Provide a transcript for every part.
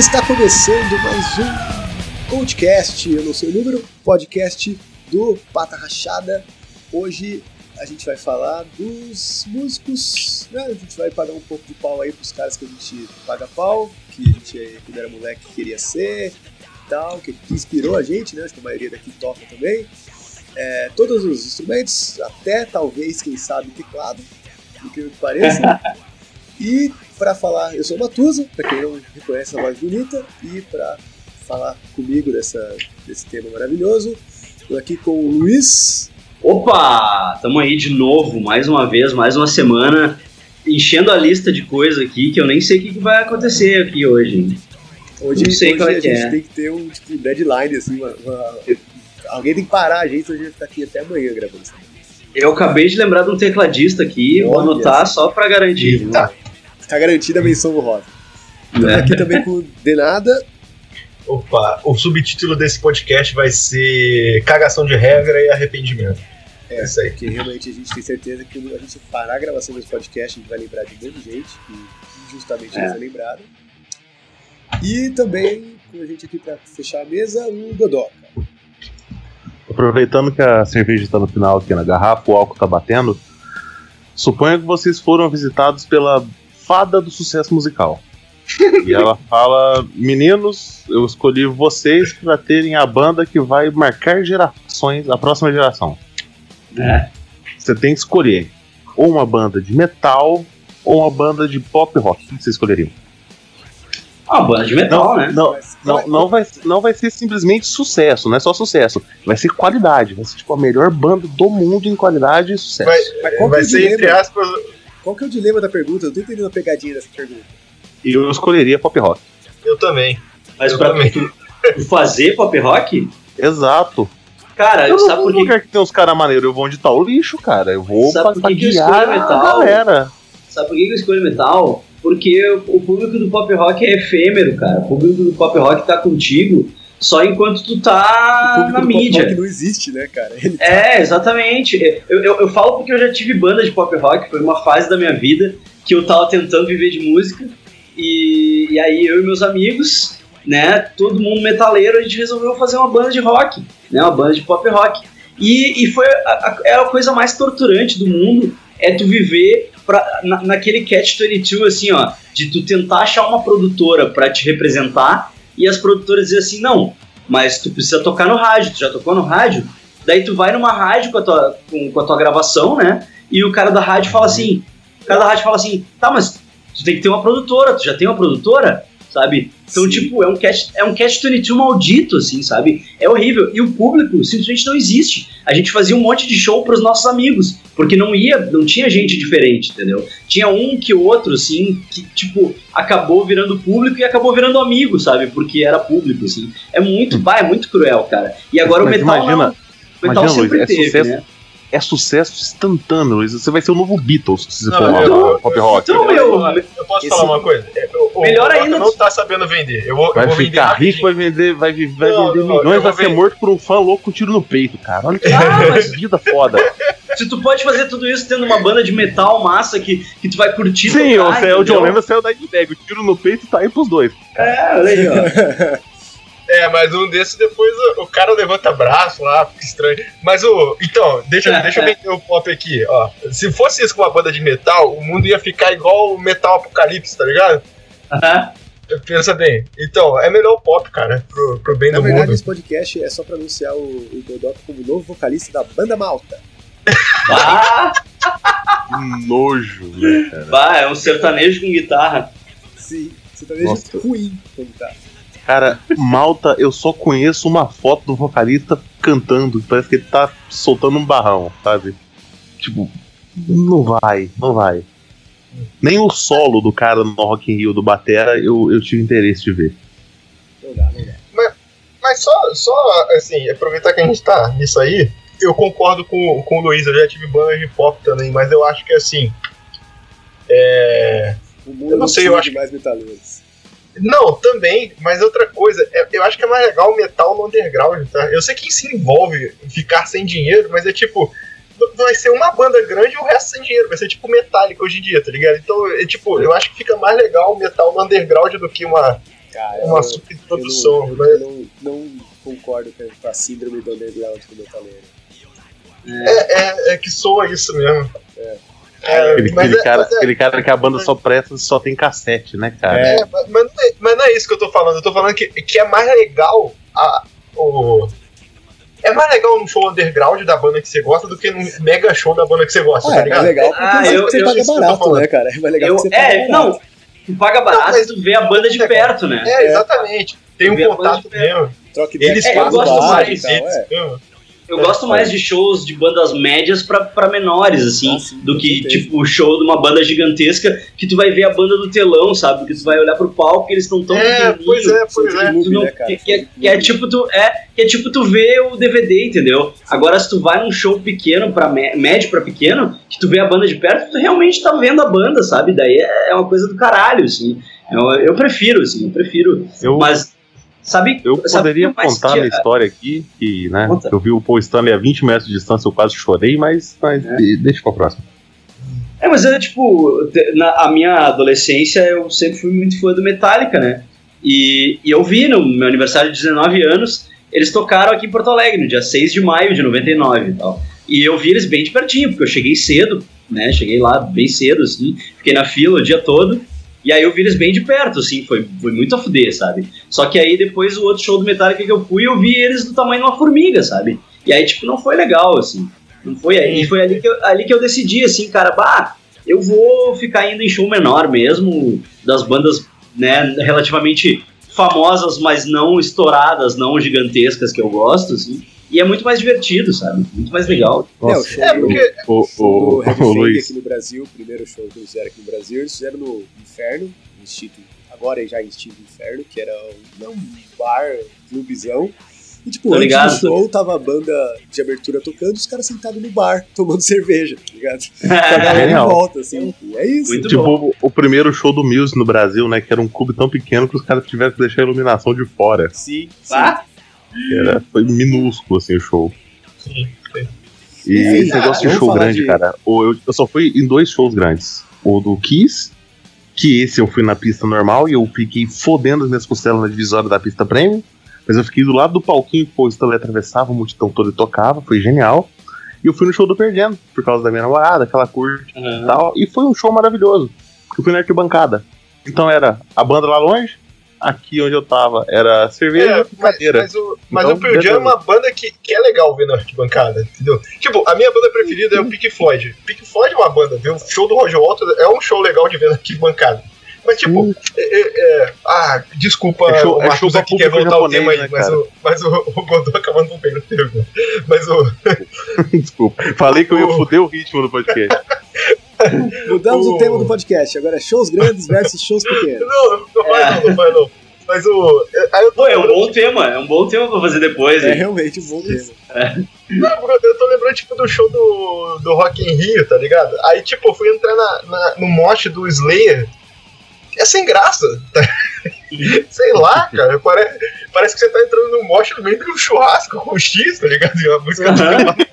está começando mais um podcast, eu não sei o número, podcast do Pata Rachada. Hoje a gente vai falar dos músicos, né? A gente vai pagar um pouco de pau aí pros caras que a gente paga pau, que a gente, quando era moleque, queria ser tal, que, inspirou a gente, né? Acho que a maioria daqui toca também. É, todos os instrumentos, até talvez, quem sabe, teclado, incrível que pareça. e para falar, eu sou o Matusa, para quem não reconhece a voz bonita, e para falar comigo dessa, desse tema maravilhoso, estou aqui com o Luiz. Opa! Estamos aí de novo, mais uma vez, mais uma semana, enchendo a lista de coisas aqui que eu nem sei o que, que vai acontecer aqui hoje. Hoje, não sei hoje qual é a gente é. tem que ter um tipo, deadline, assim, uma, uma... alguém tem que parar a gente, a gente vai ficar aqui até amanhã gravando isso. Eu acabei de lembrar de um tecladista aqui, Olha vou anotar só para garantir. Tá, tá garantida a menção honrosa. É. Aqui também com Denada. Opa, o subtítulo desse podcast vai ser Cagação de Regra e Arrependimento. É, isso aí. Porque realmente a gente tem certeza que a gente parar a gravação desse podcast, a gente vai lembrar de muita gente que justamente é. vai ser lembrado. E também com a gente aqui para fechar a mesa, o Godoka. Aproveitando que a cerveja está no final aqui na garrafa, o álcool está batendo, suponho que vocês foram visitados pela fada do sucesso musical. e ela fala: Meninos, eu escolhi vocês para terem a banda que vai marcar gerações, a próxima geração. É. Você tem que escolher ou uma banda de metal ou uma banda de pop rock. O que você escolheria? Uma banda de metal, não, né? Não, não, não, vai, não vai ser simplesmente sucesso, não é só sucesso. Vai ser qualidade. Vai ser tipo a melhor banda do mundo em qualidade e sucesso. Vai, vai é ser, entre aspas. Qual que é o dilema da pergunta? Eu tô entendendo a pegadinha dessa pergunta. Eu escolheria pop rock. Eu também. Mas eu pra também. Fazer pop rock? Exato. Cara, eu sabe por que... lugar que tem uns caras maneiros, eu vou onde tá o lixo, cara. Eu vou sabe pra guiar a galera. Sabe por que eu escolho metal? porque o público do pop rock é efêmero, cara. O público do pop rock tá contigo só enquanto tu tá na mídia. Pop rock não existe, né, cara? Tá... É, exatamente. Eu, eu, eu, falo porque eu já tive banda de pop rock, foi uma fase da minha vida que eu tava tentando viver de música. E, e aí eu e meus amigos, né, todo mundo metaleiro, a gente resolveu fazer uma banda de rock, né, uma banda de pop rock. E, e foi a, a, é a coisa mais torturante do mundo, é tu viver pra, na, naquele catch-22, assim, ó, de tu tentar achar uma produtora para te representar e as produtoras dizem assim, não, mas tu precisa tocar no rádio, tu já tocou no rádio? Daí tu vai numa rádio com a tua, com, com a tua gravação, né? E o cara da rádio fala assim, o cara da rádio fala assim, tá, mas tu tem que ter uma produtora, tu já tem uma produtora? Sabe? Então, Sim. tipo, é um catch, é um catch 22 maldito, assim, sabe? É horrível. E o público simplesmente não existe. A gente fazia um monte de show pros nossos amigos, porque não ia, não tinha gente diferente, entendeu? Tinha um que outro, assim, que, tipo, acabou virando público e acabou virando amigo, sabe? Porque era público, assim. É muito, bah, é muito cruel, cara. E agora Mas o metal imagina, não. O metal imagina, sempre Luiz, teve, é sucesso, né? É sucesso instantâneo. Você vai ser o novo Beatles se você for eu, pop rock. Então, meu, eu posso falar uma coisa? O, melhor ainda. não tá sabendo vender. Eu vou, vai eu vou ficar rico, vai vender, vai, vai não, vender não, milhões, vai ser morto por um fã louco com um tiro no peito, cara. Olha que ah, mas... vida foda. Se tu pode fazer tudo isso tendo uma banda de metal massa que, que tu vai curtir. Sim, tocar, o, o John Lennon saiu da Bag, o tiro no peito tá aí pros dois. Cara. É, olha aí, ó. É, mas um desses depois o, o, cara levanta braço lá, fica estranho. Mas o. Então, deixa, deixa eu vender o pop aqui, ó. Se fosse isso com uma banda de metal, o mundo ia ficar igual o metal apocalipse, tá ligado? Aham. Pensa bem. Então, é melhor o pop, cara, pro, pro bem Na do verdade, mundo. esse podcast é só pra anunciar o, o como novo vocalista da banda Malta. Ah! que nojo, né, cara? Bah, é um sertanejo com guitarra. Sim, sertanejo Nossa. ruim com guitarra. Cara, Malta, eu só conheço uma foto do vocalista cantando. Parece que ele tá soltando um barrão, sabe? Tipo, não vai, não vai. Nem o solo do cara no Rock in Rio do Batera eu, eu tive interesse de ver. Não dá, não dá. Mas, mas só, só, assim, aproveitar que a gente tá nisso aí, eu concordo com, com o Luiz, eu já tive banda de pop também, mas eu acho que assim. É. O mundo eu não sei, eu acho. mais metaleiros. Não, também, mas outra coisa, é, eu acho que é mais legal o metal no underground, tá? Eu sei que se envolve ficar sem dinheiro, mas é tipo, vai ser uma banda grande e o resto sem dinheiro, vai ser tipo Metallica hoje em dia, tá ligado? Então, é tipo, eu acho que fica mais legal o metal no underground do que uma, Cara, uma eu- superprodução. Eu, não, né? eu não, não concordo com a síndrome do underground do metaleiro. É, é, é que soa isso mesmo. É. É, Aquele, é, cara, mas, é, aquele cara que a banda só presta só tem cassete, né, cara? É. é, mas, mas não é, mas não é isso que eu tô falando. Eu tô falando que, que é mais legal a, o. É mais legal num show underground da banda que você gosta do que num mega show da banda que você gosta, Ah, tá é ligado? legal porque Ah, você, eu- você eu- paga eu barato, né, cara? É mais legal Eu, que você paga é, não, tu paga barato Não, mas- tu vê a banda de perto, né? É, exatamente. Tem um contato mesmo. Troca Eles É, eu gosto mais e é. Eu gosto mais de shows de bandas médias pra, pra menores, assim, Ah, sim, do que, certeza. tipo, o show de uma banda gigantesca que tu vai ver a banda do telão, sabe? Que tu vai olhar pro palco e eles estão tão É, pois é, pois é. Tu não- né, que, que é- que é tipo tu é que é tipo tu ver o DVD, entendeu? Agora se tu vai num show pequeno para médio pra pequeno, que tu vê a banda de perto, tu realmente tá vendo a banda, sabe? Daí é, é uma coisa do caralho, assim. Eu, eu prefiro, assim, eu prefiro. Eu, Mas sabe? eu sabe poderia contar minha história aqui, que, né, Conta. eu vi o Paul Stanley a 20 metros de distância, eu quase chorei, mas, mas de- deixa pra próxima. É, mas é tipo, na a minha adolescência eu sempre fui muito fã do Metallica, né? E, e eu vi no meu aniversário de 19 anos, eles tocaram aqui em Porto Alegre, no dia 6 de maio de 99 e tal. E eu vi eles bem de pertinho, porque eu cheguei cedo, né? Cheguei lá bem cedo, assim, fiquei na fila o dia todo. E aí eu vi eles bem de perto, assim, foi, foi muito a fuder, sabe? Só que aí depois o outro show do Metallica que eu fui, eu vi eles do tamanho de uma formiga, sabe? E aí, tipo, não foi legal, assim. Não foi aí. E foi ali que, eu, ali que eu decidi, assim, cara, bah, eu vou ficar indo em show menor mesmo, das bandas, né, relativamente famosas, mas não estouradas, não gigantescas que eu gosto, assim. E é muito mais divertido, sabe? Muito mais legal. É, o Nossa, show É, do- porque. o, o, o Fang Luiz, aqui no Brasil, o primeiro show que eles fizeram aqui no Brasil, eles fizeram no Inferno, no Instituto, agora já Instituto Inferno, que era um, não, um bar, um clubezão. E tipo, Tô antes ligado. do show tava a banda de abertura tocando, os caras sentados no bar, tomando cerveja, tá ligado? Com a galera em volta, assim. E é isso. Muito bom. tipo, o, o primeiro show do Muse no Brasil, né, que era um clube tão pequeno que os caras tiveram que deixar a iluminação de fora. Sim, sim. Ah, Era, foi minúsculo, assim, o show. Sim, sim. E esse negócio de show grande, de- cara, eu, eu só fui em dois shows grandes. O do Kiss, que esse eu fui na pista normal e eu fiquei fodendo as minhas costelas na divisória da pista premium. Mas eu fiquei do lado do palquinho que o Stanley atravessava, o multidão todo e tocava, foi genial. E eu fui no show do Perdendo, por causa da minha namorada, aquela curte e aham. tal. E foi um show maravilhoso. Eu fui na arquibancada. Então era a banda lá longe, aqui onde eu tava era cerveja É, e mas, cadeira. mas o, mas Então, o Pearl Jam é uma banda que, que é legal ver na arquibancada, entendeu? Tipo, a minha banda preferida é o Pink Floyd. Pink Floyd é uma banda, viu? O show do Roger Waters é um show legal de ver na arquibancada. Mas, tipo, é, é- é- ah, desculpa, É show- o é Marcos aqui quer voltar o tema aí, né, mas, o, mas o, o Godot acabando bem no tema. Mas o, Desculpa. Falei que eu ia O- foder o ritmo do podcast. Mudamos o... O- tema do podcast. Agora é shows grandes versus shows pequenos. não, não faz É. não, não faz não. Mas o. Aí eu tô Pô, é um bom tema, é um bom tema pra fazer depois, É hein? realmente um bom tema. Não, eu tô lembrando, tipo, do show do, do Rock in Rio, tá ligado? Aí, tipo, eu fui entrar na, na- no mosh do Slayer. É sem graça. tá? Sei lá, cara. Pare, parece que você tá entrando no mosh no meio de um churrasco com X, tá ligado? E uma música Aham.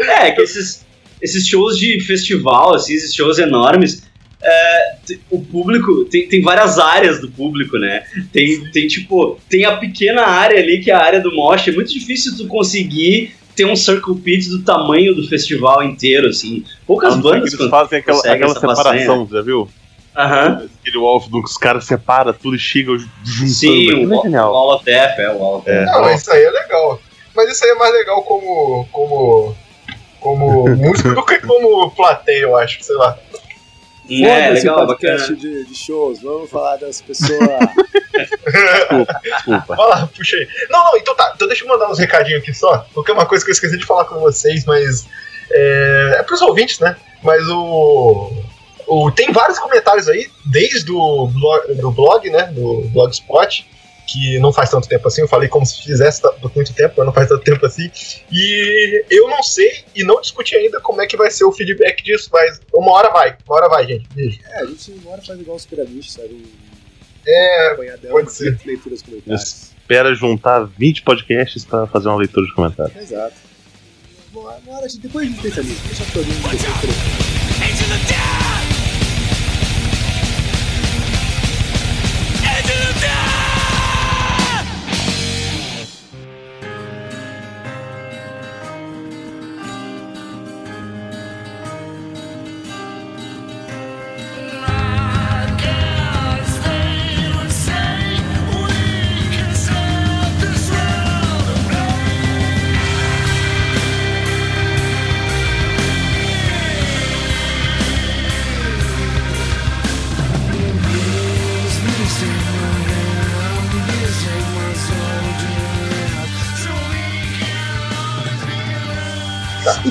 É, que esses, esses shows de festival, assim, esses shows enormes, é, o público, tem, tem várias áreas do público, né? Tem, tem, tipo, tem a pequena área ali, que é a área do mosh, é muito difícil tu conseguir ter um circle pit do tamanho do festival inteiro, assim. Poucas não que bandas eles fazem aquela, conseguem aquela separação, já viu? Aham. Aquele Wolf do que os caras separam tudo e chegam juntando. Sim, o, é. Wall of Death, é o Wall of Death. É. Não, isso aí é legal. Mas isso aí é mais legal como. como. como músico do que como plateia, eu acho, sei lá. É, Foda-se legal, o podcast de, de shows. Vamos falar das pessoas. Desculpa. Vai lá, puxa aí. Não, não, então tá. Então deixa eu mandar uns recadinhos aqui só. Porque é uma coisa que eu esqueci de falar com vocês, mas. É, é pros ouvintes, né? Mas o. o tem vários comentários aí, desde o blog, do blog, né? Do Blogspot, que não faz tanto tempo assim. Eu falei como se fizesse muito tempo, mas não faz tanto tempo assim. E eu não sei e não discuti ainda como é que vai ser o feedback disso, mas uma hora vai. Uma hora vai, gente. Beijo. é, a gente uma hora faz igual os piramides, sabe? Um É, pode ser. leitura dos comentários. Espera juntar 20 podcasts pra fazer uma leitura de comentários. Exato. Uma, uma hora, depois a gente pensa nisso. Deixa todo mundo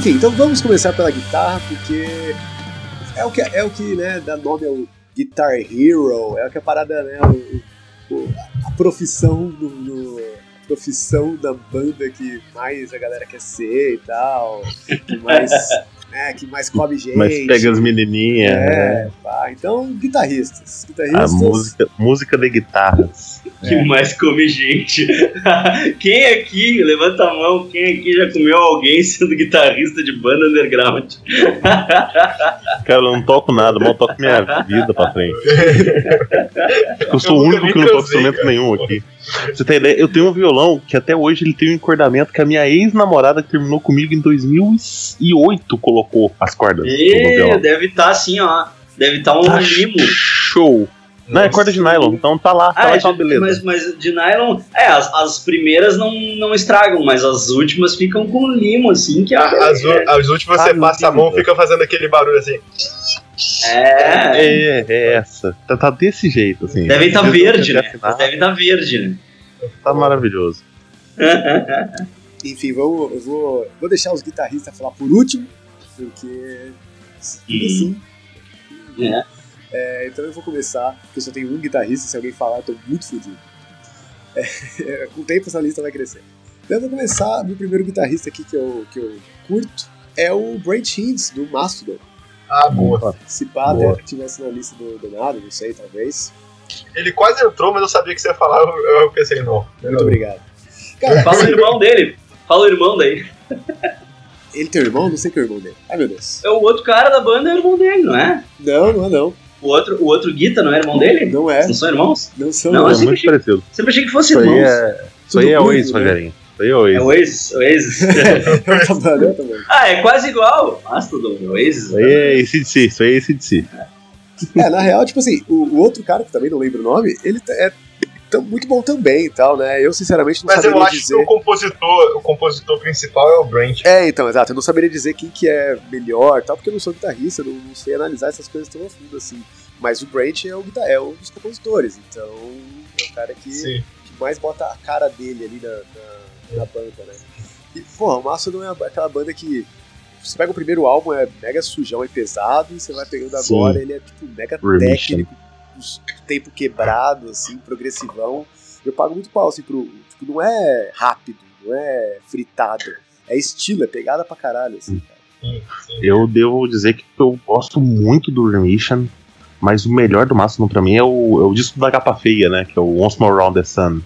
Enfim, então vamos começar pela guitarra, porque é o que, é o que né, dá nome ao Guitar Hero, é o que a parada, né, o, o- a profissão do, do- a profissão da banda que mais a galera quer ser e tal, que mais, né, que mais come gente. Mas pega as menininhas, né? É, pá. Então, guitarristas. A Guitarristas. música, música de guitarras. Que mais come gente. quem aqui, levanta a mão, quem aqui já comeu alguém sendo guitarrista de banda underground? Cara, eu não toco nada, mal toco minha vida pra frente. Eu sou Eu o único que não toca instrumento nenhum aqui. Você tem ideia? Eu tenho um violão que até hoje ele tem um encordamento que a minha ex-namorada que terminou comigo em 2008 colocou as cordas E deve estar assim, ó. Deve estar um Tá limo. show! Não, é corda de nylon, então tá lá, tá Ah, lá é tá de- beleza. mas, mas de nylon. É, as, as primeiras não, não estragam, mas as últimas ficam com limo, assim, que é. As, u- as últimas você Ah, passa a mão fica fazendo aquele barulho assim. É. É, é essa. Tá, tá desse jeito, assim. Devem estar Eu verde, né? Devem estar verde, né? Tá maravilhoso. Enfim, vamos, eu vou, vou deixar os guitarristas falar por último, porque. porque sim. É. É, então eu vou começar, porque eu só tenho um guitarrista, se alguém falar, eu tô muito fodido. É, com o tempo essa lista vai crescer. Então eu vou começar, meu primeiro guitarrista aqui que eu, que eu curto é o Brent Hinds, do Mastodon. Ah, boa. Se pá, Boa. até tivesse na lista do, do nada, não sei, talvez. Ele quase entrou, mas eu sabia que você ia falar, eu, eu pensei, não. Muito obrigado. Cara, Fala o irmão dele. Fala o irmão daí. ele tem um irmão? Não sei que é o irmão dele. Ai meu Deus. É o outro cara da banda é o irmão dele, não é? Não, não é não. O outro, o outro Guita não é irmão dele? Não é. Não são irmãos? Não são Não, não. É muito parecido. Sempre achei que fosse Isso aí irmãos. é, isso aí é ruim, né? Rogerinho. Isso aí é É Oasis. o Oasis, Oasis. Eu eu ah, é quase igual. Mastodon, o Oasis. Isso aí é ACDC, isso aí é ACDC. É, na real, tipo assim, o, o outro cara, que também não lembro o nome, ele é tão- muito bom também e tal, né? Eu, sinceramente, não Mas eu saberia acho dizer. que o compositor, o compositor principal é o Brent. É, então, exato. Eu não saberia dizer quem que é melhor e tal, porque eu não sou guitarrista, eu não, não sei analisar essas coisas tão a fundo assim. Mas o Brent é o, é um dos compositores, então é o cara que, que mais bota a cara dele ali na, na, na banda, né? E, porra, o Mastodon é aquela banda que você pega o primeiro álbum, é mega sujão e pesado, e você vai pegando Sim. agora, ele é tipo mega Remission. técnico, os- tempo quebrado, assim, progressivão. Eu pago muito pau, assim, pro. Tipo, não é rápido, não é fritado. É estilo, é pegada pra caralho, assim, cara. Eu devo dizer que eu gosto muito do Remission, mas o melhor do Mastodon pra mim é o, é o disco da capa feia, né? Que é o Once More Round the Sun.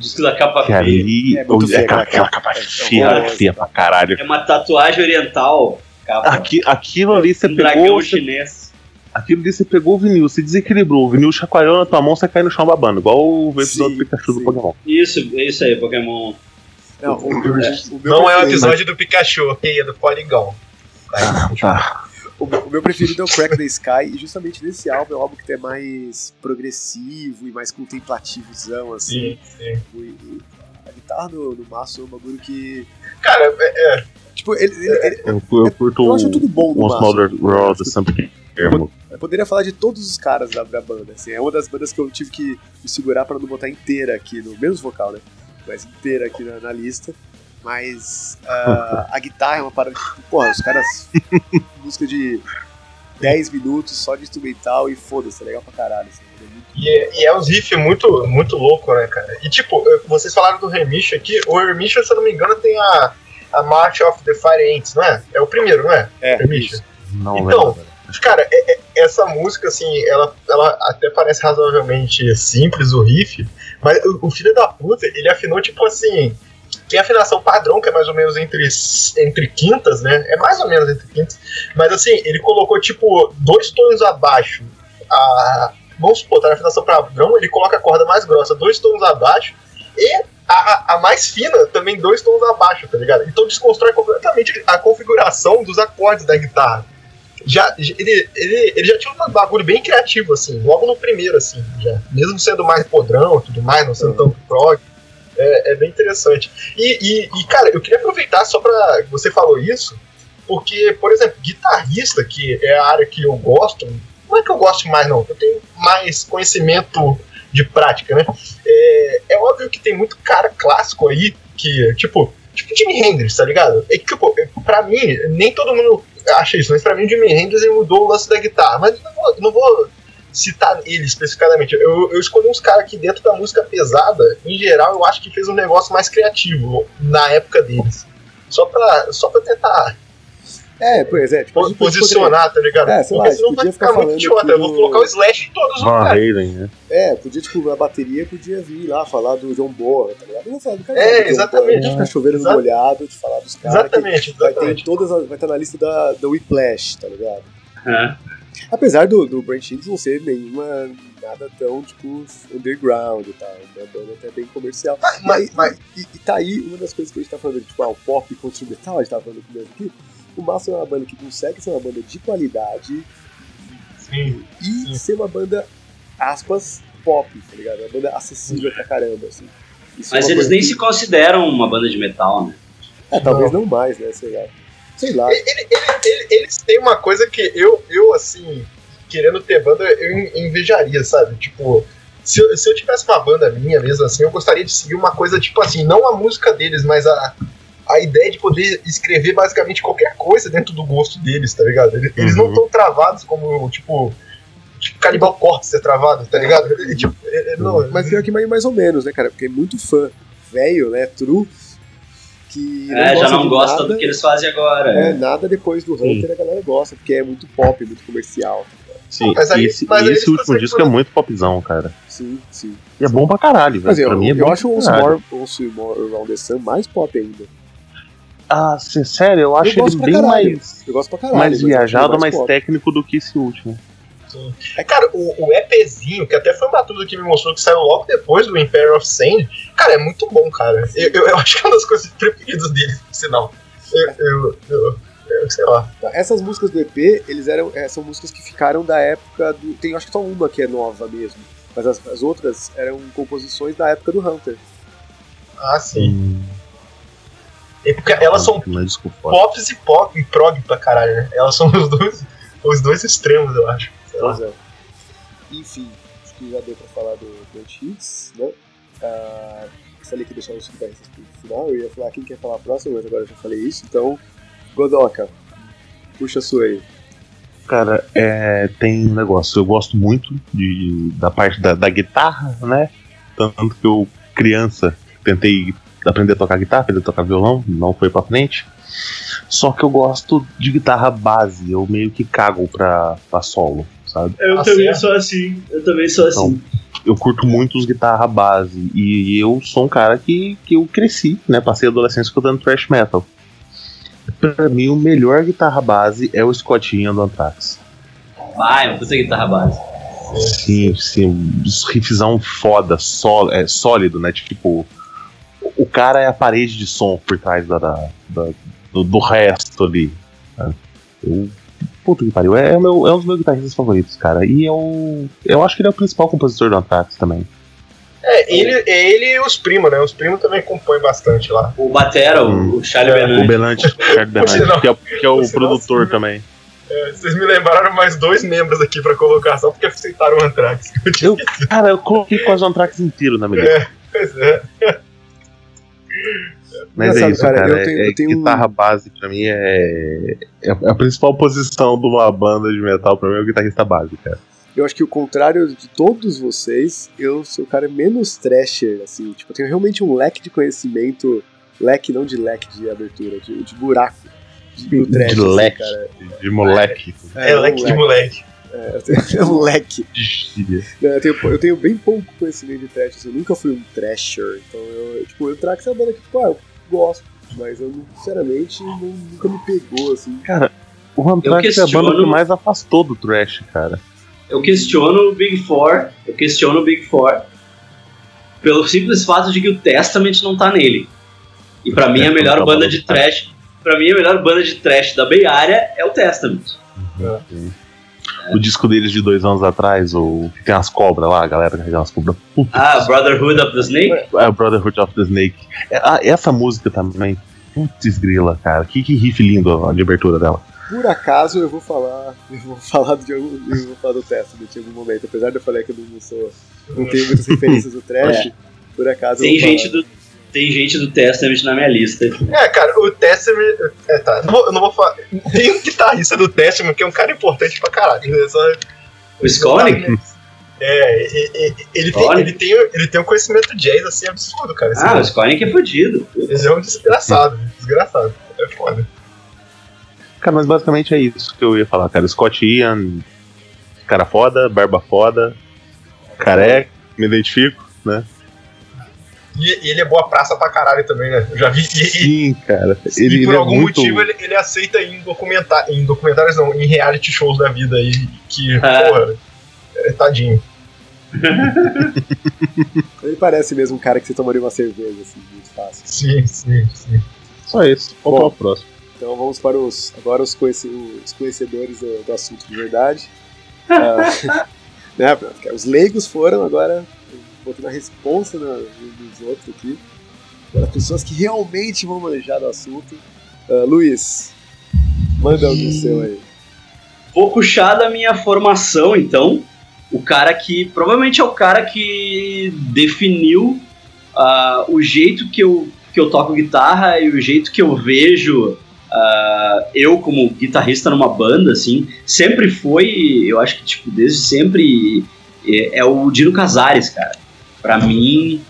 Disco da capa Que feia. ali É muito é feia aquela, aquela capa. É feia, feia pra caralho. É uma tatuagem oriental. Capa. Aqui, aquilo ali você um dragão pegou. Você, chinês. aquilo ali você pegou o vinil, você desequilibrou, o vinil chacoalhou na tua mão, você cai no chão babando, igual o episódio Sim, do Pikachu sim. do Pokémon. Isso, é isso aí, Pokémon. Não, o, o- o meu Não é o episódio do Pikachu, ok? É do Polygon. Tá. O, meu- o meu preferido é o Crack the Sky, e justamente nesse álbum é um álbum que é mais progressivo e mais contemplativozão, assim. Sim, sim. E, e a guitarra no, no Mastodon é um bagulho que. Cara, é, é, Tipo, ele, ele- ele- Eu, eu curto eu o acho tudo bom no. More Round the Sun termo. Eu poderia falar de todos os caras da, da banda, assim. É uma das bandas que eu tive que me segurar pra não botar inteira aqui, no menos vocal, né? Mas inteira aqui na, na lista. Mas ah, a guitarra é uma parada que, tipo, porra, os caras. música de 10 minutos só de instrumental e foda-se, é legal pra caralho. Assim, é muito- E é, e é uns riffs muito, muito louco, né, cara? E tipo, vocês falaram do Remission aqui, o Remission, se eu não me engano, tem a, a March of the Fire Ants, não é? É o primeiro, não é? É, isso. Não, Então, velho. Cara, é- é- essa música, assim, ela, ela até parece razoavelmente simples, o riff, mas o, o filho da puta, ele afinou, tipo assim, tem a afinação padrão, que é mais ou menos entre, entre quintas, né? É mais ou menos entre quintas, mas assim, ele colocou, tipo, dois tons abaixo. A, vamos supor, tá na afinação padrão, ele coloca a corda mais grossa dois tons abaixo, e a, a- mais fina também dois tons abaixo, tá ligado? Então desconstrói completamente a configuração dos acordes da guitarra já, ele, ele, ele já tinha um bagulho bem criativo, assim, logo no primeiro, assim, já. Mesmo sendo mais podrão tudo mais, não sendo tão prog. É, é bem interessante. E, e, e, cara, eu queria aproveitar só pra. Você falou isso, porque, por exemplo, guitarrista, que é a área que eu gosto, não é que eu gosto mais, não, eu tenho mais conhecimento de prática, né? É, é óbvio que tem muito cara clássico aí que, tipo, tipo Jimi Hendrix, tá ligado? É, que, tipo, é, pra mim, nem todo mundo acha isso, mas pra mim o Jimi Hendrix mudou o lance da guitarra. Mas não vou, não vou citar ele especificadamente. Eu, eu escolhi uns caras que dentro da música pesada, em geral, eu acho que fez um negócio mais criativo na época deles. Só pra, só pra tentar É, pois é. Tipo, posicionar, tá ligado? É, sei lá, Porque senão vai ficar ficar muito idiota. que Eu vou colocar o Slash em todos os lugares. Né? É, podia, tipo, a bateria podia vir lá falar do John Boa, tá ligado? Cara É, exatamente. Boa, ficar chovendo no molhado de falar dos caras. que Exatamente, Vai ter exatamente. todas as- vai estar na lista da, da Whiplash, tá ligado? É. Apesar do, do Brent Higgs não ser nenhuma nada tão, tipo, underground e tal. É uma banda até bem comercial. Mas, mas, E, e tá aí uma das coisas que a gente tá falando, tipo, ah, o pop contra o metal, a gente tava falando no começo aqui. O Massa é uma banda que consegue ser uma banda de qualidade sim. e Sim. ser uma banda, aspas, pop, tá ligado? Uma banda acessível pra caramba, assim. Isso é Mas uma eles nem que- se consideram uma banda de metal, né? É, talvez não mais, né? Sei lá. Sei lá. Ele- ele- ele- eles têm uma coisa que eu, eu assim, querendo ter banda, eu in- invejaria, sabe? Tipo, se eu, se eu tivesse uma banda minha mesmo assim, eu gostaria de seguir uma coisa, tipo assim, não a música deles, mas a, a ideia de poder escrever basicamente qualquer coisa dentro do gosto deles, tá ligado? Eles, eles não Uhum. estão travados como, tipo. Tipo, Canibal Corpse é travado, tá ligado? Ele, tipo, é- é- não, Mas pior que mais, mais ou menos, né, cara? Porque é muito fã velho, né? True. Que é, já não de gosta nada, do que eles fazem agora. É, nada depois do Sim. Hunter a galera gosta, porque é muito pop, muito comercial. Sim, Mas aí- esse, mas esse último disco é muito popzão, cara. Sim, sim. E é bom pra caralho, velho. Eu, mim é eu bom acho o. More, More Around the Sun mais pop ainda. Ah, sim, sério, eu acho gosto ele pra bem caralho. mais, Eu gosto pra caralho. mais eu viajado, mais pop. técnico do que esse último. É, cara, o, o EPzinho, que até foi uma tudo que me mostrou que saiu logo depois do Empire of Sand, cara, é muito bom, cara. Eu, eu, eu acho que é uma das coisas preferidas dele, por sinal. Eu, eu, eu, eu sei lá. Tá, Essas músicas do EP, eles eram, é, são músicas que ficaram da época do. Tem acho que só uma que é nova mesmo. Mas as, as outras eram composições da época do Hunter. Ah, sim. Hum, É porque elas são pops e pop e prog pra caralho, né? Elas são os dois, os dois extremos, eu acho. Sei lá. Pois é. Enfim, acho que já deu pra falar do Brent Higgs, né? Ah, falei que ia deixar os guitarristas pro final, eu ia falar quem quer falar próximo, mas agora eu já falei isso, então. Godoka, puxa a sua aí. Cara, é, tem um negócio. Eu gosto muito de, da parte da, da guitarra, né? Tanto que eu, criança, tentei aprender a tocar guitarra, aprender a tocar violão, não foi pra frente. Só que eu gosto de guitarra base, eu meio que cago pra, pra solo, sabe? Eu Tá também certo. sou assim. Eu também sou assim. Eu curto muito os guitarra base e eu sou um cara que, que eu cresci, né? Passei a adolescência escutando thrash metal. Pra mim, o melhor guitarra base é o Scottinho do Anthrax. Vai, uma puta guitarra base. Sim, sim, os riffzão foda, só, é, sólido, né? Tipo, o cara é a parede de som por trás da, da- da- do, do resto ali. né? Eu, puta que pariu, é, é o meu- é um dos meus guitarristas favoritos, cara. E eu, eu acho que ele é o principal compositor do Anthrax também. É, ele, é ele e os primos, né? Os primos também compõem bastante lá. O Batera, o, o Charlie É. Belante, o Belante, que é, o- que é o sinal, produtor também. É, vocês me lembraram mais dois membros aqui pra colocação, porque aceitaram o Anthrax. Eu cara, eu coloquei quase o Anthrax inteiro na minha lista. Pois é. Mas é isso, cara, cara. eu é- tenho- é eu tenho guitarra um- base pra mim é, é a principal posição de uma banda de metal pra mim é o guitarrista base, cara. Eu acho que o contrário de todos vocês, eu sou o cara menos thrasher, assim. Tipo, eu tenho realmente um leque de conhecimento. Leque, não de leque de abertura, de, de buraco. De, do De assim, leque. cara. De moleque. É, um leque de moleque. É, eu tenho- é um leque. De gíria. Não, Eu tenho, eu tenho bem pouco conhecimento de trash, assim, eu nunca fui um trasher. Então, eu, tipo, eu trago essa banda que, tipo, ah, eu gosto. Mas eu, sinceramente, não- nunca me pegou, assim. O Anthrax é a banda que questiono- mais afastou do trash, cara. Eu questiono o Big Four. Eu questiono o Big Four. Pelo simples fato de que o Testament não tá nele. E pra mim a Testament melhor tá banda de trash. Pra mim a melhor banda de trash da Bay Area é o Testament. O disco deles de dois anos atrás, o que tem as cobras lá, a galera carregando as cobras. Puta, Ah, Brotherhood of the Snake? é o Brotherhood of the Snake. É, ah, essa música também. Putz, grila, cara. Que, que riff lindo a de abertura dela. Por acaso eu vou falar. Eu vou falar de algum. Eu vou falar do Testament em algum momento. Apesar de eu falar que eu não sou. Não tenho muitas referências do trash. Por acaso eu Tem vou gente falar. do. Tem gente do Testament na minha lista. É, cara, o Testament. É, tá. Não vou, eu não vou falar. Tem um guitarrista do Testament que é um cara importante pra caralho. Né? Só, o Skolnick? É, ele tem, ele, tem, ele tem um conhecimento jazz assim absurdo, cara. Ah, o Skolnick é fodido. Ele é um desgraçado, desgraçado. É foda. Cara, mas basicamente é isso que eu ia falar, cara. Scott Ian, cara foda, barba foda, careca, me identifico, né? E, e, ele é boa praça pra caralho também, né? Eu já vi que. Sim, cara. Ele, e por ele é algum é muito... motivo ele, ele, aceita em, documentar, em documentários, não, em reality shows da vida aí. Que, é. porra, é, tadinho. ele parece mesmo um cara que você tomaria uma cerveja, assim, muito fácil. Sim, sim, sim. Só isso. Vamos para o próximo. Então vamos para os agora os, conhece, os conhecedores do, do, assunto de verdade. uh, né, os leigos foram agora botando a responsa nos outros aqui. As pessoas que realmente vão manejar do assunto. Uh, Luiz, manda o seu aí. Vou puxar da minha formação, então. O cara que provavelmente é o cara que definiu uh, o jeito que eu, que eu toco guitarra e o jeito que eu vejo Uh, eu, como guitarrista numa banda, assim, sempre foi, eu acho que, tipo, desde sempre, é, é o Dino Casares, cara. Pra mim,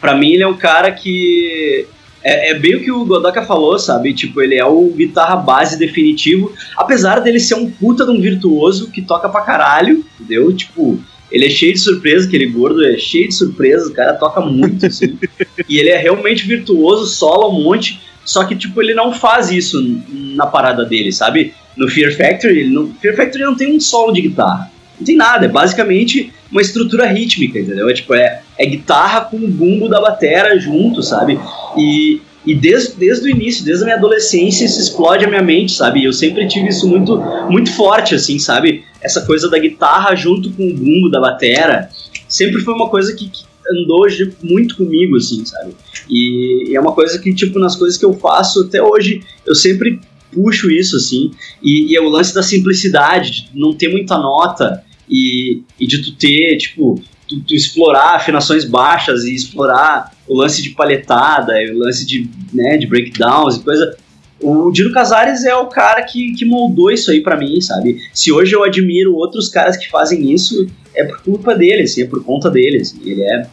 pra mim ele é um cara que... É, é, bem o que o Godoka falou, sabe? Tipo, ele é o guitarra base definitivo, apesar dele ser um puta de um virtuoso que toca pra caralho, entendeu? Tipo, ele é cheio de surpresa, aquele gordo é cheio de surpresa, o cara toca muito, assim. e ele é realmente virtuoso, sola um monte, só que, tipo, ele não faz isso na parada dele, sabe? No Fear Factory, ele não, Fear Factory não tem um solo de guitarra. Não tem nada, é basicamente uma estrutura rítmica, entendeu? É tipo, é, é guitarra com o bumbo da batera junto, sabe? E, e desde, desde o início, desde a minha adolescência, isso explode a minha mente, sabe? Eu sempre tive isso muito, muito forte, assim, sabe? Essa coisa da guitarra junto com o bumbo da batera. Sempre foi uma coisa que, que andou muito comigo, assim, sabe? E, e, é uma coisa que, tipo, nas coisas que eu faço até hoje, eu sempre puxo isso, assim. E, e é o lance da simplicidade, de não ter muita nota e, e de tu ter, tipo, tu, tu, explorar afinações baixas e explorar o lance de paletada, o lance de, né, de breakdowns e coisa. O Dino Casares é o cara que, que moldou isso aí para mim, sabe? Se hoje eu admiro outros caras que fazem isso, é por culpa dele, assim, é por conta dele, assim. Ele é,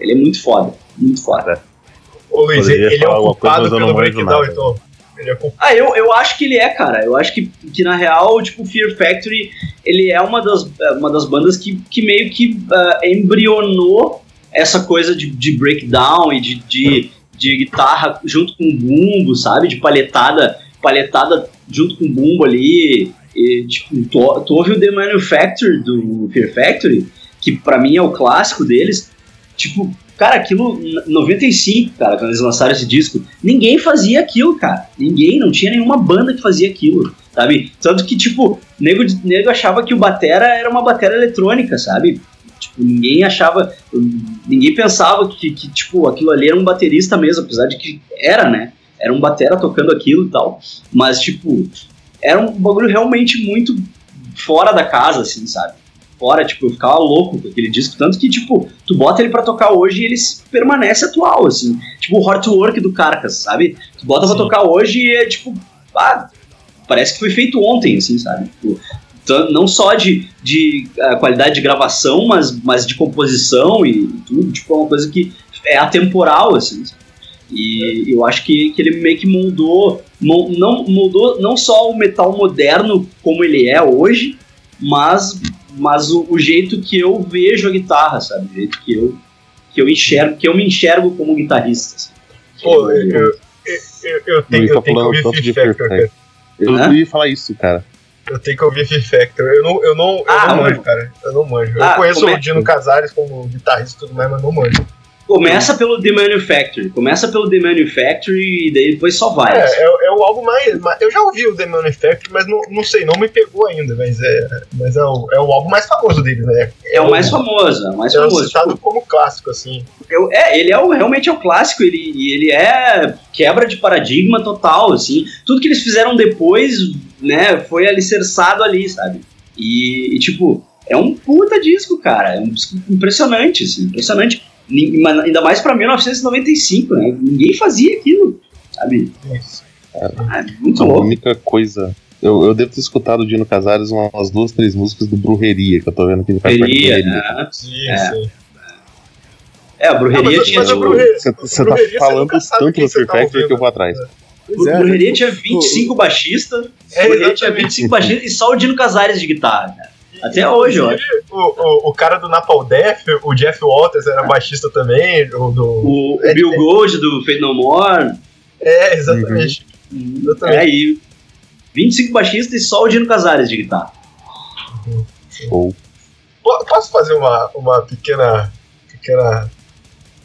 ele é muito foda, muito foda. Ô Luiz, ele, é ocupado pelo breakdown, então. É ah, eu, eu acho que ele é, cara. Eu acho que, que na real, tipo, Fear Factory, ele é uma das, uma das bandas que, que meio que uh, embrionou essa coisa de, de breakdown e de, de, de guitarra junto com bumbo, sabe? De palhetada, palhetada junto com bumbo ali. E, tipo, tu, tu ouve o The Manufacture do Fear Factory, que para mim é o clássico deles. Tipo, cara, aquilo, 95, cara, quando eles lançaram esse disco, ninguém fazia aquilo, cara. Ninguém, não tinha nenhuma banda que fazia aquilo, sabe? Tanto que, tipo, nego, nego achava que o Batera era uma batera eletrônica, sabe? Tipo, ninguém achava, ninguém pensava que, que, tipo, aquilo ali era um baterista mesmo, apesar de que era, né? Era um batera tocando aquilo e tal. Mas, tipo, era um bagulho realmente muito fora da casa, assim, sabe? Fora, tipo, eu ficava louco com aquele disco, tanto que, tipo, tu bota ele para tocar hoje e ele permanece atual, assim. Tipo, o Hard Work do Carcas, sabe? Tu bota Sim. pra tocar hoje e é, tipo, ah, parece que foi feito ontem, assim, sabe? Tipo, não só de, de uh, qualidade de gravação, mas, mas de composição e, tudo, tipo, é uma coisa que é atemporal, assim, sabe? E eu acho que, que ele meio que moldou, não moldou não só o metal moderno como ele é hoje, mas, mas o, o, jeito que eu vejo a guitarra, sabe? O jeito que eu, que eu enxergo, que eu me enxergo como guitarrista. Assim. Pô, eu, eu, eu, eu tenho, eu tenho que ouvir Fear Factor, cara. Eu ia falar isso, cara. Eu tenho que ouvir Fear Factor. Eu não, eu não, eu ah, não manjo, cara. Eu não manjo. Ah, eu conheço o Dino Casares como guitarrista e tudo mais, mas não manjo. Começa pelo The Manufactory. Começa pelo The Manufactory e daí depois só vai. É, é, é, o álbum mais, Eu já ouvi o The Manufactory, mas não, não sei, não me pegou ainda. Mas é, mas é, o, é o álbum mais famoso deles, né? É, o mais famoso, é o mais é famoso. citado tipo, como clássico, assim. Eu, é, ele é o, realmente é o clássico, ele, ele é quebra de paradigma total, assim. Tudo que eles fizeram depois, né, foi alicerçado ali, sabe? E, e tipo, é um puta disco, cara. É um disco impressionante, assim, impressionante Ainda mais pra 1995, né? Ninguém fazia aquilo, sabe? Ah, é muito A louco. única coisa. Eu, eu devo ter escutado o Dino Casares umas duas, três músicas do Brujeria, que eu tô vendo aqui ele faz parte do Brujeria, né? Sim, É. sim. É, a Brujeria mas- tinha. mas a Brujeria- Você, você tá você falando tanto do você Fear tá Factory que eu vou atrás. Pois a é, Brujeria tipo, tinha 25 baixistas. É, a Brujeria tinha exatamente. 25 baixistas e só o Dino Casares de guitarra, cara. Até hoje, ó. O, o, o cara do Napalm Death, o Jeff Walters era baixista também, o do... O, o É, Bill é. Gold do Fate No More. É, exatamente. Exatamente. É, e 25 baixistas e só o Dino Casares de guitarra. Po- Posso fazer uma, uma pequena. pequena.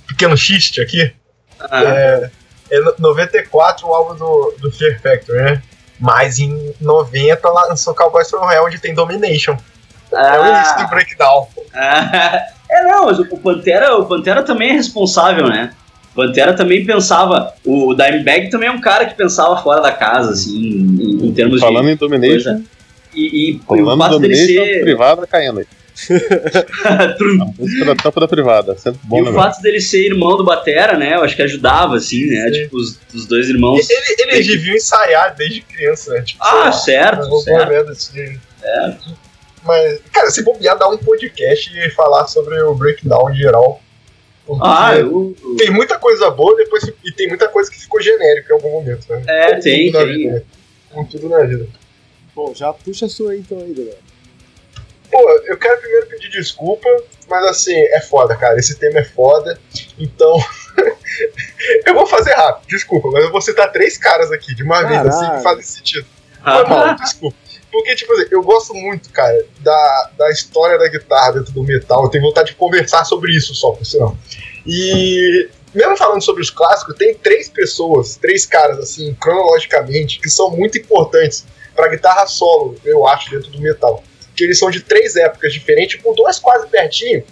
pequeno xiste aqui? Ah, É, é no- 94 o álbum do, do Fear Factory, né? Mas em 90 lançou Cowboys From Hell, onde tem Domination. É o início do Breakdown. Ah, é, não, mas o Pantera, o Pantera também é responsável, né? O Pantera também pensava. O Dimebag também é um cara que pensava fora da casa, assim, em, em termos falando de. em Domination, coisa. E, e, o falando em fato dele Domination, ser. privada caindo aí. A música da tampa da privada, sempre bom, E o fato dele ser irmão do Batera, né? Eu acho que ajudava, assim, né? Sim. Tipo, os, os dois irmãos. E Ele, eles deviam ensaiar desde criança, né? Tipo, Ah, lá, certo, certo. assim. Mas, cara, se bobear, dá um podcast e falar sobre o breakdown em geral. Ah, eu, eu- tem muita coisa boa depois, e tem muita coisa que ficou genérica em algum momento, né? É, Como tem, tudo na tem. vida, né? Como tudo na vida. Bom, já puxa a sua aí, então aí, Daniel. Pô, eu quero primeiro pedir desculpa, mas assim, é foda, cara. Esse tema é foda. Então. eu vou fazer rápido, desculpa, mas eu vou citar três caras aqui de uma vez, assim, que fazem sentido. Foi mal, desculpa. Porque, tipo assim, eu gosto muito, cara, da, da história da guitarra dentro do metal. Eu tenho vontade de conversar sobre isso só, por sinal. E mesmo falando sobre os clássicos, tem três pessoas, três caras, assim, cronologicamente, que são muito importantes pra guitarra solo, eu acho, dentro do metal. Que eles são de três épocas diferentes, tipo, dois quase pertinho.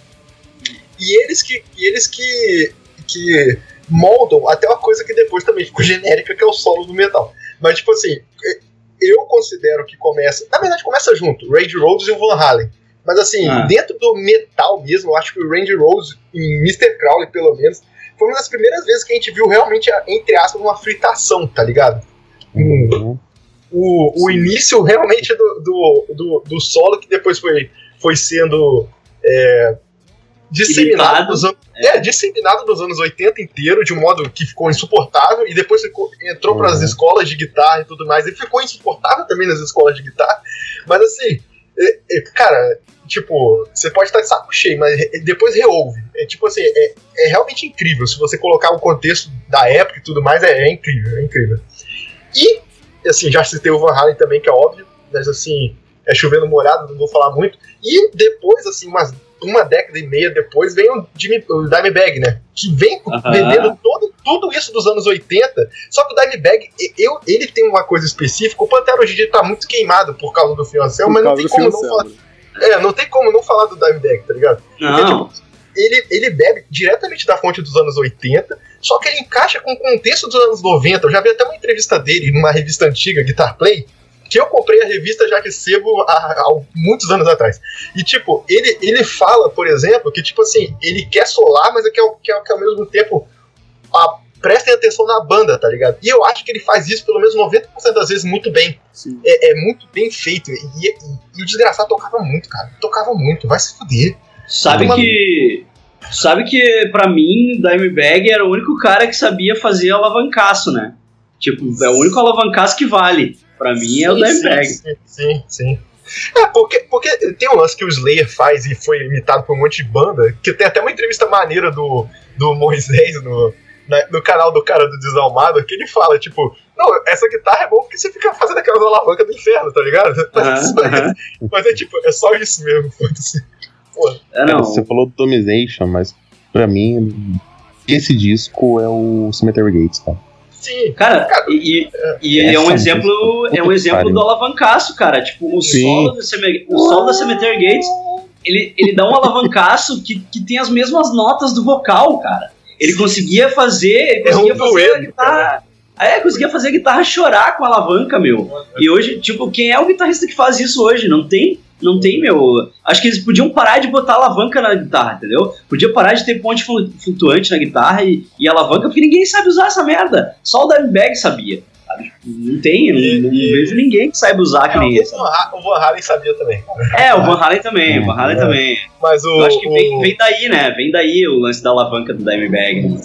E eles que, e eles que, que moldam até uma coisa que depois também ficou genérica, que é o solo do metal. Mas, tipo assim, eu considero que começa. Na verdade, começa junto, Randy Rhodes e o Van Halen. Mas assim, Ah. dentro do metal mesmo, eu acho que o Randy Rhodes, em Mr. Crowley, pelo menos, foi uma das primeiras vezes que a gente viu realmente, entre aspas, uma fritação, tá ligado? Uhum. O, o início realmente do, do, do, do solo, que depois foi, foi sendo é, disseminado nos anos. É, disseminado nos anos 80 inteiro, de um modo que ficou insuportável, e depois ficou, entrou Uhum. para as escolas de guitarra e tudo mais, e ficou insuportável também nas escolas de guitarra. Mas assim, é- é, cara, tipo, você pode estar de saco cheio, mas depois reouve. É tipo assim, é, é realmente incrível. Se você colocar o contexto da época e tudo mais, é, é incrível, é incrível. E, assim, já citei o Van Halen também, que é óbvio, mas assim, é chovendo molhado, não vou falar muito. E depois, assim, umas, uma década e meia depois, vem o, Jimmy, o Dimebag, né? Que vem Aham. vendendo todo, tudo isso dos anos 80. Só que o Dimebag, eu, ele tem uma coisa específica. O Pantera hoje em dia tá muito queimado por causa do Fiancel, Por mas não tem como não falar. É, não tem como não falar do Dimebag, tá ligado? Não. ele, ele bebe diretamente da fonte dos anos 80, só que ele encaixa com o contexto dos anos 90. Eu já vi até uma entrevista dele numa revista antiga, Guitar Play, que eu comprei a revista já recebo há, há muitos anos atrás. E, tipo, ele, ele fala, por exemplo, que, tipo assim, ele quer solar, mas é que, ao- que, ao- que ao mesmo tempo a, prestem atenção na banda, tá ligado? E eu acho que ele faz isso pelo menos 90% das vezes muito bem. Sim. É, é muito bem feito. E, e- e o desgraçado tocava muito, cara. Tocava muito, vai se fuder. Sabe Uma- que. Sabe que pra mim, Dimebag era o único cara que sabia fazer alavancaço, né? Tipo, é o único alavancaço que vale. Pra mim é o Dimebag. Sim, sim, sim. É, porque, porque tem um lance que o Slayer faz e foi imitado por um monte de banda, que tem até uma entrevista maneira do, do Moisés no, na- no canal do cara do Desalmado, que ele fala, tipo, não, essa guitarra é boa porque você fica fazendo aquelas alavancas do inferno, tá ligado? Isso. Mas é tipo, é só isso mesmo, foda-se. Pô, É, não. Você falou do Domination, mas pra mim, esse disco é o Cemetery Gates, tá? Sim, Cara, e, e ele é um Essa exemplo, é um exemplo do alavancaço, cara. Tipo, o Sim. solo, do o solo da Cemetery Gates, ele, ele dá um alavancaço que, que tem as mesmas notas do vocal, cara. Ele conseguia fazer, ele É um conseguia fazer a guitarra. É, conseguia fazer a guitarra chorar com a alavanca, meu. E hoje, tipo, quem é o guitarrista que faz isso hoje? Não tem. Não tem, meu. Acho que eles podiam parar de botar alavanca na guitarra, entendeu? Podia parar de ter ponte flutuante na guitarra e, e alavanca, porque ninguém sabe usar essa merda. Só o Dimebag sabia. Sabe? Não tem, e, não, não e... vejo ninguém que saiba usar é, que nem esse. O Van Halen sabia também. É, o Van Halen também, o Van Halen é. também. Mas o, Eu acho que o... vem, vem daí, né? Vem daí o lance da alavanca do Dimebag.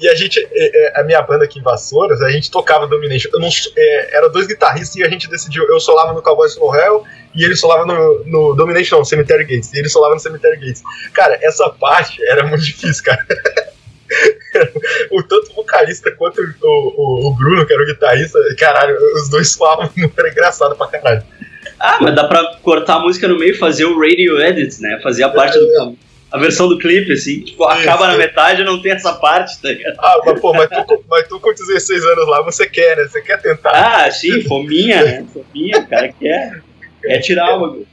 E a gente, é, é, a minha banda aqui em Vassouras, a gente tocava Domination. Eu não, é, era dois guitarristas e a gente decidiu. Eu solava no Cowboys from Hell e ele solava no, no Domination, não, Cemetery Gates. E ele solava no Cemetery Gates. Cara, essa parte era muito difícil, cara. o tanto o vocalista quanto o, o, o, Bruno, que era o guitarrista, caralho, os dois falavam, era engraçado pra caralho. Ah, mas dá pra cortar a música no meio e fazer o radio edit, né? Fazer a parte do a versão do clipe, assim, tipo, acaba na metade e não tem essa parte, tá ligado? Ah, mas pô, mas tu, mas tu com 16 anos lá, você quer, né? Você quer tentar. Ah, sim, fominha, né? Fominha, o cara quer, quer tirar o bagulho.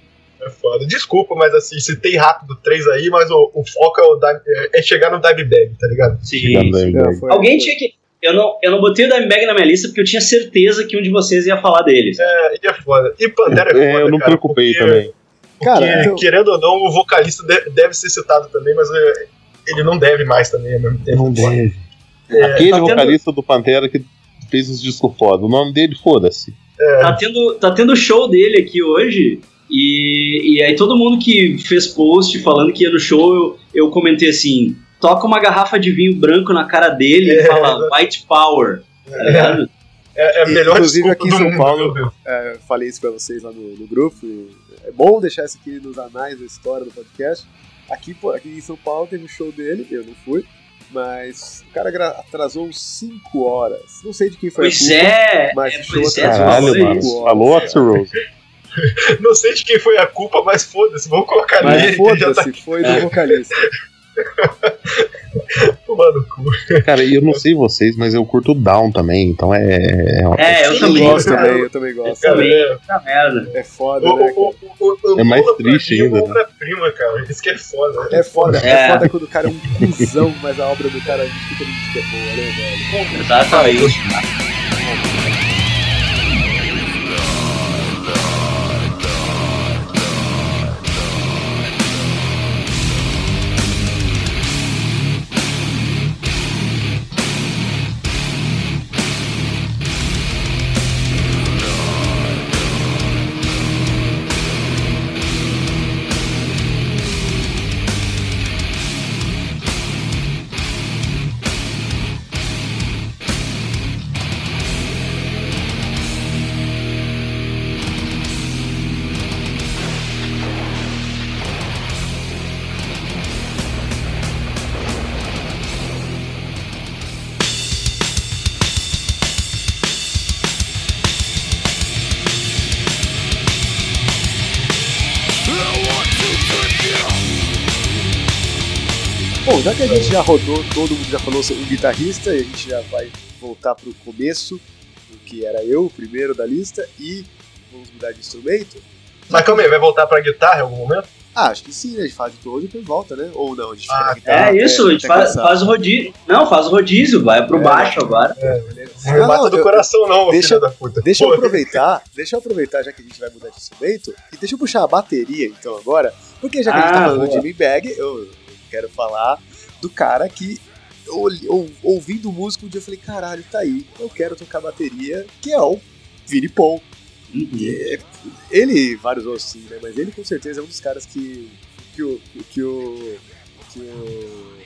É foda. Desculpa, mas assim, se tem rápido 3 aí, mas o, o foco é, o é, é chegar no dive bag, tá ligado? Sim. sim. É, foi, Alguém foi. tinha que. Eu não, eu não botei o Dimebag na minha lista porque eu tinha certeza que um de vocês ia falar deles. É, e é foda. E Pantera é foda. É, eu não cara, preocupei também. Cara, então... querendo ou não, o vocalista deve ser citado também, mas é, ele não deve mais também ao mesmo tempo. Não deve. É, Aquele tá vocalista tendo... do Pantera que fez os discos foda. O nome dele, foda-se. É. Tá, tendo, tá tendo show dele aqui hoje. E, e aí todo mundo que fez post falando que ia no show, eu, eu comentei assim: toca uma garrafa de vinho branco na cara dele é, e fala White Power. Tá ligado? É, é a melhor Inclusive aqui em São Paulo, é, falei isso pra vocês lá no, no grupo. É bom deixar isso aqui nos anais da história do podcast. Aqui, aqui em São Paulo teve um show dele, eu não fui. Mas o cara atrasou 5 horas. Não sei de quem foi pois a culpa, é, mas é, o show é, atrasou 5 horas. Alô, Axel Rose. Não sei de quem foi a culpa, mas foda-se, vamos colocar mas nele. Foda-se, tá... foi do vocalista. Tomar no cu. Cara, eu não sei vocês, mas eu curto Down também, então é. É, é eu também gosto também, eu também gosto. Eu também, é, tá merda. É foda, o, né? O, o, é mais triste ainda. É uma prima, cara. Isso que é foda. É foda, é. é foda quando o cara é um cuzão, mas a obra do cara fica muito boa, né, velho? Exatamente. Que a gente já rodou, todo mundo já falou sobre o guitarrista, a gente já vai voltar pro começo, o que era eu, o primeiro da lista, e vamos mudar de instrumento. Mas calma aí, vai voltar pra guitarra em algum momento? Ah, acho que sim, né? A gente faz de todo e depois volta, né? Ou não, a gente ah, guitarra. É isso, a gente faz, faz o rodízio. Não, faz o rodízio, vai pro é, baixo agora. É, não, não mata do eu, coração, não, deixa, da puta. Deixa eu aproveitar, deixa eu aproveitar, já que a gente vai mudar de instrumento, e deixa eu puxar a bateria, então, agora, porque já que ah, a gente tá ah, falando boa. de Jimmy Bag, eu quero falar do cara que ou, ouvindo música um dia eu falei, caralho, tá aí, eu quero tocar bateria, que é o Vini Paul. Uhum. É, ele, vários outros sim, né? Mas ele com certeza é um dos caras que, que, o, que, o, que o,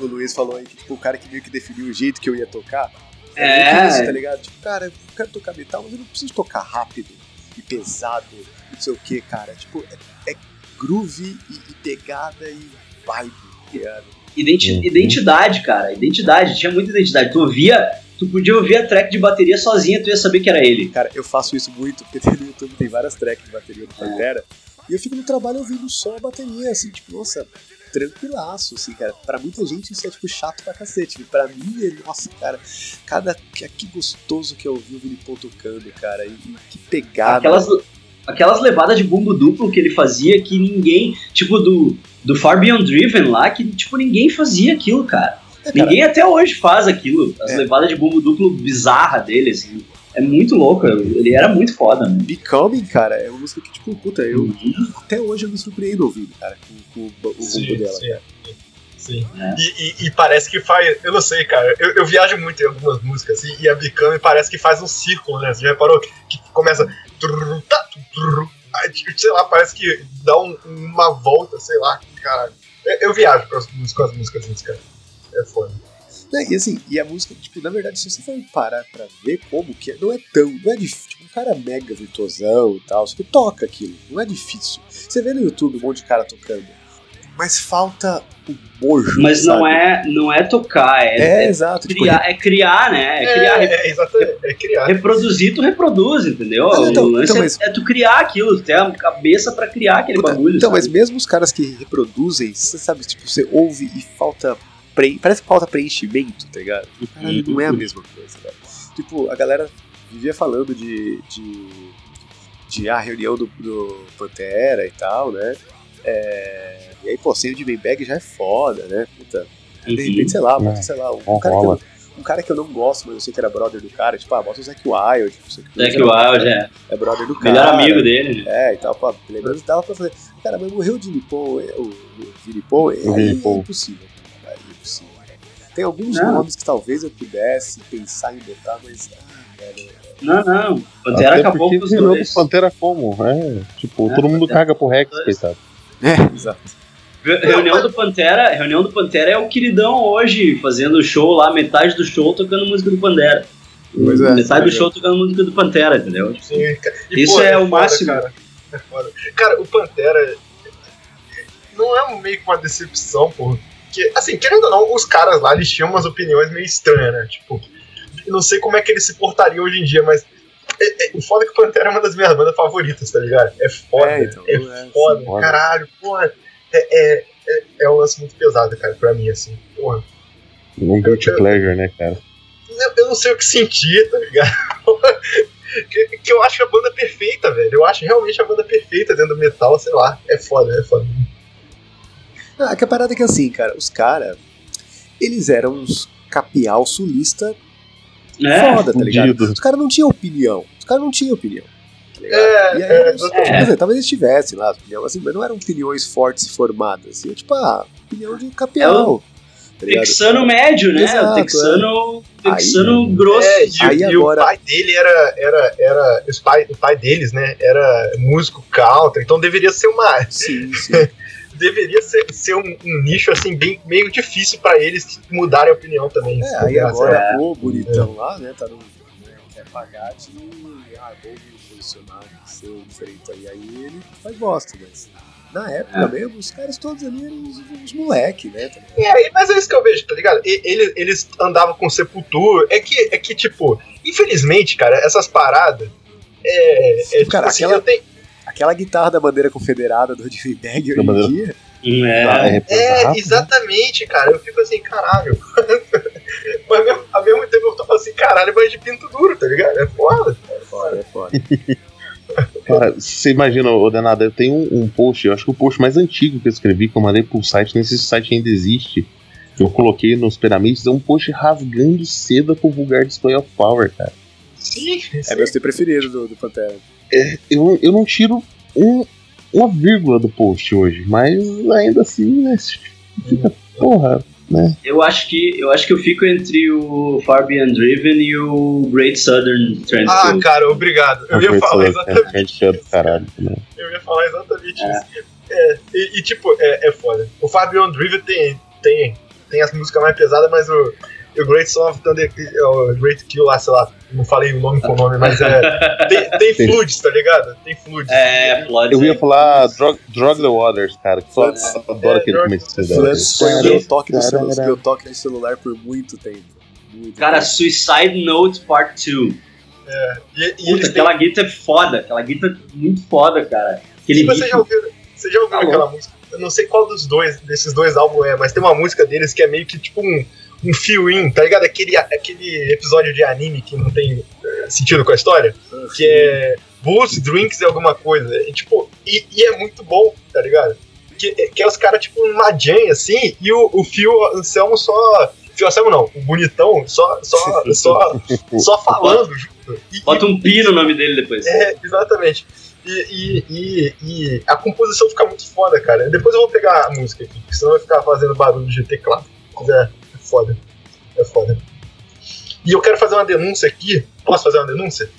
o Luiz falou aí, que tipo, o cara que meio que definiu o jeito que eu ia tocar. É. Isso, tá ligado? Tipo, cara, eu quero tocar metal, mas eu não preciso tocar rápido e pesado, não sei o que, cara. Tipo, é, é groove e, e pegada e vibe, tá ligado? Identi uhum. Identidade, cara. Identidade. Tinha muita identidade. Tu ouvia. Tu podia ouvir a track de bateria sozinha, tu ia saber que era ele. Cara, eu faço isso muito, porque no YouTube tem várias tracks de bateria do Pantera. É. E eu fico no trabalho ouvindo só a bateria, assim, tipo, nossa, tranquilaço, assim, cara. Pra muita gente isso é, tipo, chato pra cacete. E pra mim, é, nossa, cara, cada. Que gostoso que é ouvir o Vini tocando, cara. E, e que pegada. Aquelas, aquelas levadas de bumbo duplo que ele fazia que ninguém, tipo, do do Far Beyond Driven lá, que, tipo, ninguém fazia aquilo, cara. É, cara. Ninguém até hoje faz aquilo. As é. levadas de bumbo duplo bizarra dele, assim. É muito louco, ele era muito foda, né? Becoming, cara, é uma música que, tipo, puta, eu. Até hoje eu me surpreendo ouvindo, cara, com, com o, o Sim, bumbo dela. sim, é. Sim. É. E, e- e parece que faz. Eu não sei, cara. Eu, eu viajo muito em algumas músicas assim, e a Bicame parece que faz um círculo, né? Você já reparou? Que, que começa. tá, sei lá, parece que dá um- uma volta, sei lá, caralho. Eu, eu viajo com as, músicas- com as músicas assim, cara. É foda. Né, E assim, e a música, tipo, na verdade, se você for parar pra ver como que é, não é tão, não é difícil. Tipo, um cara mega virtuosão e tal, você toca aquilo, não é difícil. Você vê no YouTube um monte de cara tocando, mas falta o bojo. Mas não sabe? é, não é tocar, é, É, é exato. tipo, criar, é criar, né? É criar, É, é, exatamente. É criar. reproduzir, tu reproduz, entendeu? Ah, então, o lance então, é- mas- é, tu criar aquilo, tu ter a cabeça pra criar aquele Puta, bagulho. Então, mas sabe? mesmo os caras que reproduzem, você sabe, tipo, você ouve e falta. Pre... Parece que falta preenchimento, tá ligado? Caralho, não é a mesma coisa, cara. Tipo, a galera vivia falando de. de, de a reunião do, do Pantera e tal, né? É, E aí, pô, sem o Jimmy Bag já é foda, né? Puta. De Uhum. repente, sei lá, bota, É. sei lá, um, Não cara que eu, um cara que eu não gosto, mas eu sei que era brother do cara, tipo, ah, bota o Zac Wild. Tipo, Zac Zac era- Wild é é brother do cara. melhor amigo dele, né? É, e tal, pô, pelo menos dava pra fazer. Cara, mas morreu o Jimmy Paul, é, o, o Jimmy Paul, é, é impossível. é impossível. Tem alguns Não. nomes que talvez eu pudesse pensar em botar, mas. Ah, velho. Não, não. Pantera Até acabou com os dois. Pantera como? É, tipo, É, todo mundo Pantera. caga pro Rex, coitado. É, exato. Re- Reunião do Pantera, reunião do Pantera é o queridão hoje, fazendo show lá, metade do show tocando música do Pantera. Pois é, metade do é. show tocando música do Pantera, entendeu? Sim, cara. E, Isso pô, é o foda, máximo. Cara. É foda. Cara, o Pantera não é um- meio que uma decepção, pô. Porque, assim, querendo ou não, os caras lá eles tinham umas opiniões meio estranhas, né? Tipo, não sei como é que eles se portariam hoje em dia, mas. é- é- o foda é que o Pantera é uma das minhas bandas favoritas, tá ligado? É foda. É, então, é, é, foda, sim. foda. caralho, porra. É, é, é, é um lance muito pesado, cara, pra mim, assim. Porra. Um guilty pleasure, né, cara? Eu, eu não sei o que sentir, tá ligado? que, que eu acho a banda perfeita, velho. Eu acho realmente a banda perfeita dentro do metal, sei lá. É foda, é foda. Ah, que a parada é que assim, cara, os caras, eles eram uns capial sulista É, foda, tá ligado? Os caras não tinham opinião. Os caras não tinham opinião. Tá ligado? É, e aí, é, os- exatamente. quer dizer, talvez eles tivessem lá, opinião, assim, mas não eram opiniões fortes e formadas. Assim, tipo, ah, opinião de capial. tá ligado? texano médio, né? Exato, texano, texano Aí- grosso. É, e, Aí e agora- o pai dele era. era, era os pai, o pai deles, né? Era músico country, então deveria ser uma. Sim, sim. Deveria ser, ser um, um nicho assim, bem meio difícil pra eles mudarem a opinião também. É, aí agora o bonitão lá, né, tá no. Né, quer pagar de. Ah, vou me posicionar, ser diferente aí. Aí ele faz bosta, mas. Na época É. mesmo, os caras todos ali eram uns, uns moleque, né? tá? E aí, mas é isso que eu vejo, tá ligado? E- Eles, eles andavam com Sepultura. É que, é que, tipo, infelizmente, cara, essas paradas. É, é tipo Cara, assim, aquela- eu tenho. Aquela guitarra da bandeira confederada do Jimmy Bag hoje em bandeira- dia. Hum, É, É, rápido, né? exatamente, cara. Eu fico assim, caralho. mas ao mesmo, ao mesmo tempo eu tô assim, caralho, mas de pinto duro, tá ligado? É foda. É foda, é foda. Cara, você imagina, ô Denada, eu tenho um, um post, eu acho que o post mais antigo que eu escrevi, que eu mandei pro site, nem sei se o site ainda existe, que eu coloquei nos pirâmides, é um post rasgando seda com o vulgar display of power, cara. Sim, É meu preferido do, do Pantera. Eu, eu não tiro um, uma vírgula do post hoje, mas ainda assim, né, fica, porra, né? eu acho que eu acho que eu fico entre o Far Beyond Driven e o Great Southern Ah, Transfield. cara, obrigado. Eu ia falar exatamente exatamente do caralho, né? Eu ia falar exatamente É. isso. É, e, e, tipo, é, é foda. O Fabian Driven tem, tem, tem as músicas mais pesadas, mas o, o Great of Thunder, o Great Kill lá, sei lá, não falei o nome com o nome, mas é. Tem, tem Tem. fluids, tá ligado? Tem fluids. É, Floods. Eu ia falar drug, drug the Waters, cara, que só Floods. eu adoro É, aquele começo de Floods foi o meu toque, de celular por muito tempo. Muito Cara, tempo. Suicide Note Part 2. E, e Puta, eles têm. aquela guitarra é foda, aquela guitarra é muito foda, cara. Aquele Se você já ouviu, você já ouviu Tá aquela música? Eu não sei qual dos dois, desses dois álbuns é, mas tem uma música deles que é meio que tipo um, um fill-in, tá ligado? Aquele, aquele episódio de anime que não tem eh, sentido com a história. que é booze, drinks e alguma coisa. E, tipo, e, e é muito bom, tá ligado? Que, que é os caras, tipo, numa jam, assim, e o, o Phil Anselmo só. Phil Anselmo não, o bonitão só, só, só, só falando, E- Bota um pi no nome dele depois. É, exatamente. E, e, e, a composição fica muito foda, cara. Depois eu vou pegar a música aqui, porque senão vai ficar fazendo barulho de teclado. Mas é, é foda. É foda. E eu quero fazer uma denúncia aqui. Posso fazer uma denúncia?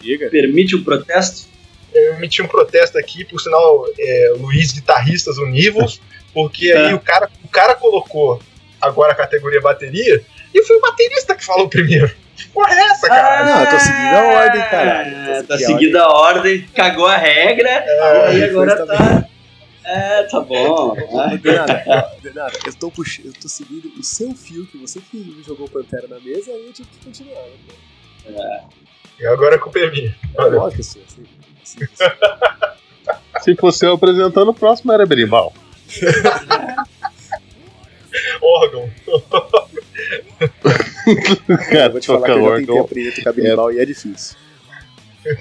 Diga. Permite o protesto? Eu emiti um protesto aqui, por sinal, é, Luiz Guitarristas Univos, porque aí Tá. o cara, o cara colocou agora a categoria bateria e foi o baterista que falou primeiro. Que porra é essa, cara? não, eu tô seguindo a ordem, caralho. Ah, Tô Tá seguindo a ordem, cagou a regra, É, e agora também. tá. É, tá bom. Não tem nada, não tem nada. Eu tô, pux... eu tô seguindo o seu fio que você que me jogou Pantera na mesa e eu tive que continuar. Né? E agora a culpa é minha. Olha. Lógico que eu sou assim. assim. Se fosse eu apresentando, o próximo era Berimbau. órgão. Cara, eu vou te falar que eu já tentei aprender a tocar berimbau e é difícil.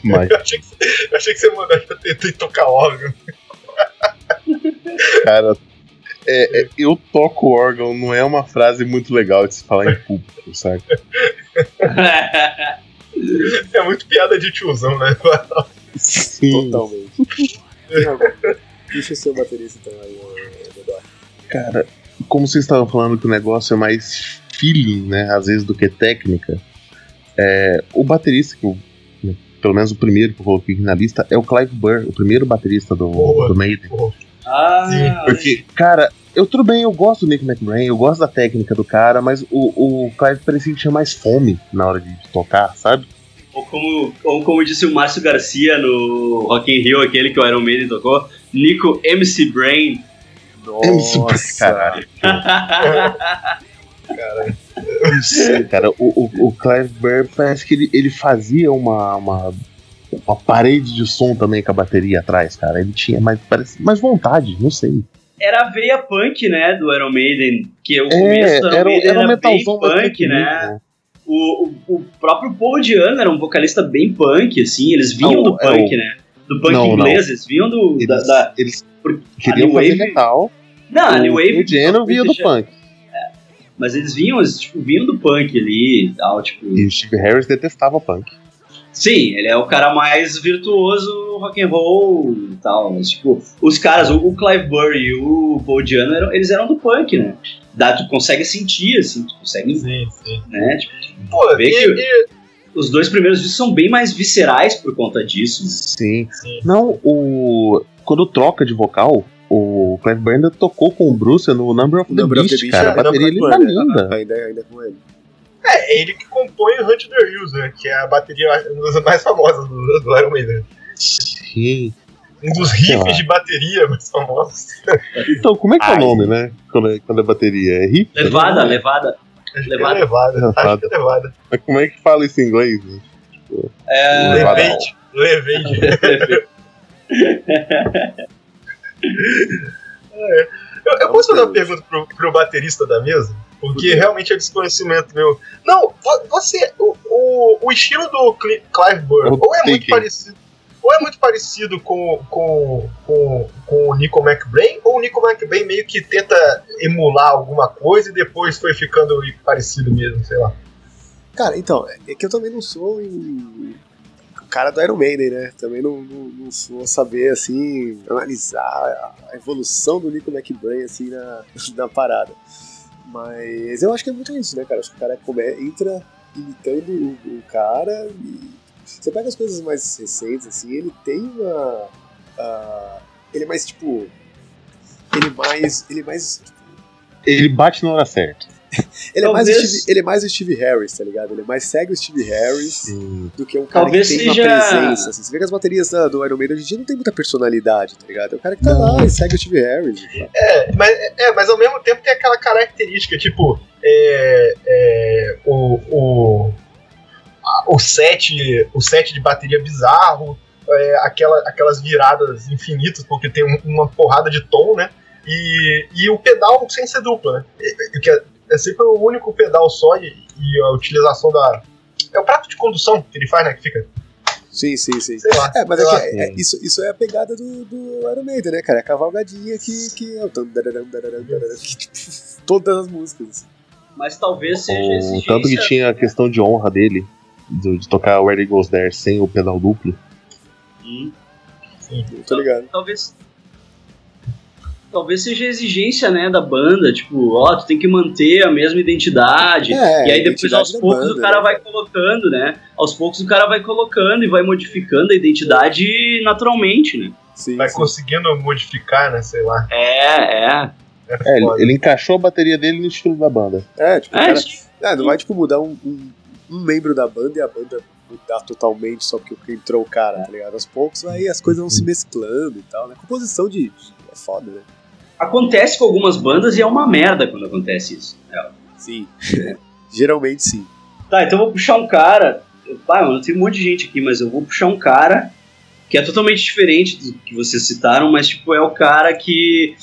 mas, Eu achei que, eu achei que você mandava eu tentei tocar órgão. Cara, é, é, eu toco órgão não é uma frase muito legal de se falar em público, sabe? É muito piada de tiozão, né? Sim, Totalmente. Deixa o seu baterista então aí, cara, como vocês estavam falando que o negócio é mais feeling, né, às vezes do que técnica, é, o baterista que eu, pelo menos o primeiro que eu coloquei aqui na lista é o Clive Burr, o primeiro baterista do, Boa. do Maiden. Ah, Porque, cara, eu tudo bem, eu gosto do Nick McBrain, eu gosto da técnica do cara, mas o, o Clive parecia que tinha mais fome na hora de tocar, sabe? ou, como, ou como disse o Márcio Garcia no Rock in Rio, aquele que o Iron Maiden tocou, Nico MC Brain. MC caralho. Não sei, cara, o, o, o Clive Burr parece que ele, ele fazia uma, uma, uma parede de som também com a bateria atrás, cara. Ele tinha mais, parece, mais vontade, não sei. Era a veia punk, né, do Iron Maiden, que o É, começo do Iron era, Maiden era um era bem metalzão mais punk, tranquilinho, né? O, o, o próprio Paul Diano era um vocalista bem punk, assim, eles vinham Não, do é punk, o- né? Do punk Não, não. inglês, eles vinham do, da, Eles, da- eles por- queriam fazer Wave- metal, Não, a New Wave... o Geno via do punk. Mas eles vinham, eles, tipo, vinham do punk ali e tal, tipo... E o Steve Harris detestava punk. Sim, ele é o cara mais virtuoso rock and roll e tal. Mas, tipo, os caras, o Clive Burr e o Paul Diano, eram, eles eram do punk, né? Dá, tu consegue sentir, assim, tu consegue, Sim, sim. né? Tipo, Pô, Vê e, que- e- os dois primeiros discos são bem mais viscerais por conta disso. Sim. Sim. Não, o. Quando troca de vocal, o Clive Burr ainda tocou com o Bruce no Number of the Number of the Beast, Beast, cara. é, A bateria ele tá Beast, linda. Ainda, ainda com ele. É ele que compõe o Hunt the Hills, né? Que é a bateria uma das mais famosas do, do Iron Maiden. Sim. Um dos riffs de bateria mais famosos. Então, como é que é Ai. o nome, né? Quando é, quando é bateria? É hip? Levada, levada. Acho Levada. que é levada. Acho que é levada. Mas como é que fala isso em inglês? né? É, Levada. Levade. Levade. Eu, eu posso fazer uma pergunta pro, pro baterista da mesa? Porque realmente é desconhecimento meu. Não, vo- você. O, o, o estilo do Cli- Clive Burr, ou é muito parecido. Ou é muito parecido com, com, com, com o Nico McBrain, ou o Nico McBrain meio que tenta emular alguma coisa e depois foi ficando parecido mesmo, sei lá. Cara, então, é que eu também não sou um o cara do Iron Maiden, né? Também não, não, não sou saber, assim, analisar a a evolução do Nico McBrain, assim, na, na parada. Mas eu acho que é muito isso, né, cara? Acho que o cara entra imitando o, o cara e você pega as coisas mais recentes, assim, ele tem uma... ah, ele é mais, tipo... Ele é mais... Ele é mais... tipo, Ele bate na hora certa. ele, é mais o Talvez- Steve, ele é mais o Steve Harris, tá ligado? Ele é mais segue o Steve Harris Sim. do que um cara Talvez que tem seja- uma presença. Assim. Você vê que as baterias da- do Iron Maiden hoje em dia não tem muita personalidade, tá ligado? É o cara que tá lá e segue o Steve Harris. É, mas, é, mas ao mesmo tempo tem aquela característica, tipo, é, é, o, o, a- o, set, o set de bateria bizarro, é, aquela, aquelas viradas infinitas, porque tem um- uma porrada de tom, né? E, e o pedal sem ser duplo, né? E- e- Que é, sempre o único pedal só e, e a utilização da. É o prato de condução que ele faz, né? Que fica, Sim, sim, sim. sei lá. É, mas sei é lá. que é- é- isso, isso é a pegada do, do Iron Maiden, né, cara? É a cavalgadinha que, que é o todas as músicas. assim. Mas talvez seja O tanto que tinha a questão de honra dele. de, de tocar Where It Goes There sem o pedal duplo. Hum. Tô ligado. Talvez. Talvez seja a exigência, né, da banda, tipo, ó, tu tem que manter a mesma identidade. É, e aí depois aos poucos banda, o cara né? vai colocando, né? Aos poucos o cara vai colocando e vai modificando a identidade naturalmente, né? Sim, Vai sim. conseguindo modificar, né? Sei lá. É, é. É, É, ele, ele encaixou a bateria dele no estilo da banda. É, tipo, o É, cara, é, não vai tipo mudar um, um, um membro da banda e a banda mudar totalmente só porque entrou o cara, tá ligado? Aos poucos aí as coisas vão se mesclando e tal, né? Composição de, de- é foda, né? Acontece com algumas bandas e é uma merda quando acontece isso. É. Sim. Geralmente sim. Tá, então eu vou puxar um cara. Pai, mano, tem um monte de gente aqui, mas eu vou puxar um cara que é totalmente diferente do que vocês citaram, mas tipo, é o cara que.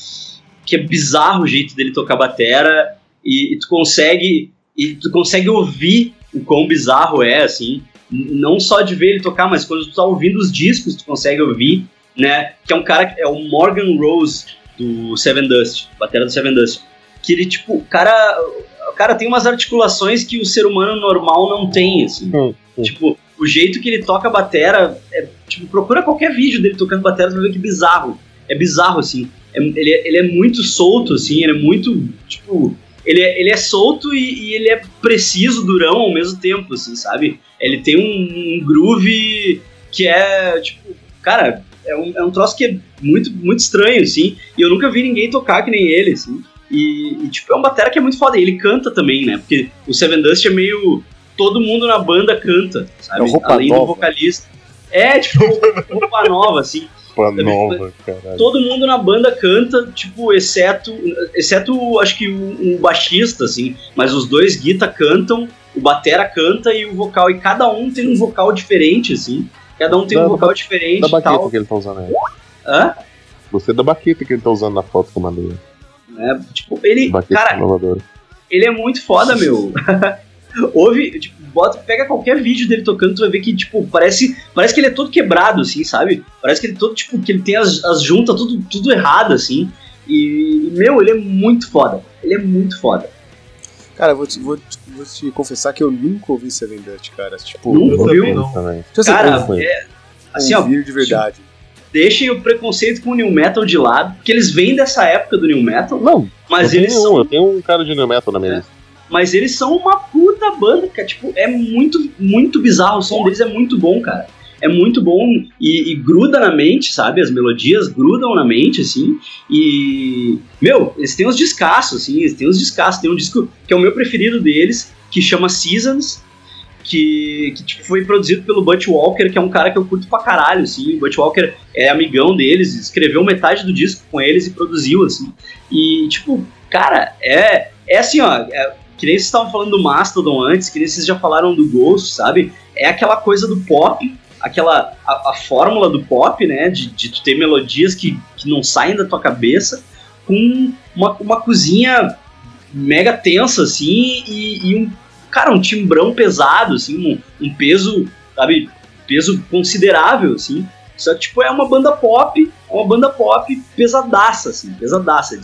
que é bizarro o jeito dele tocar batera e, e tu consegue. E tu consegue ouvir o quão bizarro é, assim. Não só de ver ele tocar, mas quando tu tá ouvindo os discos, tu consegue ouvir, né? Que é um cara que é o Morgan Rose do Seven Dust, batera do Seven Dust. Que ele, tipo, o cara. O cara tem umas articulações que o ser humano normal não tem, assim. Hum, hum. Tipo, o jeito que ele toca a batera, é, tipo, procura qualquer vídeo dele tocando batera, você vai ver que bizarro. É bizarro, assim. É- ele, é- ele é muito solto, assim, ele é muito, tipo... Ele é, ele é solto e, e ele é preciso, durão ao mesmo tempo, assim, sabe? Ele tem um, um groove que é, tipo... Cara, é um, é um troço que é muito, muito estranho, assim. E eu nunca vi ninguém tocar que nem ele, assim. E, e, tipo, é um batera que é muito foda. E ele canta também, né? Porque o Seven Dust é meio... Todo mundo na banda canta, sabe? É roupa Além nova. do vocalista. É, tipo, roupa nova, assim. Pra Também nova, caralho. Todo mundo na banda canta, tipo, exceto, exceto acho que o, o baixista, assim. Mas os dois guita cantam, o batera canta e o vocal. E cada um tem um vocal diferente, assim. Cada um tem Da- um vocal da- diferente Da baqueta tal. que ele tá usando aí. Hã? Você é da baqueta que ele tá usando na foto eu mandei. É, tipo, ele, Baqueta cara, inovadora. ele é muito foda, meu. Ouve, tipo, bota, pega qualquer vídeo dele tocando, tu vai ver que, tipo, parece, parece que ele é todo quebrado, assim, sabe? Parece que ele é todo, tipo, que ele tem as, as juntas tudo, tudo errado, assim. E, meu, ele é muito foda. Ele é muito foda. Cara, eu vou te, vou, te- vou te confessar que eu nunca ouvi Seven Dust, cara. Tipo, Nunca eu ouviu? também não. Também. Eu ser Cara, é, assim, ó, ouvir de verdade. deixem o preconceito com o New Metal de lado, porque eles vêm dessa época do New Metal, Não, mas eu, eles tenho, são eu tenho um cara de new metal na minha É. lista. Mas eles são uma puta banda, cara. Tipo, é muito, muito bizarro. O som deles é muito bom, cara. É muito bom e, e gruda na mente, sabe? As melodias grudam na mente, assim. E. Meu, eles têm uns descassos, assim. Eles têm uns descassos. Tem um disco que é o meu preferido deles, que chama Seasons. Que, que tipo, foi produzido pelo Butch Walker, que é um cara que eu curto pra caralho, assim. O Butch Walker é amigão deles, escreveu metade do disco com eles e produziu, assim. E, tipo, cara, é, é assim, ó. é- que nem vocês estavam falando do Mastodon antes, que nem vocês já falaram do Ghost, sabe? É aquela coisa do pop, aquela a, a fórmula do pop, né? De, de tu ter melodias que, que não saem da tua cabeça, com uma, uma cozinha mega tensa, assim, e, e um, cara, um timbrão pesado, assim, um, um peso, sabe? Peso considerável, assim. Só que, tipo, é uma banda pop, é uma banda pop pesadaça, assim, pesadaça.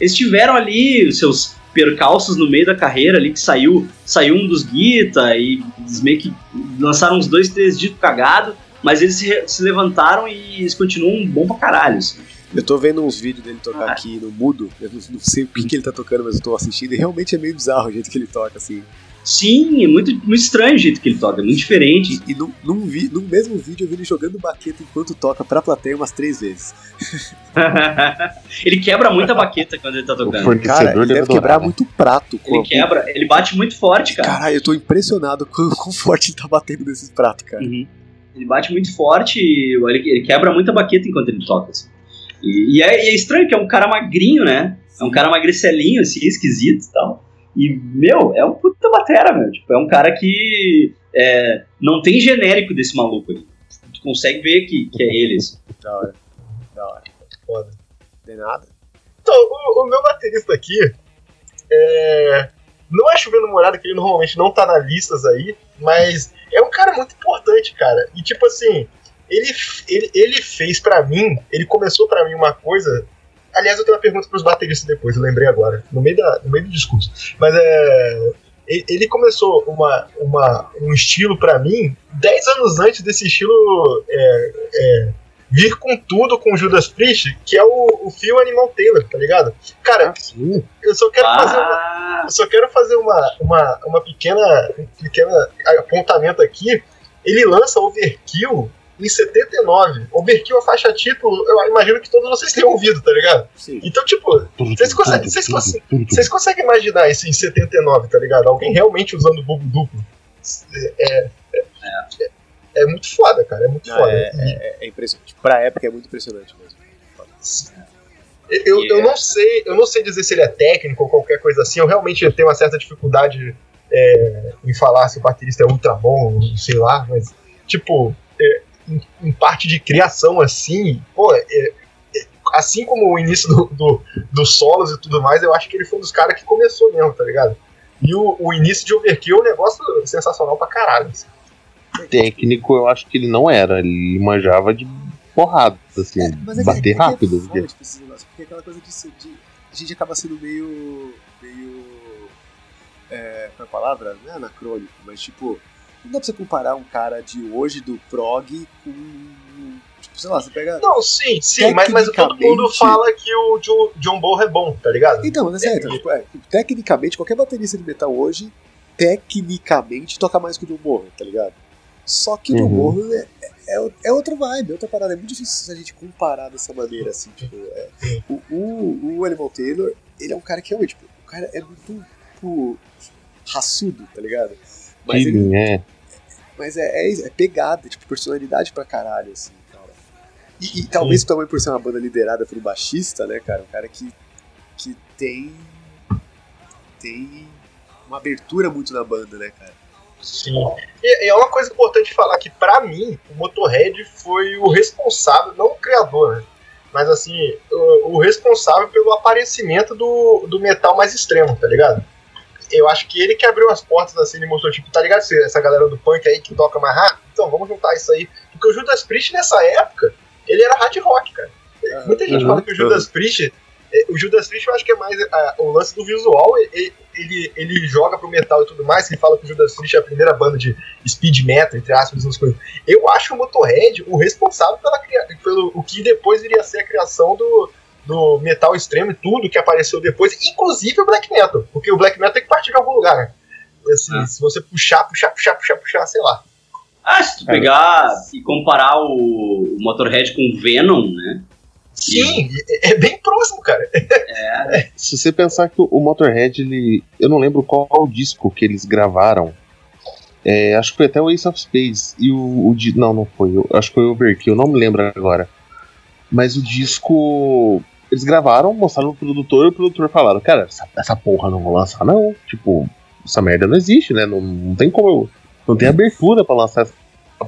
Eles, tiveram ali os seus percalços no meio da carreira ali, que saiu, saiu um dos guita e eles meio que lançaram uns dois, três discos cagados, mas eles se, se levantaram e eles continuam bom pra caralho, assim. Eu tô vendo uns vídeos dele tocar Ah. aqui no mudo. Eu não, não sei o que, que ele tá tocando, mas eu tô assistindo e realmente é meio bizarro o jeito que ele toca, assim. Sim, é muito, muito estranho o jeito que ele toca, é muito diferente. E, num, num, vi, num mesmo vídeo eu vi ele jogando baqueta enquanto toca pra plateia umas três vezes. ele quebra muita baqueta quando ele tá O tocando. fornecedor Cara, ele deve adorar, quebrar né? muito prato. Ele quebra, ele bate muito forte, cara. Caralho, eu tô impressionado com o quão forte ele tá batendo nesses pratos, cara. Uhum. Ele bate muito forte e ele, ele quebra muita baqueta enquanto ele toca. assim. E, e é, e é estranho que é um cara magrinho, né? É um cara magricelinho, assim, esquisito e tal. E, meu, é um puta batera, meu. Tipo, é um cara que é, não tem genérico desse maluco aí. Tu consegue ver que, que é ele, assim. Da hora. Da hora. Foda. De nada. Então, o, o meu baterista aqui é. Não é chovendo morada, que ele normalmente não tá nas listas aí, mas é um cara muito importante, cara. E tipo assim, ele, ele, ele fez pra mim, ele começou pra mim uma coisa. Aliás, eu tenho uma pergunta pros bateristas depois, eu lembrei agora, no meio, da, no meio do discurso. Mas é. ele, começou uma, uma, um estilo pra mim 10 anos antes desse estilo é, é, vir com tudo com Judas Priest, que é o, o Phil Animal Taylor, tá ligado? Cara, Sim. eu só quero fazer uma, Ah, eu só quero fazer uma, uma, uma pequena, um pequena apontamento aqui. Ele lança Overkill em 79. Overkill, a faixa título, eu imagino que todos vocês tenham ouvido, tá ligado? Sim. Então, tipo, Vocês conseguem- vocês conseguem- vocês conseguem imaginar isso em 79, tá ligado? Alguém realmente usando bubbo duplo. É, é, é, é muito foda, cara. É muito Não, foda. é, é, é impressionante. Pra época é muito impressionante mesmo. Eu, eu não sei, eu não sei dizer se ele é técnico ou qualquer coisa assim. Eu realmente tenho uma certa dificuldade é, em falar se o baterista é ultra bom, sei lá, mas tipo, é, em, em parte de criação assim, pô, é, é, assim como o início do, do, dos solos e tudo mais, eu acho que ele foi um dos caras que começou mesmo, tá ligado? E o, o início de Overkill é um negócio sensacional pra caralho. assim. Técnico, eu acho que ele não era. Ele manjava de porrada, assim, É, mas é bater é que rápido. É porque- tipo, esses negócios, porque é aquela coisa de, de- A gente acaba sendo meio. meio. É, qual é a palavra? Não é anacrônico, mas tipo. Não dá pra você comparar um cara de hoje do prog com. Tipo, sei lá, você pega. Não, sim, sim, mas, mas todo mundo fala que o Jo- John Bonham é bom, tá ligado? Então, mas é, então, tipo, é, tipo, tecnicamente, qualquer baterista de metal hoje, tecnicamente, toca mais que o John Bonham, tá ligado? Só que o John Uhum. Bonham é, é, é outra vibe, é outra parada. É muito difícil a gente comparar dessa maneira, assim, tipo... é, o, o, o Animal Taylor, ele é um cara que é, tipo, o cara é muito, tipo, raçudo, tá ligado? Mas, ele, é. mas é, é, é pegada, tipo, personalidade pra caralho, assim, cara. E, e talvez também por ser uma banda liderada pelo baixista, né, cara? Um cara que, que tem. tem uma abertura muito na banda, né, cara? Sim. E, e é uma coisa importante falar que, pra mim, o Motorhead foi o responsável, não o criador, né? Mas assim, o, o responsável pelo aparecimento do, do metal mais extremo, tá ligado? Eu acho que ele que abriu as portas assim e mostrou, tipo, tá ligado? Essa galera do punk aí que toca mais rápido, então vamos juntar isso aí. Porque o Judas Priest nessa época, ele era hard rock, cara. Muita gente Uhum. fala que o Judas Priest. é, O Judas Priest eu acho que é mais ah, o lance do visual. e- Ele, ele joga pro metal e tudo mais. Ele fala que o Judas Priest é a primeira banda de speed metal, entre aspas, essas coisas. Eu acho o Motorhead o responsável pela, pelo o que depois viria a ser a criação do, do metal extremo e tudo que apareceu depois, inclusive o black metal. Porque o black metal tem que partir de algum lugar, né? Assim, Ah. Se você puxar, puxar, puxar, puxar, puxar, sei lá. ah, se tu pegar e comparar o, Motorhead com o Venom, né? Sim, é, é bem próximo, cara. Se você pensar que o Motorhead, ele. Eu não lembro qual o disco que eles gravaram. É, acho que foi até o Ace of Spades. E o, o Não, não foi. eu- acho que foi o Overkill, não me lembro agora. Mas o disco. Eles gravaram, mostraram pro produtor e o produtor falaram: Cara, essa, essa porra não vou lançar, não. Tipo, essa merda não existe, né? Não, não tem como. eu- Não tem abertura pra lançar essa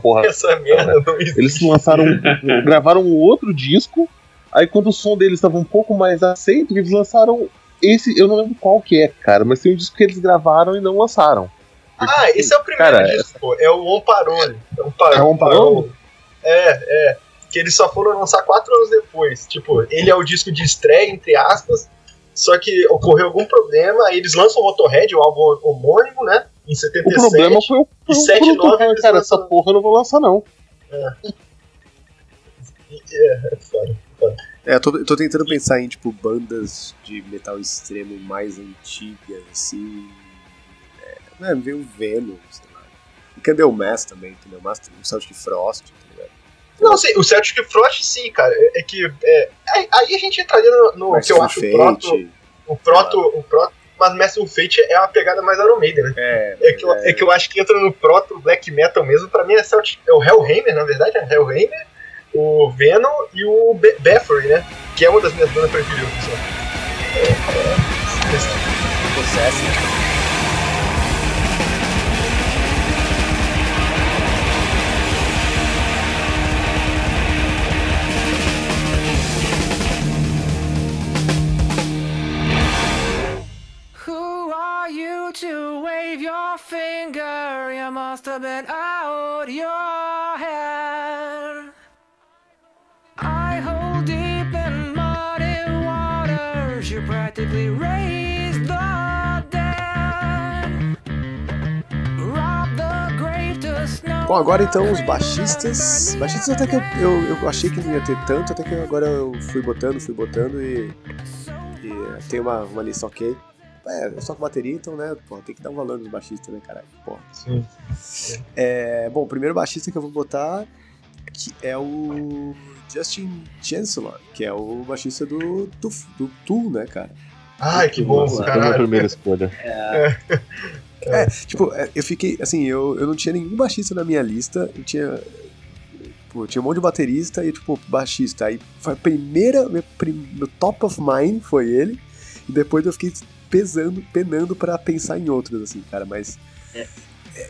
porra. Essa merda não existe. Eles lançaram, gravaram um outro disco. Aí quando o som deles estava um pouco mais aceito, eles lançaram esse, eu não lembro qual que é, cara, mas tem um disco que eles gravaram e não lançaram. Ah, esse é o primeiro Cara, disco, pô. É o On Parole. É um É o On Parole? É, é. Que eles só foram lançar quatro anos depois. Tipo, ele é o disco de estreia, entre aspas. Só que ocorreu algum problema, aí eles lançam o Motorhead, o álbum homônimo, né? Em O 77. problema foi o, e foi o 7, produtor 9 falando, eles cara, essa lançam- porra eu não vou lançar não. É, é foda. É, eu tô, eu tô tentando pensar em, tipo, bandas de metal extremo mais antigas, assim. É, né, veio o Venom, sei lá. E Candlemass também, Candlemass, o Celtic Frost, tá? Não, sei, o Celtic Frost, sim, cara. É, é que. é, aí, a gente entraria no, no que eu acho o proto. Fate. O proto, o proto mas Massive Fate é uma pegada mais Iron Maiden, né? É, É que, eu, é que eu acho que entra no proto black metal mesmo. Pra mim é, Celtic, é o Hellhammer, na verdade, é Hellhammer, o Venom e o Be Bathory, né? Que é uma das minhas bandas preferidas. pessoal. É, é, processo. finger, you must have been out your. I hold deep in muddy waters, you practically raised the dead. Rob the grave to snow. Bom, agora então os baixistas. Baixistas até que eu, eu, eu achei que não ia ter tanto, até que agora eu fui botando, fui botando e. e tem uma, uma lista ok. É, eu só com bateria, então, né, pô, tem que dar um valor nos baixistas, né, caralho? Porra. Sim. É, bom, o primeiro baixista que eu vou botar que é o Justin Chancellor, que é o baixista do, do, do Tool, né, cara? Ai, que bom, Nossa, Essa foi a minha caralho. primeira escolha. É, tipo, é, eu fiquei, assim, eu, eu não tinha nenhum baixista na minha lista, eu tinha, pô, tinha um monte de baterista e, tipo, baixista, aí foi a primeira, meu, prim- meu top of mind foi ele, e depois eu fiquei pesando, penando pra pensar em outros, assim, cara, mas... É. é,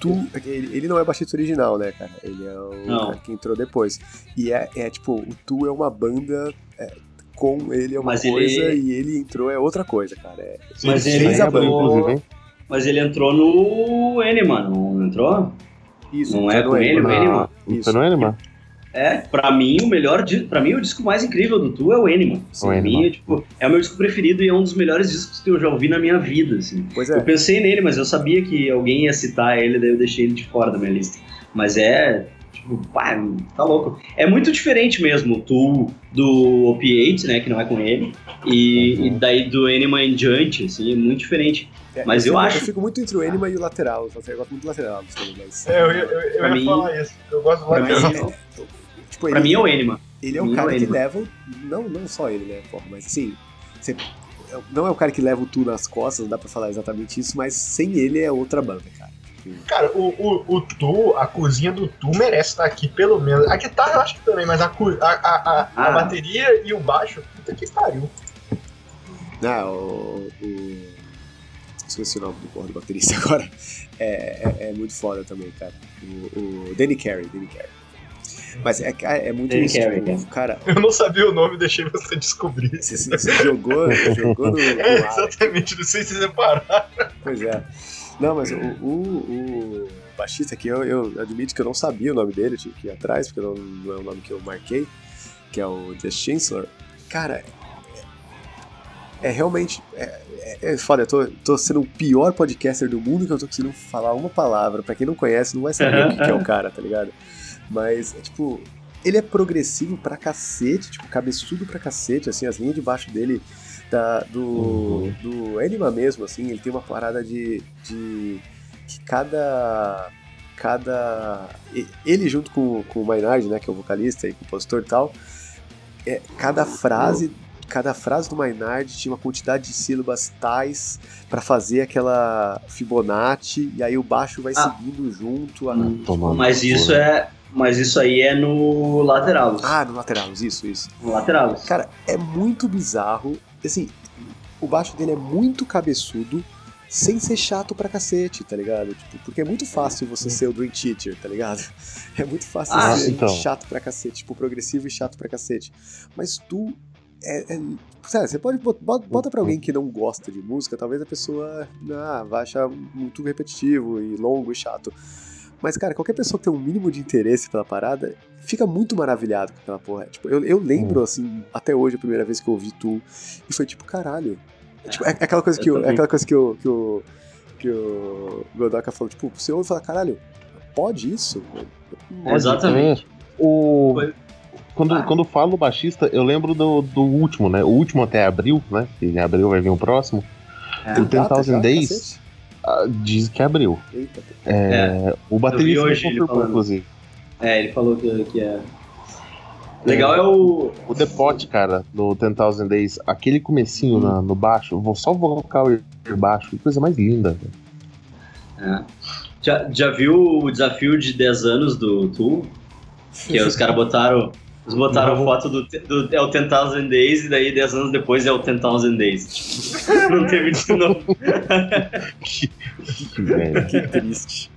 Tu, ele, ele não é baixista original, né, cara? Ele é o Não. cara que entrou depois. E é, é tipo, o Tu é uma banda é, com ele é uma Mas ele- coisa e ele entrou é outra coisa, cara. É, Mas ele ele fez a banda. entrou- inclusive? Mas ele entrou no Enema, não entrou? isso, Não é no com ele, Enema. o Enema? Não Isso. foi no Enema? É, pra mim o melhor, di- pra mim o disco mais incrível do Tu é o Enema. Assim, O é, tipo, é o meu disco preferido e é um dos melhores discos que eu já ouvi na minha vida, assim. Pois Eu é. pensei nele, mas eu sabia que alguém ia citar ele, daí eu deixei ele de fora da minha lista. Mas é, tipo, pá, tá louco. É muito diferente mesmo o Tu do Opiate, né, que não é com ele, e, Uhum. e daí do Enema em diante, assim, é muito diferente. É, Mas eu fico, acho- Eu fico muito entre o Enema e o lateral. Eu gosto muito do lateral, mas. É, eu, ia- eu, eu ia mim- falar isso. Eu gosto do pra lateral. mim- tipo, Pra ele, mim é o Enema. ele é pra o cara é o que leva. o- Não, não só ele, né, porra, mas assim. você- não é o cara que leva o tu nas costas, não dá pra falar exatamente isso, mas sem ele é outra banda, cara. Cara, o, o, o Tu, a cozinha do Tu merece estar aqui, pelo menos. A guitarra eu acho que também, mas a, a, a, a, a Ah. bateria e o baixo, puta que pariu. Ah, o. o- Esqueci o nome do porra do baterista agora. É, é, é muito foda também, cara. O, o Danny Carey, Danny Carey. Mas é, é muito isso, Carey, tipo, cara, Eu não sabia o nome, deixei você descobrir. você, você jogou, jogou no, no É, ar. exatamente, não sei se separar. Pois é. Não, mas o, o, o baixista aqui, eu, eu admito que eu não sabia o nome dele, tive que ir atrás, porque não, não é o nome que eu marquei, que é o Just Chancellor. Cara, é, é realmente. É, é, é foda, eu tô, tô sendo o pior podcaster do mundo que eu tô conseguindo falar uma palavra. Pra quem não conhece, não vai saber o que, que é o cara, tá ligado? Mas, é tipo. Ele é progressivo pra cacete, tipo, cabeçudo pra cacete, assim, as linhas de baixo dele da, do, Uhum. do Anima mesmo, assim, ele tem uma parada de, de que cada cada ele junto com, com o Maynard, né, que é o vocalista e compositor e tal, é, cada frase cada frase do Maynard tinha uma quantidade de sílabas tais pra fazer aquela Fibonacci e aí o baixo vai Ah. seguindo junto a, Hum, Tomando Mas isso né? é. Mas isso aí é no lateral. ah no lateral isso isso No lateral. Cara, é muito bizarro. Assim, o baixo dele é muito cabeçudo, sem ser chato pra cacete, tá ligado? Tipo, porque é muito fácil você ser o Dream Teacher, tá ligado? É muito fácil Ah, ser então. chato pra cacete, tipo, progressivo e chato pra cacete. Mas tu. É, é- sabe, você pode bot- bota, bota pra alguém que não gosta de música, talvez a pessoa ah, vai achar muito repetitivo e longo e chato. Mas, cara, qualquer pessoa que tem um mínimo de interesse pela parada fica muito maravilhado com aquela porra. Tipo, eu, eu lembro, assim, até hoje, a primeira vez que eu ouvi Tu, e foi tipo, caralho. É, tipo, é, é aquela coisa que Eu o, é aquela coisa que o, que o, que o Godoka falou, tipo, você ouve e fala, caralho, pode isso? Pode Exatamente. O... Foi- Quando, Ah. quando eu falo baixista, eu lembro do, do último, né? O último até abril, né? Que em abril vai vir o próximo. É. O 10,000 já, Days cacete? Ah, diz que abriu. Eita, É, O baterista hoje confirmou, inclusive. É, ele falou que, que é. Legal é o. O The Pot, cara, no 10,000 Days, aquele comecinho na- no baixo, vou só vocal e baixo, que coisa mais linda. velho. é. Já, já viu o desafio de 10 anos do Tool? Que os caras botaram. Eles botaram Não. foto do, do. É o 10,000 Days e daí 10 anos depois é o 10,000 Days. Tipo, não teve de novo. Que, que que triste.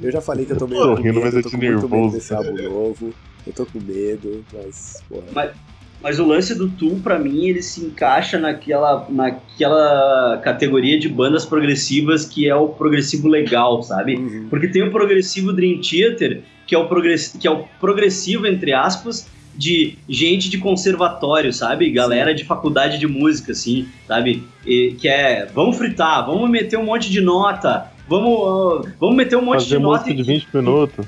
Eu já falei que eu tô meio Tô com rindo, medo, mas eu tô muito medo nervoso. desse álbum novo. Eu tô com medo, mas, porra. Mas o lance do Tool, pra mim, ele se encaixa naquela, naquela categoria de bandas progressivas que é o progressivo legal, sabe? Uhum. Porque tem o progressivo Dream Theater, que é o, progress, que é o progressivo, entre aspas, de gente de conservatório, sabe? Galera de faculdade de música, assim, sabe? E, que é, vamos fritar, vamos meter um monte de nota, vamos, vamos meter um monte Fazer de nota de 20 minutos.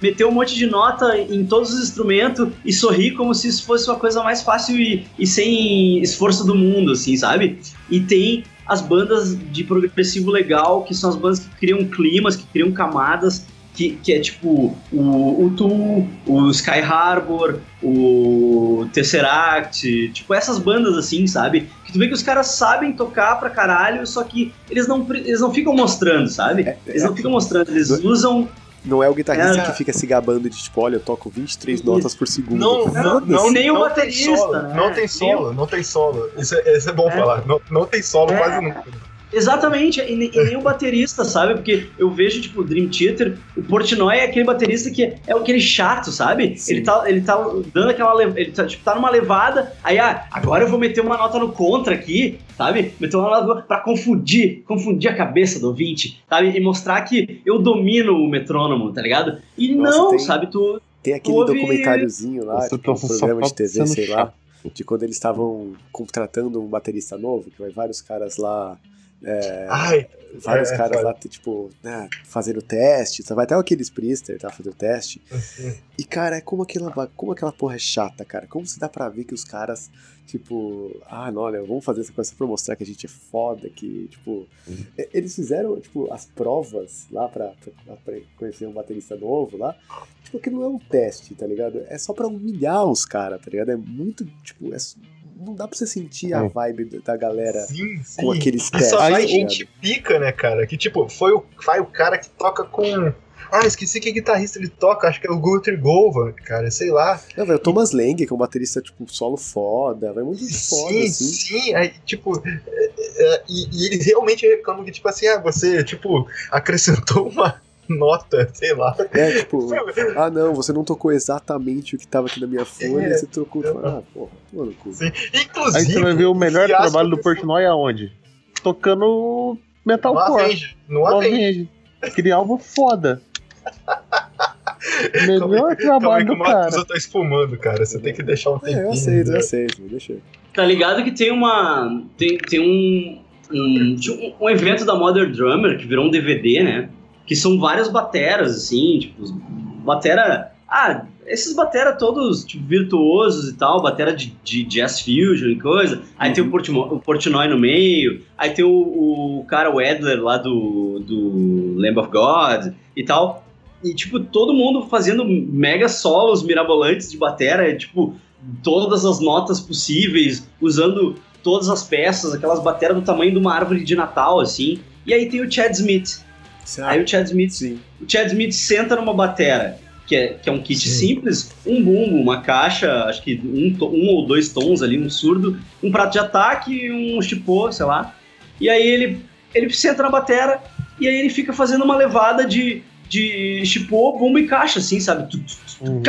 meter um monte de nota em todos os instrumentos e sorrir como se isso fosse uma coisa mais fácil e, e sem esforço do mundo, assim, sabe? E tem as bandas de progressivo legal, que são as bandas que criam climas, que criam camadas, que, que é tipo o, o Tool, o Sky Harbor, o Tesseract, tipo essas bandas assim, sabe? Que tu vê que os caras sabem tocar pra caralho, só que eles não, eles não ficam mostrando, sabe? É, Eles não ficam mostrando, eles usam Não é o guitarrista É. que fica se gabando de tipo, olha, eu toco 23 Isso. notas por segundo. Não, não, não, nem o não baterista, tem solo, né? não tem solo, não tem solo. Isso é, isso é bom É. falar. Não, não tem solo É. quase nunca. Exatamente, e, e nem o baterista, sabe? Porque eu vejo, tipo, o Dream Theater, o Portnoy é aquele baterista que é aquele chato, sabe? Sim. Ele tá, ele tá dando aquela. le- Ele tá, tipo, tá numa levada, aí, ah, agora eu vou meter uma nota no contra aqui, sabe? Meter uma nota pra confundir, confundir a cabeça do ouvinte, sabe? E mostrar que eu domino o metrônomo, tá ligado? E Nossa, não, tem- sabe? Tu. Tem aquele Houve- documentáriozinho lá, Você tipo, um tá só programa de TV, sendo sei lá, chato. de quando eles estavam contratando um baterista novo, que vai vários caras lá. É, Ai, vários é, caras foda. lá, tipo, né, fazendo teste, vai até aqueles Priester, tá, fazendo teste. E, cara, é como aquela, como aquela porra é chata, cara. Como se dá pra ver que os caras, tipo, ah, não, olha, vamos fazer essa coisa pra mostrar que a gente é foda, que, tipo. e- Eles fizeram, tipo, as provas lá pra, pra, pra conhecer um baterista novo lá. Tipo, que não é um teste, tá ligado? É só pra humilhar os caras, tá ligado? É muito, tipo, é não dá pra você sentir a vibe da galera sim, sim. com aqueles testes. só vai gente pica, né, cara? Que tipo, foi o, vai o cara que toca com. Ah, esqueci que guitarrista ele toca, acho que é o Guthrie Govan, cara, sei lá. Não, velho, o Thomas Lang, que é um baterista, tipo, solo foda, vai muito foda, sim, assim. sim, aí, tipo, é, é, e, e eles realmente reclamam que, tipo assim, ah, você, tipo, acrescentou uma nota, sei lá. É, tipo, ah não, você não tocou exatamente o que tava aqui na minha folha, É. você trocou. Ah, porra, toma no cu. Sim. Aí Inclusive. você vai ver o melhor trabalho do Portnoy aonde? Tocando metalcore. No No Avenge. Aquele álbum foda. Melhor aí, aí trabalho que o do cara. Matusa tá esfumando, cara. Você tem que deixar um É, tempinho. eu aceito, eu né? aceito, deixa eu. Tá ligado que tem uma. Tem, tem um, um. um- um evento da Modern Drummer que virou um DVD, né? Que são várias bateras, assim, tipo, batera. Ah, esses batera todos tipo, virtuosos e tal, batera de, de jazz fusion e coisa. Aí tem o, Portimo- o Portnoy no meio, aí tem o, o cara, o Edler lá do, do Lamb of God e tal. E, tipo, todo mundo fazendo mega solos mirabolantes de batera, tipo, todas as notas possíveis, usando todas as peças, aquelas bateras do tamanho de uma árvore de Natal, assim. E aí tem o Chad Smith. Aí o Chad Smith, Sim. o Chad Smith senta numa batera, que é, que é um kit Sim. simples, um bumbo, uma caixa, acho que um, um ou dois tons ali, um surdo, um prato de ataque e um chipô, sei lá. E aí ele, ele senta na batera e aí ele fica fazendo uma levada de, de chipô, bumbo e caixa, assim, sabe? Uhum.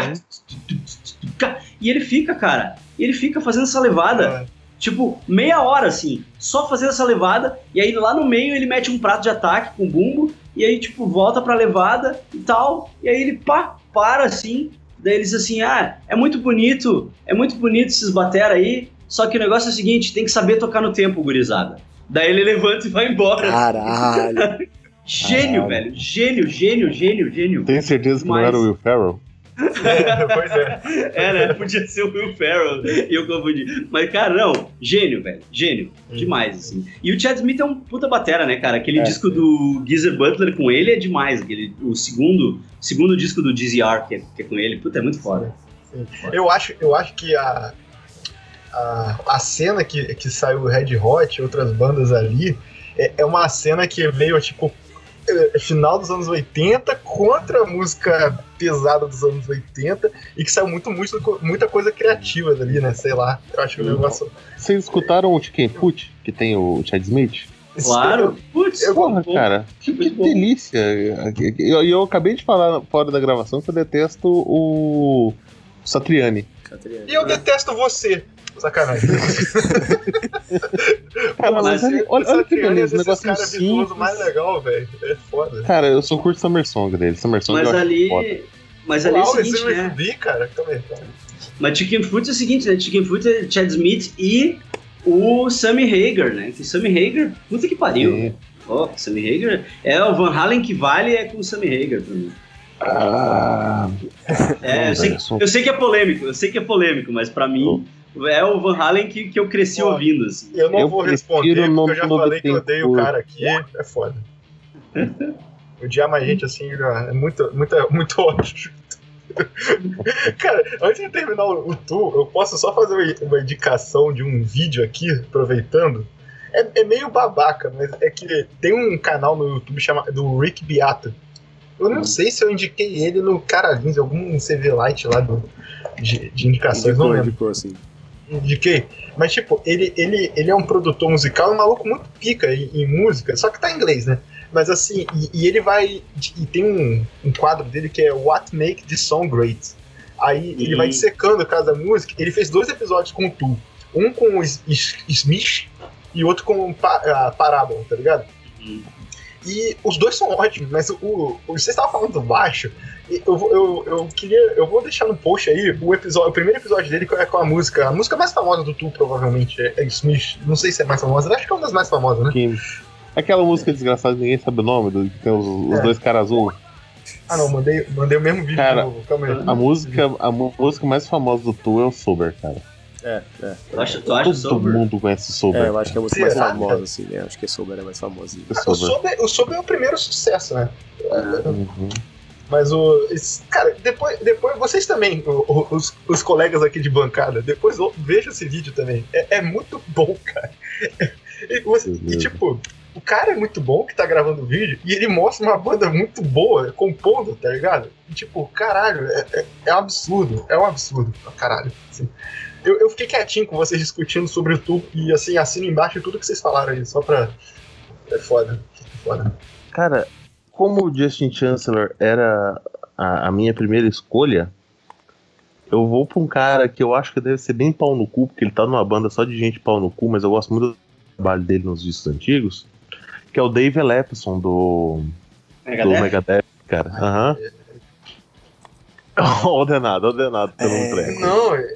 E ele fica, cara, ele fica fazendo essa levada É. tipo, meia hora, assim, só fazendo essa levada, e aí lá no meio ele mete um prato de ataque com bumbo, e aí, tipo, volta pra levada e tal, e aí ele, pá, para, assim, daí eles assim, ah, é muito bonito, é muito bonito esses batera aí, só que o negócio é o seguinte, tem que saber tocar no tempo, gurizada. Daí ele levanta e vai embora. Caralho. Gênio, Caralho. velho, gênio, gênio, gênio, gênio. Tenho certeza que não era o Will Ferrell. É, pois é. É, né? Podia ser o Will Ferrell e eu confundi. Mas, cara, não, gênio, velho. Gênio. Demais, assim. E o Chad Smith é um puta batera, né, cara? Aquele É. disco do Geezer Butler com ele é demais. Aquele, o segundo, segundo disco do DZR que é, que é com ele. Puta, é muito foda. Eu acho, eu acho que a, a, a cena que, que saiu o Red Hot e outras bandas ali é, é uma cena que veio, tipo, final dos anos 80 contra a música pesada dos anos 80 e que saiu muito, muito, muita coisa criativa dali, né? Sei lá. Eu acho que o negócio. Vocês escutaram o Chicken Foot, que tem o Chad Smith? Claro. Putz, Porra, cara, que, que delícia. E eu, eu acabei de falar fora da gravação que eu detesto o Satriani. Catriane. E eu detesto você. Sacanagem. Cara, mas olha, olha, olha que Satriani é beleza, um desses negocinho cara simples. mais legal, velho. É foda. Cara, eu sou curto Summer Song dele. Summer Song Mas ali. foda. Mas ali é o Uau, seguinte, né? vi, cara. Calma aí, calma aí. Mas Chicken Foot é o seguinte, né? Chicken Foot é Chad Smith e o Sammy Hagar, né? Que Sammy Hagar, puta que pariu. Sim. Oh, Sammy Hagar. É o Van Halen que vale é com o Sammy Hagar pra mim. Ah, É, eu sei, eu sei que é polêmico, eu sei que é polêmico, mas pra mim é o Van Halen que, que eu cresci ouvindo, assim. Eu não Eu vou responder, porque eu já falei que eu odeio o cara aqui, é foda. Odiar mais gente assim é muito, muito, muito ódio. Cara, antes de terminar o, o tour, eu posso só fazer uma- uma indicação de um vídeo aqui, aproveitando. É, é meio babaca, mas é que tem um canal no YouTube chamado Rick Beato. Eu não sei se eu indiquei ele no Caralins, algum CV Light lá do, de, de indicações, não Indicou, lembro indicou, assim. indiquei. Mas, tipo, ele, ele, ele é um produtor musical, um maluco muito pica em, em música, só que tá em inglês, né? Mas assim, e, e ele vai. E tem um, um quadro dele que é What Make the Song Great. Aí ele vai dissecando cada música. Ele fez dois episódios com o Tu. Um com o Smith e outro com o pa, a Parábola, tá ligado? Uhum. E os dois são ótimos, mas o, o, você estava falando do baixo. Eu, vou- eu, eu queria. Eu vou deixar no post aí o episódio, o primeiro episódio dele é com a música. A música mais famosa do Tu, provavelmente, é, é Smith. Não sei se é mais famosa, acho que é uma das mais famosas, né? que- Aquela música desgraçada, ninguém sabe o nome, do, que tem os, os É. dois caras azul. Ah não, mandei, mandei o mesmo vídeo Cara, de novo. Calma aí. A música, a música mais famosa do Tu é o Sober, cara. É, é. Tu acha, tu acha Todo sober? mundo conhece o Sober. É, eu acho que é a música mais Será? famosa, assim, né? Acho que a Sober é mais famosa. cara. O O Sober. O Sober é o primeiro sucesso, né? Uhum. Mas o. cara, depois, depois vocês também, o- o- os, os colegas aqui de bancada, depois o- vejam esse vídeo também. É, é muito bom, cara. E, você- e, tipo, o cara é muito bom que tá gravando o vídeo e ele mostra uma banda muito boa, compondo, tá ligado? E, tipo, caralho, é, é, é um absurdo. É um absurdo pra caralho. assim. Eu, eu fiquei quietinho com vocês discutindo sobre o tubo e assim, assino embaixo tudo que vocês falaram aí, só pra. É foda. É foda. Cara, como o Justin Chancellor era a, a minha primeira escolha, eu vou pra um cara que eu acho que deve ser bem pau no cu, porque ele tá numa banda só de gente pau no cu, mas eu gosto muito do trabalho dele nos discos antigos, que é o Dave Lepson do, do Megadeth? Megadeth, cara. Aham. ordenado, ordenado pelo É. treco. Não, é-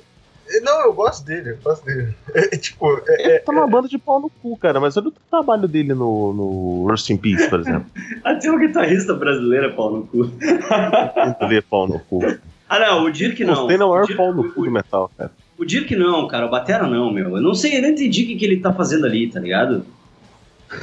não, eu gosto dele, eu gosto dele. É, tipo, é, Ele tá numa banda de pau no cu, cara, mas olha o trabalho dele no, no Rust in Peace, por exemplo. Até o guitarrista brasileiro é pau no cu. Ele é pau no cu. Ah, não, o Dirk não. Você não é o maior Dirk- pau no cu do metal, cara. O Dirk não, cara, o Batera não, meu. Eu não sei, eu não entendi o que, que ele tá fazendo ali, tá ligado?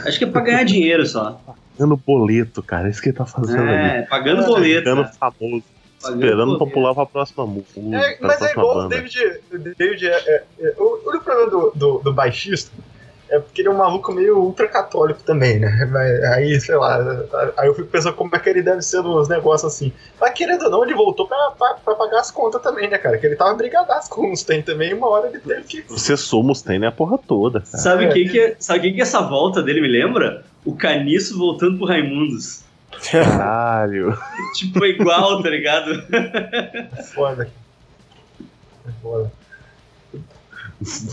Acho que é pra ganhar dinheiro só. Pagando boleto, cara. É isso que ele tá fazendo ali. É, pagando É, boleto. Ficando né? famoso. Esperando pra pular pra próxima música. é, mas é igual o banda. David. o David é, é- é- o o único problema do, do, do baixista é porque ele é um maluco meio ultracatólico também, né? Mas Aí, sei lá, aí eu fico pensando como é que ele deve ser nos negócios assim. Mas querendo ou não, ele voltou pra, pra, pra pagar as contas também, né, cara? Que ele tava brigadaço com os tem também, e uma hora ele teve que. Você somos tem, né? A porra toda. cara. Sabe É, quem que, é- sabe que essa volta dele me lembra? O Caniço voltando pro Raimundos. Caralho. Tipo, é igual, tá ligado? É foda. É foda.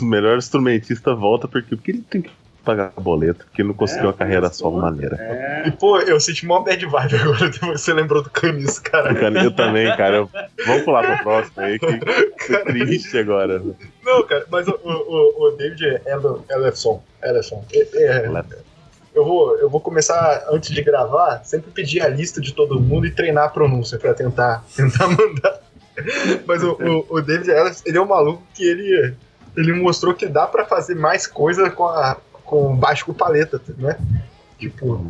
O melhor instrumentista volta porque, porque ele tem que pagar boleto, porque ele não conseguiu É, a carreira pô, maneira. É. E, pô, eu senti mó bad vibe agora, depois você lembrou do Canis, cara. Eu também, cara. Eu- Vamos pular pro próximo aí, que que triste agora. Não, cara, mas o, o, o- o David Ele- Ellefson, Ellefson, é- é- eu, vou, eu vou começar, antes de gravar, sempre pedir a lista de todo mundo e treinar a pronúncia pra tentar, tentar mandar. Mas o, o, o David Ellefson, ele é um maluco que ele, ele mostrou que dá pra fazer mais coisa com, a, com baixo com paleta, né? Tipo,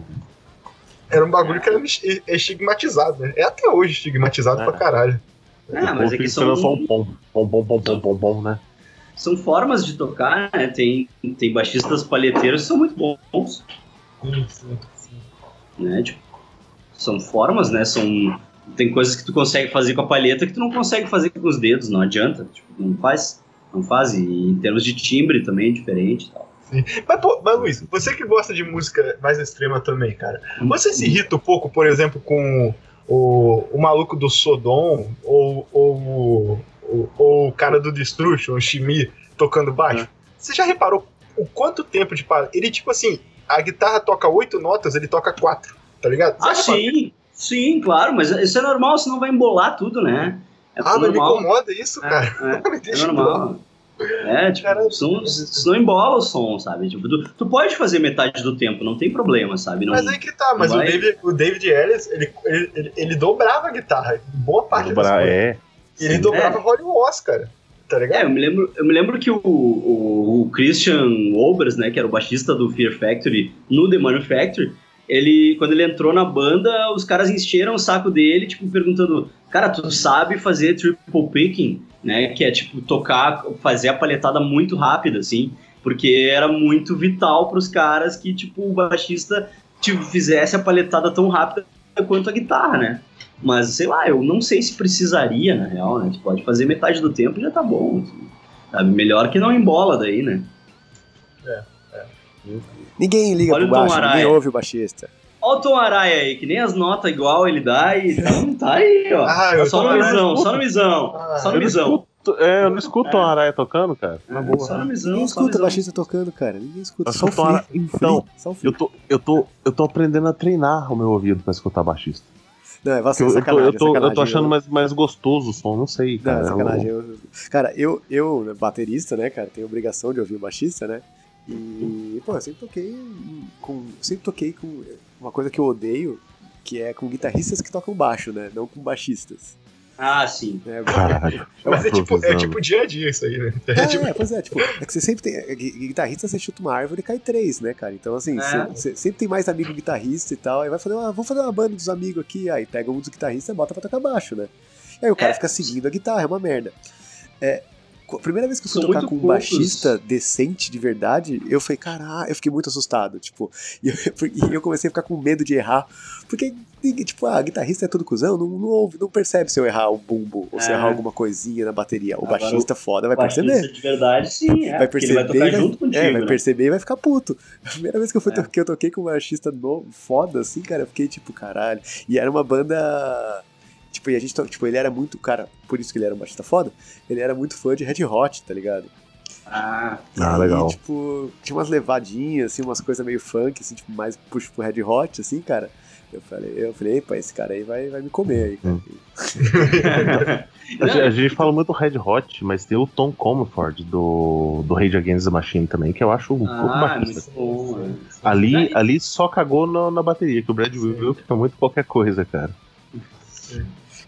era um bagulho que era es- estigmatizado, né? É até hoje estigmatizado É. pra caralho. Ah, mas é que Esperando só são, um pom. Pom, pom, pom, pom, pom, pom, né? são formas de tocar, né? Tem, tem baixistas palheteiros que são muito bons, Sim, sim, sim. né? Tipo, são formas, né? São, tem coisas que tu consegue fazer com a palheta que tu não consegue fazer com os dedos, não adianta. Tipo, não faz. Não faz. E em termos de timbre também é diferente tal. Mas, pô, mas Luiz, você que gosta de música mais extrema também, cara, você se irrita um pouco, por exemplo, com o, o maluco do Sodom ou, ou, ou, ou o cara do Destruction, o Shimi, tocando baixo? Você já reparou o quanto tempo de Ele, tipo assim, a guitarra toca oito notas, ele toca quatro, tá ligado? Você Ah, sim, sim, claro, mas isso é normal, senão vai embolar tudo, né? É Ah, mas me incomoda isso, cara. É, Me é, é deixa normal. É, tipo, Cara, isso não, embola o som, sabe? Tipo, tu, tu pode fazer metade do tempo, não tem problema, sabe? Não, Mas aí que tá, mas o David, o David Ellis, ele, ele, ele, ele dobrava a guitarra. Boa parte das Dobra- coisas. é. E ele sim. dobrava É. Holly Oscar, tá É, ligado? eu me lembro, eu me lembro que o, o, o Christian Obers, né, que era o baixista do Fear Factory no The Manufactory, ele, quando ele entrou na banda, os caras encheram o saco dele, tipo, perguntando, cara, tu sabe fazer triple picking, né, que é, tipo, tocar, fazer a palhetada muito rápida, assim, porque era muito vital pros caras que, tipo, o baixista tipo, fizesse a palhetada tão rápida quanto a guitarra, né. Mas, sei lá, eu não sei se precisaria, na real, né? Tu pode fazer metade do tempo e já tá bom. assim, sabe? Melhor que não embola daí, né? Ninguém liga Olha pro o Tom baixo, ninguém ouve o baixista. Olha o Tom Araya aí, que nem as notas igual ele dá e tá, tá aí, ó. Ah, só no misão, só no misão. Ah, só no escuto, é, eu não escuto uma araia tocando, cara. Na boa. Só no misão, Ninguém só no escuta misão. baixista tocando, cara. Ninguém escuta. Eu Só o uma- Free. Então, só o. Eu tô, eu, tô, eu tô aprendendo a treinar o meu ouvido pra escutar baixista. Não, é você, eu, eu, tô, sacanagem, eu, tô, eu tô sacanagem. achando mais, mais gostoso o som, não sei, Não, cara. é sacanagem. Eu- cara, eu, eu, né, baterista, né, cara, tenho obrigação de ouvir o baixista, né? E, pô, eu sempre toquei com. Sempre toquei com uma coisa que eu odeio, que é com guitarristas que tocam baixo, né? Não com baixistas. Ah, sim. Né? Caralho. Mas é tipo, é tipo dia a dia isso aí, né? É, É tipo, é, pois é, tipo, é que você sempre tem. é, gui- Guitarrista, você chuta uma árvore e cai três, né, cara? Então, assim, É. você, você sempre tem mais amigo guitarrista e tal, aí vai fazer uma. Vamos fazer uma banda dos amigos aqui, aí pega um dos guitarristas e bota pra tocar baixo, né? E aí o cara É. fica seguindo a guitarra, é uma merda. É. a Primeira vez que eu fui São tocar com um poucos. baixista decente de verdade, eu falei, caralho, eu fiquei muito assustado, tipo, e eu, e eu comecei a ficar com medo de errar, porque, tipo, ah, guitarrista é tudo cuzão, não, não, ouve, não percebe se eu errar o bumbo, ou se É. errar alguma coisinha na bateria. O Agora, baixista foda vai Baixista perceber de verdade, sim. É, vai perceber ele vai tocar e vai, junto contigo. é, vai né? perceber e vai ficar puto. A primeira vez que eu, fui É. to- que eu toquei com um baixista novo, foda, assim, cara, eu fiquei tipo, caralho. E era uma banda. Tipo, e a gente, tipo, ele era muito, cara, por isso que ele era um baixista foda, ele era muito fã de Red Hot, tá ligado? Ah, E Ah, legal. tipo, tinha umas levadinhas, assim, umas coisas meio funk, assim, tipo, mais puxo pro Red Hot, assim, cara. Eu falei, eu falei, epa, esse cara aí vai, vai me comer aí, cara. Hum. A, gente- a gente fala muito Red Hot, mas tem o Tom Comerford do, do Rage Against the Machine também, que eu acho um pouco ah, baixista. muito bom. né? Ali, ali só cagou na, na bateria, que o Brad Will fica muito qualquer coisa, cara.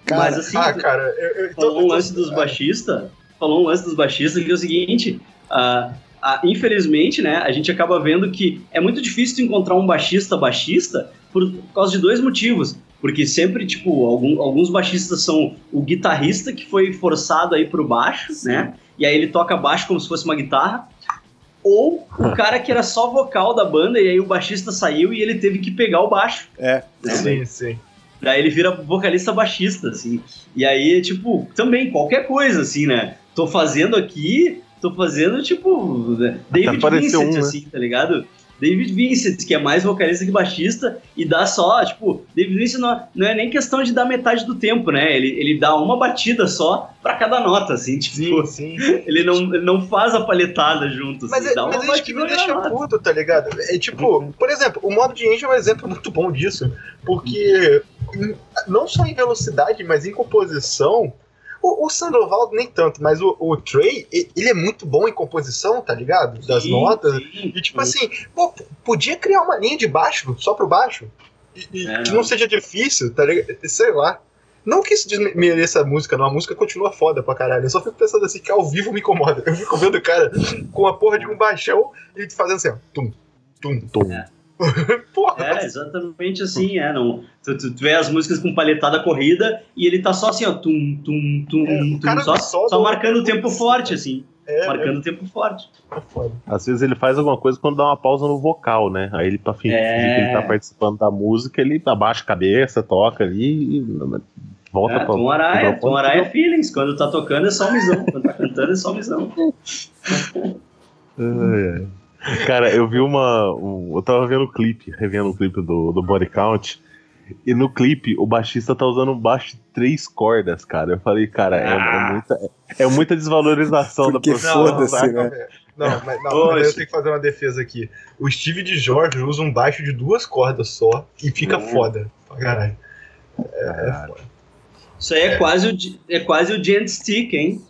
Cara, Mas assim, ah, cara, eu, eu tô- falou um tô- lance dos baixistas, falou um lance dos baixistas que é o seguinte, ah, ah, infelizmente, né, a gente acaba vendo que é muito difícil encontrar um baixista baixista por causa de dois motivos. Porque sempre, tipo, algum- alguns baixistas são o guitarrista que foi forçado aí pro baixo, né? E aí ele toca baixo como se fosse uma guitarra. Ou o cara que era só vocal da banda e aí o baixista saiu e ele teve que pegar o baixo. É, né? Sim, sim. Daí ele vira vocalista baixista, assim. E aí, tipo, também, qualquer coisa, assim, né? Tô fazendo aqui, tô fazendo, tipo, né? David apareceu Vincent, um, né? assim, tá ligado? David Vincent, que é mais vocalista que baixista, e dá só, tipo, David Vincent não, não é nem questão de dar metade do tempo, né? Ele, ele dá uma batida só pra cada nota, assim, tipo, Sim, sim. ele não, ele não faz a palhetada junto, assim, Mas, é, dá uma mas é que batida me na deixa nota. puto, tá ligado? É tipo, por exemplo, o modo de Angel é um exemplo muito bom disso. Porque não só em velocidade, mas em composição. O, o Sandoval nem tanto, mas o, o Trey, ele é muito bom em composição, tá ligado? Das Sim, notas. sim. E tipo assim, pô, podia criar uma linha de baixo, só pro baixo. E, e É, que não. não seja difícil, tá ligado? Sei lá. Não que isso desmereça a música, não. A música continua foda pra caralho. Eu só fico pensando assim que ao vivo me incomoda. Eu fico vendo o cara com a porra de um baixão e fazendo assim, ó. Tum, tum, Tom. É. porra. É, exatamente assim, é. Não, tu, tu, tu vê as músicas com palhetada corrida e ele tá só assim, ó, tum, tum, tum, É, tum, só, só só do- marcando o tempo forte, assim. É, marcando o tempo forte. é. Às vezes ele faz alguma coisa quando dá uma pausa no vocal, né? Aí ele, pra fingir É. que ele tá participando da música, ele abaixa a cabeça, toca ali e volta É, pra. Tom Tom Araia Feelings. Quando tá tocando é só misão. Quando tá cantando é só misão. Ai, ai. Cara, eu vi uma. um- eu tava vendo o clipe, revendo o clipe do, do Body Count. E no clipe, o baixista tá usando um baixo de três cordas, cara. Eu falei, cara, é, Ah. é muita, é muita desvalorização Porque da profissão. Foda-se, saca? né? Não, mas, não, mas eu tenho que fazer uma defesa aqui. O Steve de Jorge usa um baixo de duas cordas só e fica Hum. foda. Pra caralho. Isso aí é, quase o, é quase o Gent Stick, hein?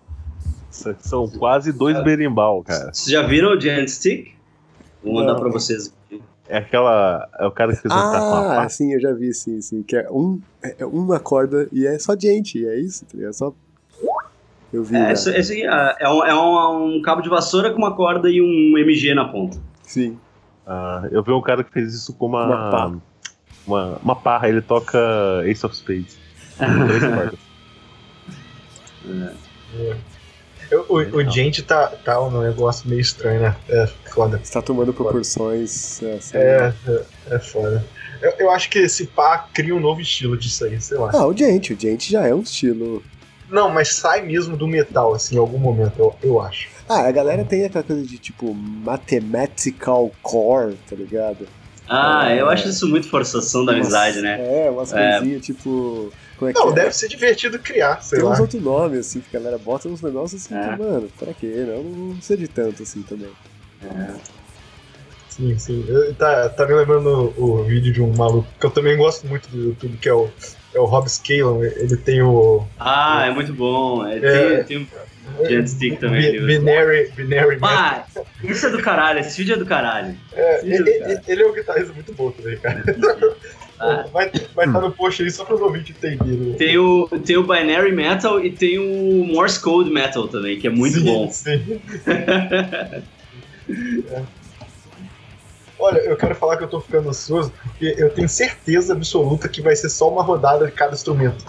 São quase dois berimbau, cara. Vocês já viram o Giant Stick? Vou mandar Não. pra vocês. É aquela. É o cara que fez um Ah, sim, eu já vi, sim, sim. Que é, um, é é uma corda e é só gente, é isso, tá? É só. Eu vi. É, já. esse, esse aqui, é, é um, é um- um cabo de vassoura com uma corda e um MG na ponta. Sim. Ah, eu vi um cara que fez isso com uma. Uma pá. Uma, uma parra, ele toca Ace of Spades. Com três cordas. Eu- o, o gente tá, tá um negócio meio estranho, né? É foda. Está tomando proporções. É, assim. É, é, é foda. Eu, eu acho que esse pá cria um novo estilo disso aí, sei lá. Ah, o gente, o gente já é um estilo. Não, mas sai mesmo do metal, assim, em algum momento, eu, eu acho. Ah, a galera tem aquela coisa de tipo mathematical core, tá ligado? Ah, É. eu acho isso muito forçação da amizade, Umas- né? É, umas É. coisinhas tipo. Como é que Não, é? deve ser divertido criar, sei Tem lá. uns outros nomes, assim, que a galera bota uns negócios assim, É. que, mano, pra quê? Não, não sei de tanto assim também. Sim, sim. Eu- Tá, tá me lembrando o, o vídeo de um maluco que eu também gosto muito do YouTube, que é o, é o Rob Scallon. Ele tem o. Ah, é muito bom. É, É. Tem, tem um Giant Stick também. Bi-. Binary, binary. Ah, isso é do caralho, esse vídeo é do caralho. É, sim, ele, cara. ele- ele é um guitarrista muito bom também, cara. Ah. Vai estar tá no post aí só pra ouvir entenderem. Tem o, tem o Binary Metal e tem o Morse Code Metal também, que é muito sim, bom. Sim. É. Olha, eu quero falar que eu tô ficando ansioso, porque eu tenho certeza absoluta que vai ser só uma rodada de cada instrumento.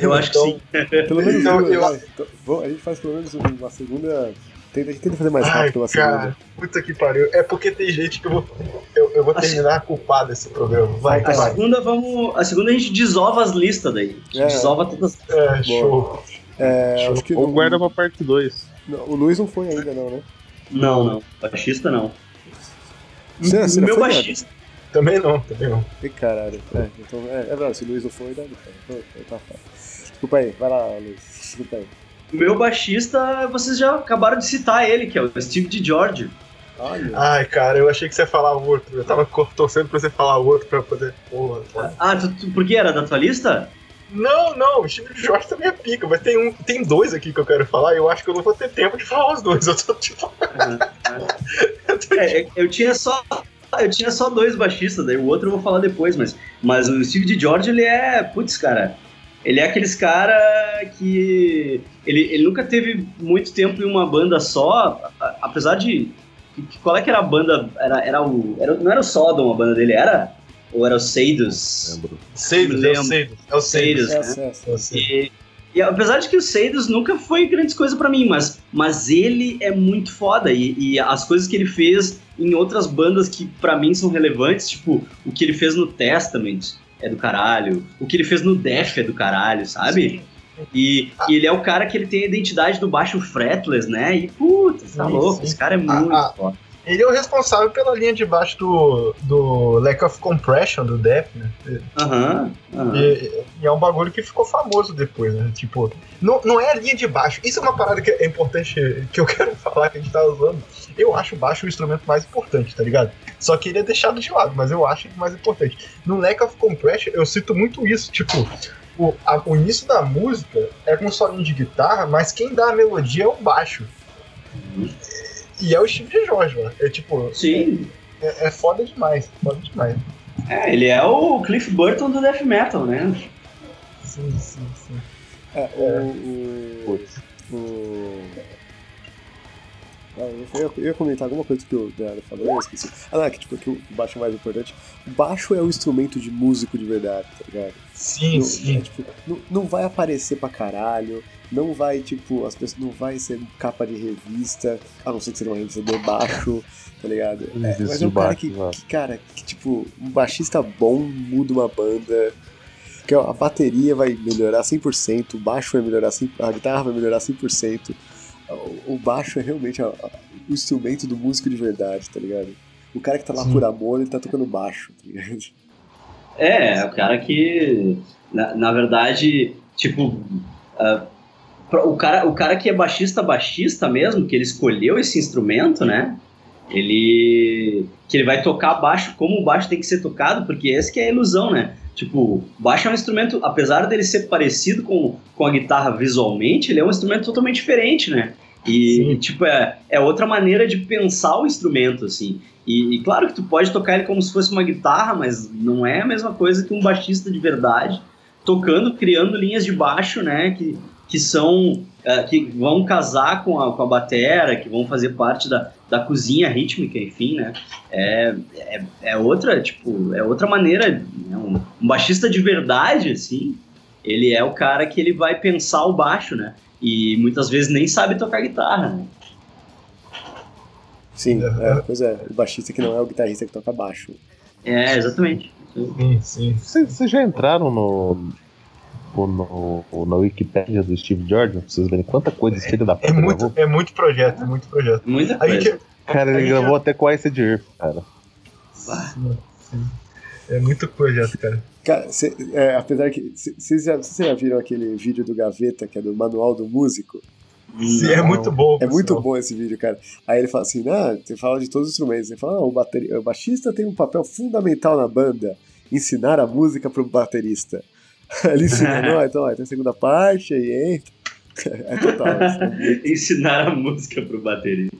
Eu acho que Então, sim. Pelo menos Então, eu- vai, então, vamos- a gente faz pelo menos uma segunda. Tenta, a gente tenta fazer mais Ai, rápido segunda. cara, puta que pariu. É porque tem gente que eu vou, eu, eu vou terminar culpado desse programa. Vai, A vai. segunda, vamos, a segunda a gente desova as listas daí. A gente É. desova todas. É, show. É, acho que Ou não- guarda pra parte 2. não, o Luiz não foi ainda, não, né? Não, não. Baixista não. Você- você o não meu baixista. Também não, também não. Ih, caralho. É, então, é, é verdade, se o Luiz não foi, então, então tá fácil. Desculpa aí, vai lá, Luiz. Desculpa aí. O meu baixista, vocês já acabaram de citar ele, que é o Steve de George. Olha. Ai, cara, eu achei que você ia falar o outro. Eu tava torcendo pra você falar o outro pra poder. Porra, cara. Ah, tu, tu, por que era da tua lista? Não, não, o Steve Jorge também é pica, mas tem um, tem dois aqui que eu quero falar e eu acho que eu não vou ter tempo de falar os dois. Eu tô tipo. eu tô, é, eu tinha só. Eu tinha só dois baixistas, daí o outro eu vou falar depois, mas, mas o Steve de George, ele é. Putz, cara. Ele é aqueles cara que. Ele, ele nunca teve muito tempo em uma banda só, apesar de. que- Qual é que era a banda? Era, era o. Era, não era o Sodom a banda dele, era? Ou era o Seidos? Lembro. Seidos, é o Seidos. É o Seidos. É, né? é, é. É o Seidos. E, e apesar de que o Seidos nunca foi grandes coisas pra mim, mas, mas ele é muito foda. E, e as coisas que ele fez em outras bandas que pra mim são relevantes, tipo, o que ele fez no Testament é do caralho, o que ele fez no Def é do caralho, sabe? E, e ele é o cara que ele tem a identidade do baixo fretless, né? E puta, tá Sim, louco, sim. esse cara é muito ah. foda. Ele é o responsável pela linha de baixo do, do Lack of Compression do Def, né? Aham. E, e é um bagulho que ficou famoso depois, né? Tipo, não, não é a linha de baixo. Isso é uma parada que é importante, que eu quero falar, que a gente tá usando. Eu acho o baixo o instrumento mais importante, tá ligado? Só que ele é deixado de lado, mas eu acho ele mais importante. No Lack of Compression, eu cito muito isso, tipo. O, a- o início da música é com um solinho de guitarra, mas quem dá a melodia é o baixo. E é o Steve de Jorge, mano. É tipo, Sim, é, é foda demais, foda demais. é, ele é o Cliff Burton do death metal, né? Sim, sim, sim. É, o. o, o ah, eu, ia, eu ia comentar alguma coisa que o Leandro falou, eu esqueci. Ah, não, é que, tipo, que o baixo é mais importante. O baixo é o instrumento de músico de verdade, tá ligado? Sim, Não, sim. é, tipo, não, não vai aparecer pra caralho, não vai, tipo, as pessoas não vai ser capa de revista, a não ser que seja uma revista de baixo, tá ligado? É, mas é um cara que, que, cara, que, tipo, um baixista bom muda uma banda. Que a bateria vai melhorar 100%, o baixo vai melhorar 100%, a guitarra vai melhorar 100%. O, baixo é realmente a- a- o instrumento do músico de verdade, tá ligado? O cara que tá lá Sim. por amor, ele tá tocando baixo, tá ligado? É, o cara que, na, na verdade, tipo, pra- o, cara, o cara que é baixista, baixista mesmo, que ele escolheu esse instrumento, né? Ele. que ele vai tocar baixo como o baixo tem que ser tocado, porque essa que é a ilusão, né? Tipo, baixo é um instrumento, apesar dele ser parecido com, com a guitarra visualmente, ele é um instrumento totalmente diferente, né? E, Sim. tipo, é, é outra maneira de pensar o instrumento, assim. E, e claro que tu pode tocar ele como se fosse uma guitarra, mas não é a mesma coisa que um baixista de verdade tocando, criando linhas de baixo, né? Que, que são. eh, que vão casar com a, com a batera, que vão fazer parte da, da cozinha rítmica, enfim, né? É, é, é outra, tipo, é outra maneira. Né? Um, um baixista de verdade, assim, ele é o cara que ele vai pensar o baixo, né? E muitas vezes nem sabe tocar guitarra, né? Sim, é, pois é, o baixista que não é o guitarrista que toca baixo. É, exatamente. Sim, sim. Vocês vocês já entraram no, no, no- na Wikipédia do Steve Jordan? Pra vocês verem quanta coisa esse filho da puta É muito, gravou? é muito projeto, é muito projeto. Muita Aí coisa. que, Cara, ele gravou já- até com a Ice Earth, cara. sim, sim. É muito projeto, cara. Cara, cê- é, apesar que. Vocês já, já viram aquele vídeo do Gaveta, que é do Manual do Músico? Sim, é muito bom. É muito bom esse vídeo, cara. Aí ele fala assim: ah, você fala de todos os instrumentos. Ele fala: não, o, bateri- o baixista tem um papel fundamental na banda, ensinar a música pro baterista. ele ensina, não, então ó, tem a segunda parte, aí entra. É total. muito- Ensinar a música pro baterista.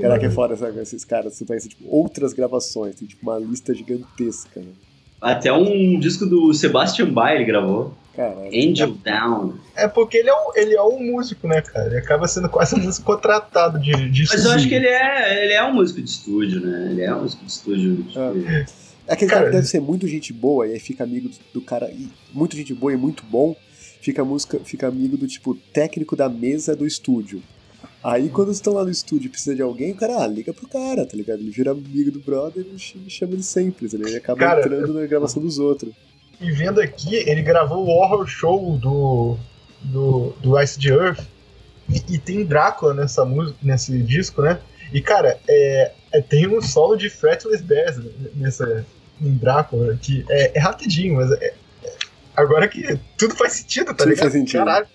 Caraca, é foda, sabe? Esses caras, você pensa, tipo, outras gravações, tem tipo uma lista gigantesca, né? Até um disco do Sebastian Bach ele gravou. Caralho. Angel Down. É porque ele é, um, ele é um músico, né, cara? Ele acaba sendo quase um músico contratado de, de Mas eu acho estúdio. que ele é, ele é um músico de estúdio, né? Ele é um músico de estúdio. tipo, É aquele cara, Cara, que deve ser muito gente boa e aí fica amigo do, do cara. E muito gente boa e muito bom, fica, música, fica amigo do tipo técnico da mesa do estúdio. Aí quando estão lá no estúdio e precisa de alguém, o cara, ah, liga pro cara, tá ligado? Ele vira amigo do brother e ch- chama ele sempre, tá? Ele acaba Cara, entrando na gravação dos outros. E vendo aqui, ele gravou o horror show do, do, do Ice de Earth. E, e tem Drácula nessa música, nesse disco, né? E, cara, é, é- tem um solo de Fretless Bass nessa, em Drácula, que é, é rapidinho, mas é, é- agora que tudo faz sentido, tá Tudo ligado? faz sentido. Caralho.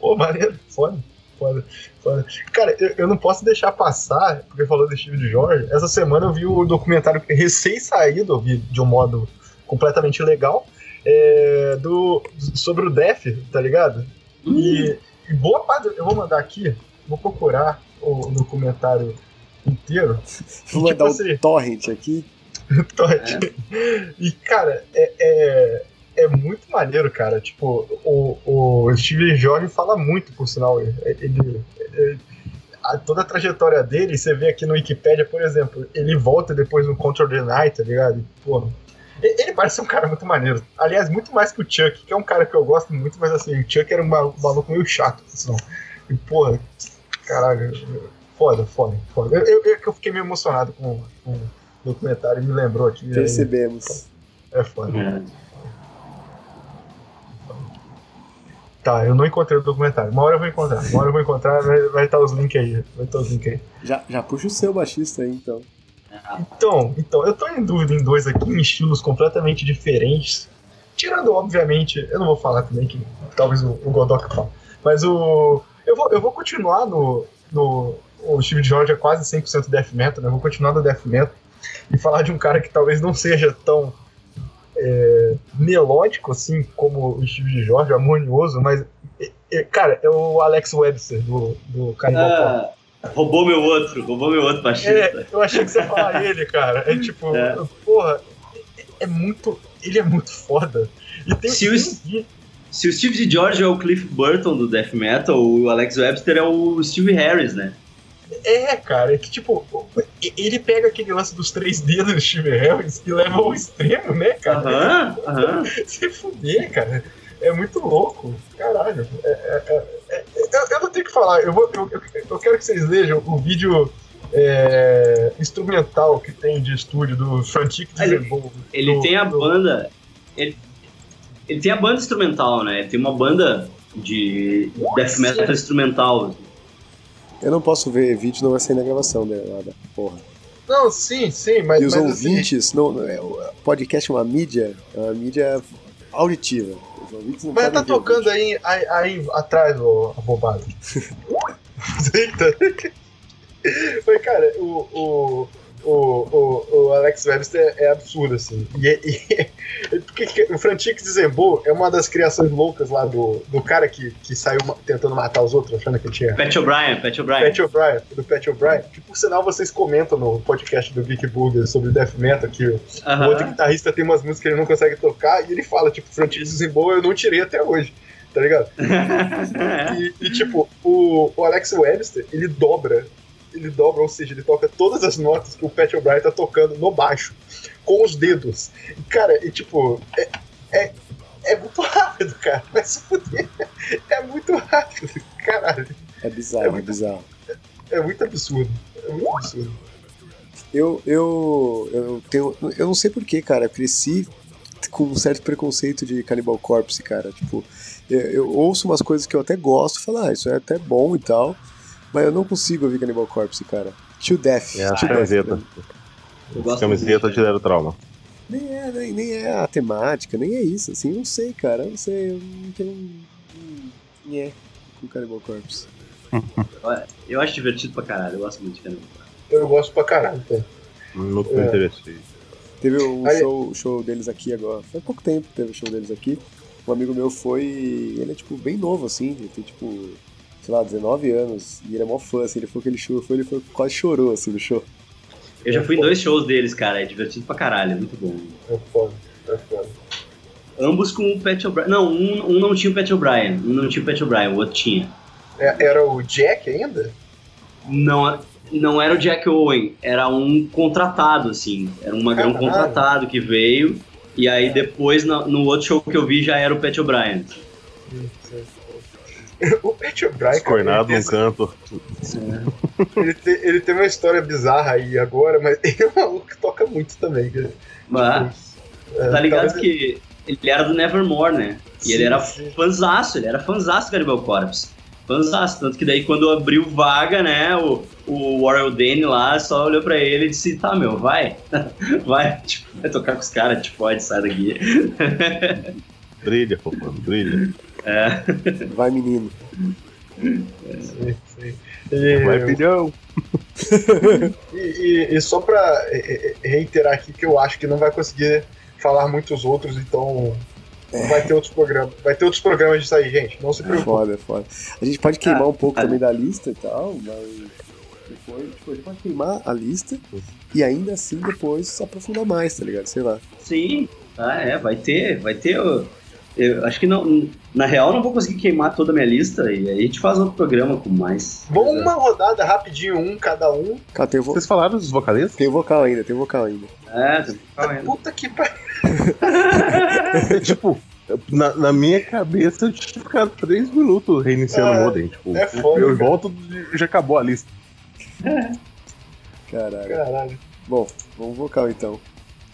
Pô, maneiro, foda, foda, foda. Cara, eu, eu não posso deixar passar, porque falou do Steve Jorge. Essa semana eu vi o documentário recém-saído, eu vi de um modo completamente legal, é, do, sobre o Def, tá ligado? E, e boa parte, eu vou mandar aqui, vou procurar o documentário inteiro. Vou mandar um assim, torrent aqui. Todd. E, cara, é, é, é muito maneiro, cara. Tipo, o, o Steve Jorge fala muito, por sinal. Ele, ele- ele- a- toda a trajetória dele, você vê aqui no Wikipedia, por exemplo, ele volta depois no Control the Night, tá ligado? Pô, ele parece um cara muito maneiro. Aliás, muito mais que o Chuck, que é um cara que eu gosto muito, mas assim, o Chuck era um ma- maluco meio chato, sinal. E, porra, caralho, foda, foda, foda. Eu, eu, eu, fiquei meio emocionado com, com o documentário, me lembrou aqui. aí- Percebemos. é foda. É. Tá, eu não encontrei o documentário. Uma hora eu vou encontrar. Uma hora eu vou encontrar, vai, vai estar os links aí. Vai estar os links aí. Já, já puxa o seu baixista aí, então. Então, então, eu tô em dúvida em dois aqui, em estilos completamente diferentes. Tirando, obviamente, eu não vou falar também que talvez o, o Godok fale. Mas o. Eu vou, eu vou continuar no. no o Steve George é quase 100% death metal, né? Vou continuar no death metal e falar de um cara que talvez não seja tão é, melódico assim como o Steve George, harmonioso, mas. é, é, cara, é o Alex Webster do, do Cannibal Corpse. Ah, roubou meu outro, roubou meu outro baixista. É, eu achei que você ia falar ele, cara. É tipo, É. porra, é, é muito. Ele é muito foda. E tem Se o- Se o Steve. George é o Cliff Burton do death metal, o Alex Webster é o Steve Harris, né? É, cara, é que tipo, ele pega aquele lance dos três dedos do Steve Harris e leva ao extremo, né, cara? Aham, aham. Se fuder, cara. É muito louco. Caralho. É- é- é- é- eu, eu não tenho o que falar. Eu, vou, eu, eu, eu quero que vocês vejam o vídeo é, instrumental que tem de estúdio do Frantic Ele-. Ele do- tem a do- banda. Ele, ele tem a banda instrumental, né? Ele tem uma banda de death metal instrumental. Eu não posso ver vídeo, não vai sair na gravação dela. da Porra. Não, sim, sim, mas. e os mas, assim, ouvintes, não, não é, o podcast é uma mídia, é uma mídia auditiva. Os ouvintes não Mas tá o tocando aí, aí, aí atrás, ô, a bobagem. Eita. Mas, cara, o, o, o, o, o Alex Webster é absurdo, assim. E, e- porque que- o Frantic Zembo é uma das criações loucas lá do, do cara que, que saiu tentando matar os outros, achando que tinha. Pat O'Brien, Pat O'Brien. Pat O'Brien, do Pat O'Brien, que por sinal vocês comentam no podcast do Geek Burger sobre Death Metal que o, o Aham. outro guitarrista tem umas músicas que ele não consegue tocar e ele fala, tipo, Frantic Zembo eu não tirei até hoje, tá ligado? E, e, tipo, o, o Alex Webster, ele dobra. Ele dobra, ou seja, ele toca todas as notas que o Pat O'Brien tá tocando no baixo, com os dedos. Cara, e tipo, é, é, é muito rápido, cara. Vai se fuder. É muito rápido, caralho. É bizarro, é bizarro. É muito absurdo. É muito absurdo. Eu, eu, eu tenho. Eu não sei porquê, cara. Eu cresci com um certo preconceito de Cannibal Corpse, cara. Tipo, eu, eu ouço umas coisas que eu até gosto, falo, ah, isso é até bom e tal. Mas eu não consigo ouvir Cannibal Corpse, cara. To Death. É a to camiseta. Death. Eu gosto Camiseta muito. te deram trauma. Nem é, nem, nem é a temática, nem é isso, assim, não sei, cara. Eu não sei, eu não tenho um. um nhé com Cannibal Corpse. Eu acho divertido pra caralho, eu gosto muito de Cannibal Corpse. Eu gosto pra caralho, tá? Nunca É. interessei. Teve um Aí- show, show deles aqui agora. Faz pouco tempo que teve o show deles aqui. Um amigo meu foi. Ele é tipo bem novo, assim. Ele tem tipo, sei lá, 19 anos. E ele é mó fã, assim. Ele foi aquele show, foi, ele foi, quase chorou assim no show. Eu já fui em dois shows deles, cara, é divertido pra caralho, é muito bom. É foda. É foda. Ambos com o Pat O'Brien. Não, um, um não tinha o Pat O'Brien, um não tinha o Pat O'Brien, o outro tinha. É- era o Jack ainda? Não, não era o Jack Owen, era um contratado, assim. Era um magrão Caralho. contratado que veio. E aí depois, na- no outro show que eu vi, já era o Pat O'Brien. O Pat O'Brien, ele, num canto. ele, tem, ele tem uma história bizarra aí agora, mas ele é um maluco que toca muito também. cara. Mas, É, tá ligado talvez- que ele era do Nevermore, né? E ele Sim, era sim. fanzaço, ele era fanzaço do Cannibal Corpse. Fanzaço, tanto que daí quando abriu vaga, né, o, o Warren Dane lá só olhou pra ele e disse, tá, meu, vai, vai, tipo, vai tocar com os caras, tipo, pode, sai daqui. Brilha, fofão, brilha. É, Vai, menino. Sim, sim. E- Vai, filhão. E, e- e só pra é, é, reiterar aqui que eu acho que não vai conseguir falar muitos outros, então vai ter outros programas. Vai ter outros programas disso aí, gente. Não se É preocupe. foda, é foda. A gente pode queimar Ah, um pouco ah. também da lista e tal, mas. Depois, tipo, a gente pode queimar a lista e ainda assim depois se aprofundar mais, tá ligado? Sei lá. sim, ah, é, vai ter, vai ter, eu acho que não, na real eu não vou conseguir queimar toda a minha lista, e aí a gente faz outro programa com mais. Vamos uma rodada rapidinho, um cada um. Cara, tem, vo Vocês falaram dos vocalistas? tem vocal ainda, tem vocal ainda. É, tá vendo? Puta que pariu. tipo, na, na minha cabeça eu tinha ficado três minutos reiniciando É, o modem. Tipo, é foda, eu cara. volto e já acabou a lista. Caralho. Caralho. Bom, vamos vocal então.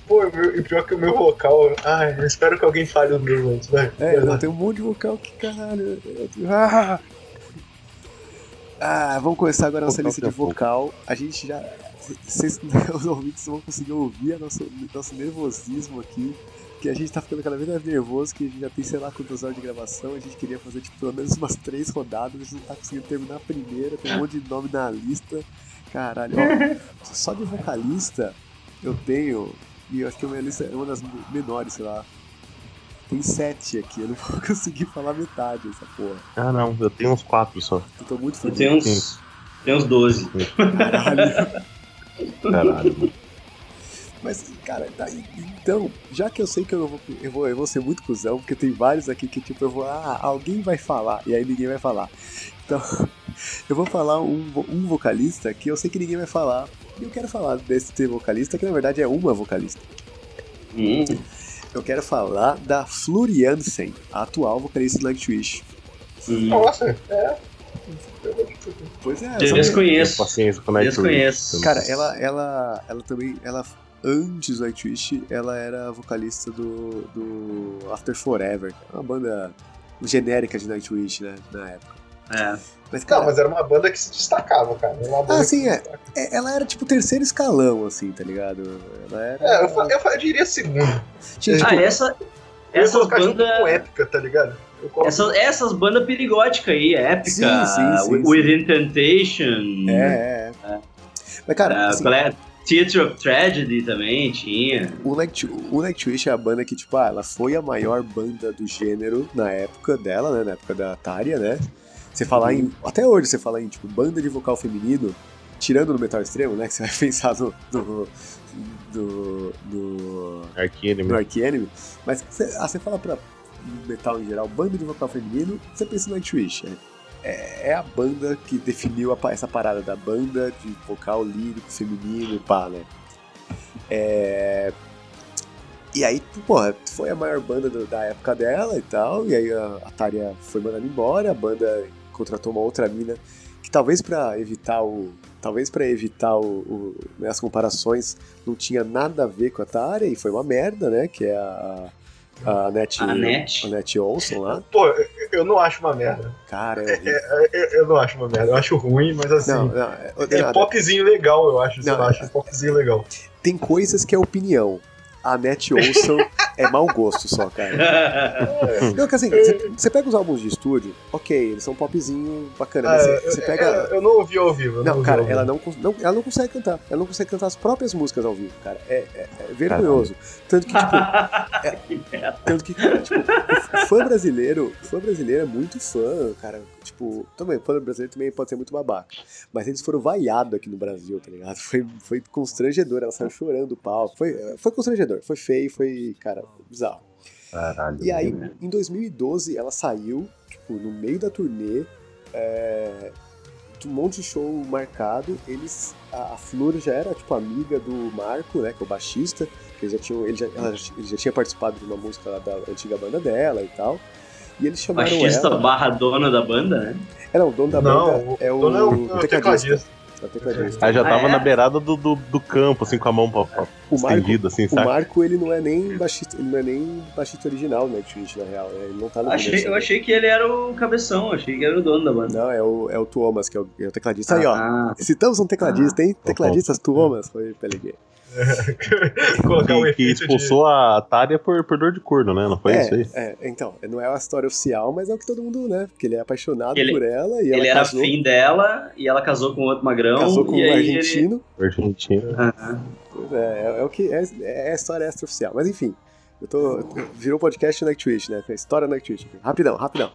Pô, meu- e pior que o meu vocal. Ai, eu espero que alguém fale o meu antes, vai. É, eu tenho um monte de vocal que caralho. Ah! Ah, vamos começar agora a nossa lista de tem pouco. vocal. A gente já. Vocês, os ouvintes vão conseguir ouvir a nosso, nosso nervosismo aqui. Que a gente tá ficando cada vez mais nervoso, que a gente já tem sei lá quantas horas de gravação. A gente queria fazer tipo, pelo menos umas três rodadas, a gente não tá conseguindo terminar a primeira, tem um monte de nome na lista. Caralho, ó, só de vocalista eu tenho. E eu acho que a minha lista é uma das menores, sei lá. Tem sete aqui, eu não vou conseguir falar metade dessa porra. Ah, não, eu tenho uns quatro só. Eu tô muito Eu feliz. tenho uns, tenho uns 12. Caralho. Caralho. Mas, cara, tá, então, já que eu sei que eu, não vou, eu, vou, eu vou ser muito cuzão, porque tem vários aqui que, tipo, eu vou, ah, alguém vai falar, e aí ninguém vai falar. Então, eu vou falar um, um vocalista que eu sei que ninguém vai falar, e eu quero falar desse vocalista, que na verdade é uma vocalista. Hum, Eu quero falar da Floriansen, a atual vocalista do Nightwish. hum. Nossa, é. Pois é, mulher- Desconheço. Desconheço. Cara, ela, ela, ela também, ela antes do Nightwish, ela era vocalista do, do After Forever, é uma banda genérica de Nightwish, né, na época. É. Mas, cara, Não, mas era uma banda que se destacava, cara. Era uma banda Ah, sim, é. é- ela era tipo terceiro escalão, assim, tá ligado? Ela era. É, eu, eu, eu diria segundo. Tinha, tipo, Ah, essa, essas bandas. épica, tá ligado? Essas, essas bandas perigóticas aí, épica, Sim, sim, sim, Wi- sim. Within Temptation. É, é, é. Mas, cara, ah, assim, qual é? Theatre of Tragedy também tinha. O, Night, o Nightwish é a banda que, tipo, ah, ela foi a maior banda do gênero na época dela, né? Na época da Tária, né? Você falar em. Até hoje você fala em, tipo, banda de vocal feminino, tirando no metal extremo, né? Que você vai pensar no. no do. do. Ark Enemy. do Ark Enemy. Mas você, ah, você fala pra metal em geral, banda de vocal feminino, você pensa no Nightwish. É, é a banda que definiu a essa parada da banda de vocal lírico, feminino e pá, né? É... E aí, porra, foi a maior banda do- da época dela e tal, e aí a, a Tária foi mandada embora, a banda contratou uma outra mina que talvez pra evitar o talvez para evitar o, o- né, as comparações não tinha nada a ver com a Tária e foi uma merda, né, que é a a Net, A Net. a Net Olson lá. Pô, eu- eu não acho uma merda. Cara, é horrível. Eu, eu não acho uma merda. Eu acho ruim, mas assim. Não, não, é, É popzinho legal, eu acho. Não, lá, acho popzinho legal. tem coisas que é opinião. A Net Olson é mau gosto só, cara. Não, que assim, você- pega os álbuns de estúdio, ok, eles são popzinho bacana, mas Ah, você você eu, pega. eu- eu não ouvi ao vivo. Não, ouvi cara, ela não, não, ela não consegue cantar. Ela não consegue cantar as próprias músicas ao vivo, cara. É, é- é vergonhoso. Tanto que, tipo, que merda. tanto que, tipo, o fã brasileiro, o fã brasileiro é muito fã, cara. Tipo, também, o fã brasileiro também pode ser muito babaca. Mas eles foram vaiados aqui no Brasil, tá ligado? Foi, foi constrangedor, ela saiu chorando do palco. Foi, foi constrangedor, foi feio, foi, cara, bizarro. Caralho. E aí, em 2012, ela saiu, tipo, no meio da turnê, é, um monte de show marcado. Eles, a, a Flor já era, tipo, amiga do Marco, né, que é o baixista, que eles já tinham, ele já, ela, ele já tinha participado de uma música lá da antiga banda dela e tal. E eles chamaram Baixista ela... barra dona da banda, né? É, não, o dono da Não, banda o é o, dono é o- é o tecladista. tecladista. É o tecladista. Aí já Ah, tava é? na beirada do, do, do campo, assim, com a mão pra, pra O Marco, estendida, assim, o sabe? Marco, ele não é nem baixista, ele não é nem baixista original, né, Twitch, na real. Ele não tá no Achei, eu né? achei que ele era o cabeção, achei que era o dono da banda. Não, é o, é o Tuomas, que é o, é o tecladista. Aí, ó. Ah, Citamos um tecladista, hein? Tecladistas Tuomas, foi Peleguê. Colocar um Que, efeito de. expulsou a Tária por, por dor de corno, né? Não foi isso aí? É, é, então, não é uma história oficial, mas é o que todo mundo, né? Porque ele é apaixonado Ele- por ela e ela ele era casou, afim dela e ela casou com outro magrão. casou com e um aí ele- argentino. Aham. É, é, é o que é, é a história extraoficial. Mas enfim, eu tô. Virou podcast Nightwish, né? É História Nightwish. Rapidão, rapidão.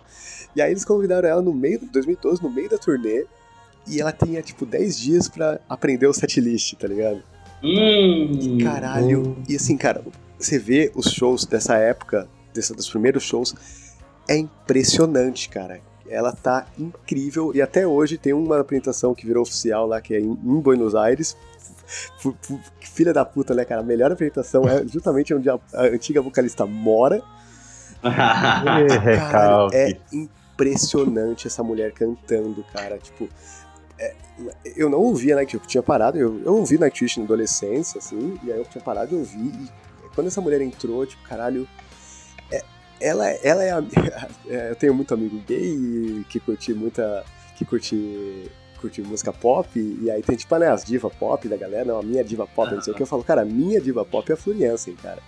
E aí eles convidaram ela no meio, 2012, no meio da turnê. E ela tinha, tipo, 10 dias pra aprender o setlist, tá ligado? Hum, caralho. E assim, cara, você vê os shows dessa época, dessa, dos primeiros shows, é impressionante, cara. Ela tá incrível. E até hoje tem uma apresentação que virou oficial lá, que é em, em Buenos Aires. Fu- Filha da puta, né, cara? A melhor apresentação é justamente onde a, a antiga vocalista mora. Caralho, é impressionante essa mulher cantando, cara. Tipo, é, eu não ouvia Nightwish, eu tinha parado, eu, eu ouvi Nightwish na adolescência, assim, e aí eu tinha parado de ouvir. E quando essa mulher entrou, tipo, caralho. é- ela, ela é a. é, eu tenho muito amigo gay que curte muita. que curte. curte música pop, e aí tem tipo, né, as diva pop da galera, não, a minha diva pop, não sei o que, eu falo, cara, a minha diva pop é a Floriansen, cara.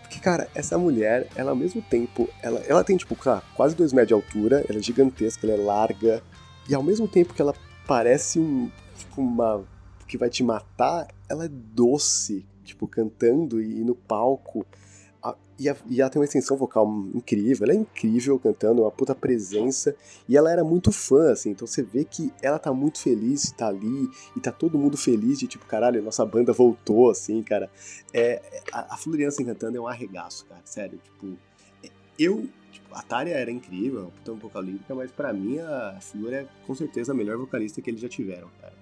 Porque, cara, essa mulher, ela ao mesmo tempo, ela, ela tem, tipo, lá, quase dois metros de altura, ela é gigantesca, ela é larga, e ao mesmo tempo que ela parece um, tipo, uma, que vai te matar, ela é doce, tipo, cantando e, e no palco, A- e, a- e ela tem uma extensão vocal incrível, ela é incrível cantando, uma puta presença, e ela era muito fã, assim, então você vê que ela tá muito feliz de tá ali, e tá todo mundo feliz de, tipo, caralho, nossa banda voltou, assim, cara. É, a, a Floriança cantando é um arregaço, cara, sério, tipo, é- eu, a Tária era incrível, puta vocal lírica, mas pra mim a Flor é com certeza a melhor vocalista que eles já tiveram, cara.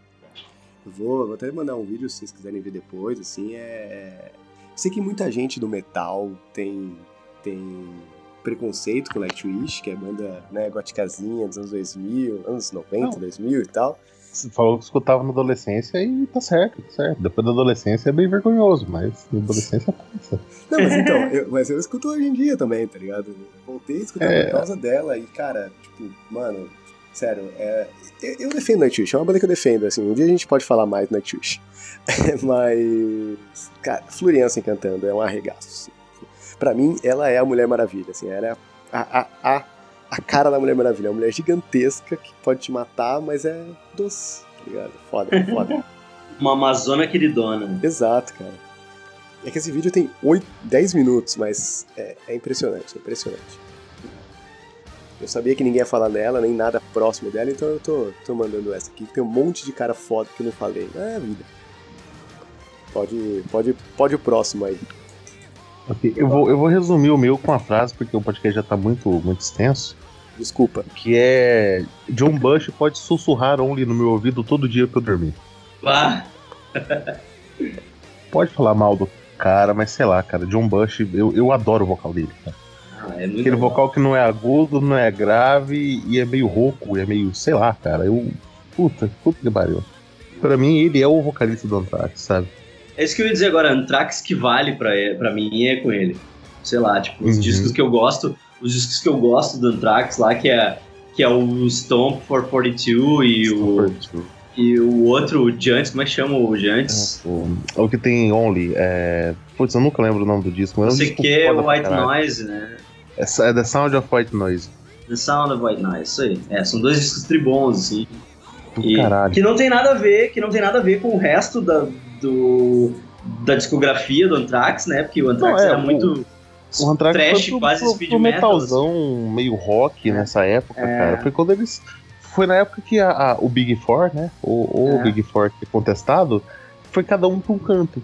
Eu vou, vou até mandar um vídeo se vocês quiserem ver depois, assim, é... Sei que muita gente do metal tem, tem preconceito com Nightwish, que é banda, né, goticazinha dos anos 2000, anos 90, Não. 2000 e tal. Falou que escutava na adolescência e tá certo, tá certo. Depois da adolescência é bem vergonhoso, mas na adolescência passa. Não, mas então, eu, mas eu escuto hoje em dia também, tá ligado? Voltei a escutar É. por causa dela e, cara, tipo, mano, sério, é, eu, eu defendo Nightwish, é uma banda que eu defendo, assim, um dia a gente pode falar mais do Nightwish. mas, cara, Floriança cantando é um arregaço. Assim. Pra mim, ela é a Mulher Maravilha, assim, ela é a, a, a, a cara da Mulher Maravilha, é uma mulher gigantesca que pode te matar, mas é doce, tá ligado? Foda, foda. Uma Amazona queridona. Exato, cara. É que esse vídeo tem 8, 10 minutos, mas é, é impressionante, é impressionante. Eu sabia que ninguém ia falar dela, nem nada próximo dela, então eu tô, tô mandando essa aqui. Tem um monte de cara foda que eu não falei. É a vida. Pode, pode, pode o próximo aí. Ok, Eu vou, eu vou resumir o meu com uma frase, porque o podcast já tá muito, muito extenso. Desculpa. Que é. John Bush pode sussurrar only no meu ouvido todo dia pra eu dormir. Vá. Pode falar mal do cara, mas sei lá, cara. John Bush, eu, eu adoro o vocal dele. Cara. Ah, é muito Aquele vocal que não é agudo, não é grave e é meio rouco, e é meio, sei lá, cara. Eu. Puta, puta que pariu. Pra mim, ele é o vocalista do Anthrax, sabe? É isso que eu ia dizer agora, Anthrax que vale pra, pra mim é com ele. Sei lá, tipo, os Uhum. discos que eu gosto, os discos que eu gosto do Anthrax lá, que é, que é o Stomp for 42 e o, e o outro, o Giants, como é que chama o Giants? O, o que tem Only, é. Putz, eu nunca lembro o nome do disco, mas Não é um sei que é White. Noise, né? É, é The Sound of White Noise. The Sound of White Noise, isso aí. É, são dois discos tribons, assim. E-. Que não tem nada a ver, que não tem nada a ver com o resto da, do, da discografia do Anthrax, né? Porque o Anthrax Não, é, era o- muito O Anthrax trash, foi pro, quase pro, pro metal, metalzão meio rock nessa época, É. cara. Foi quando eles. Foi na época que a- a- o Big Four, né? O, o É. Big Four que é contestado, foi cada um pra um canto.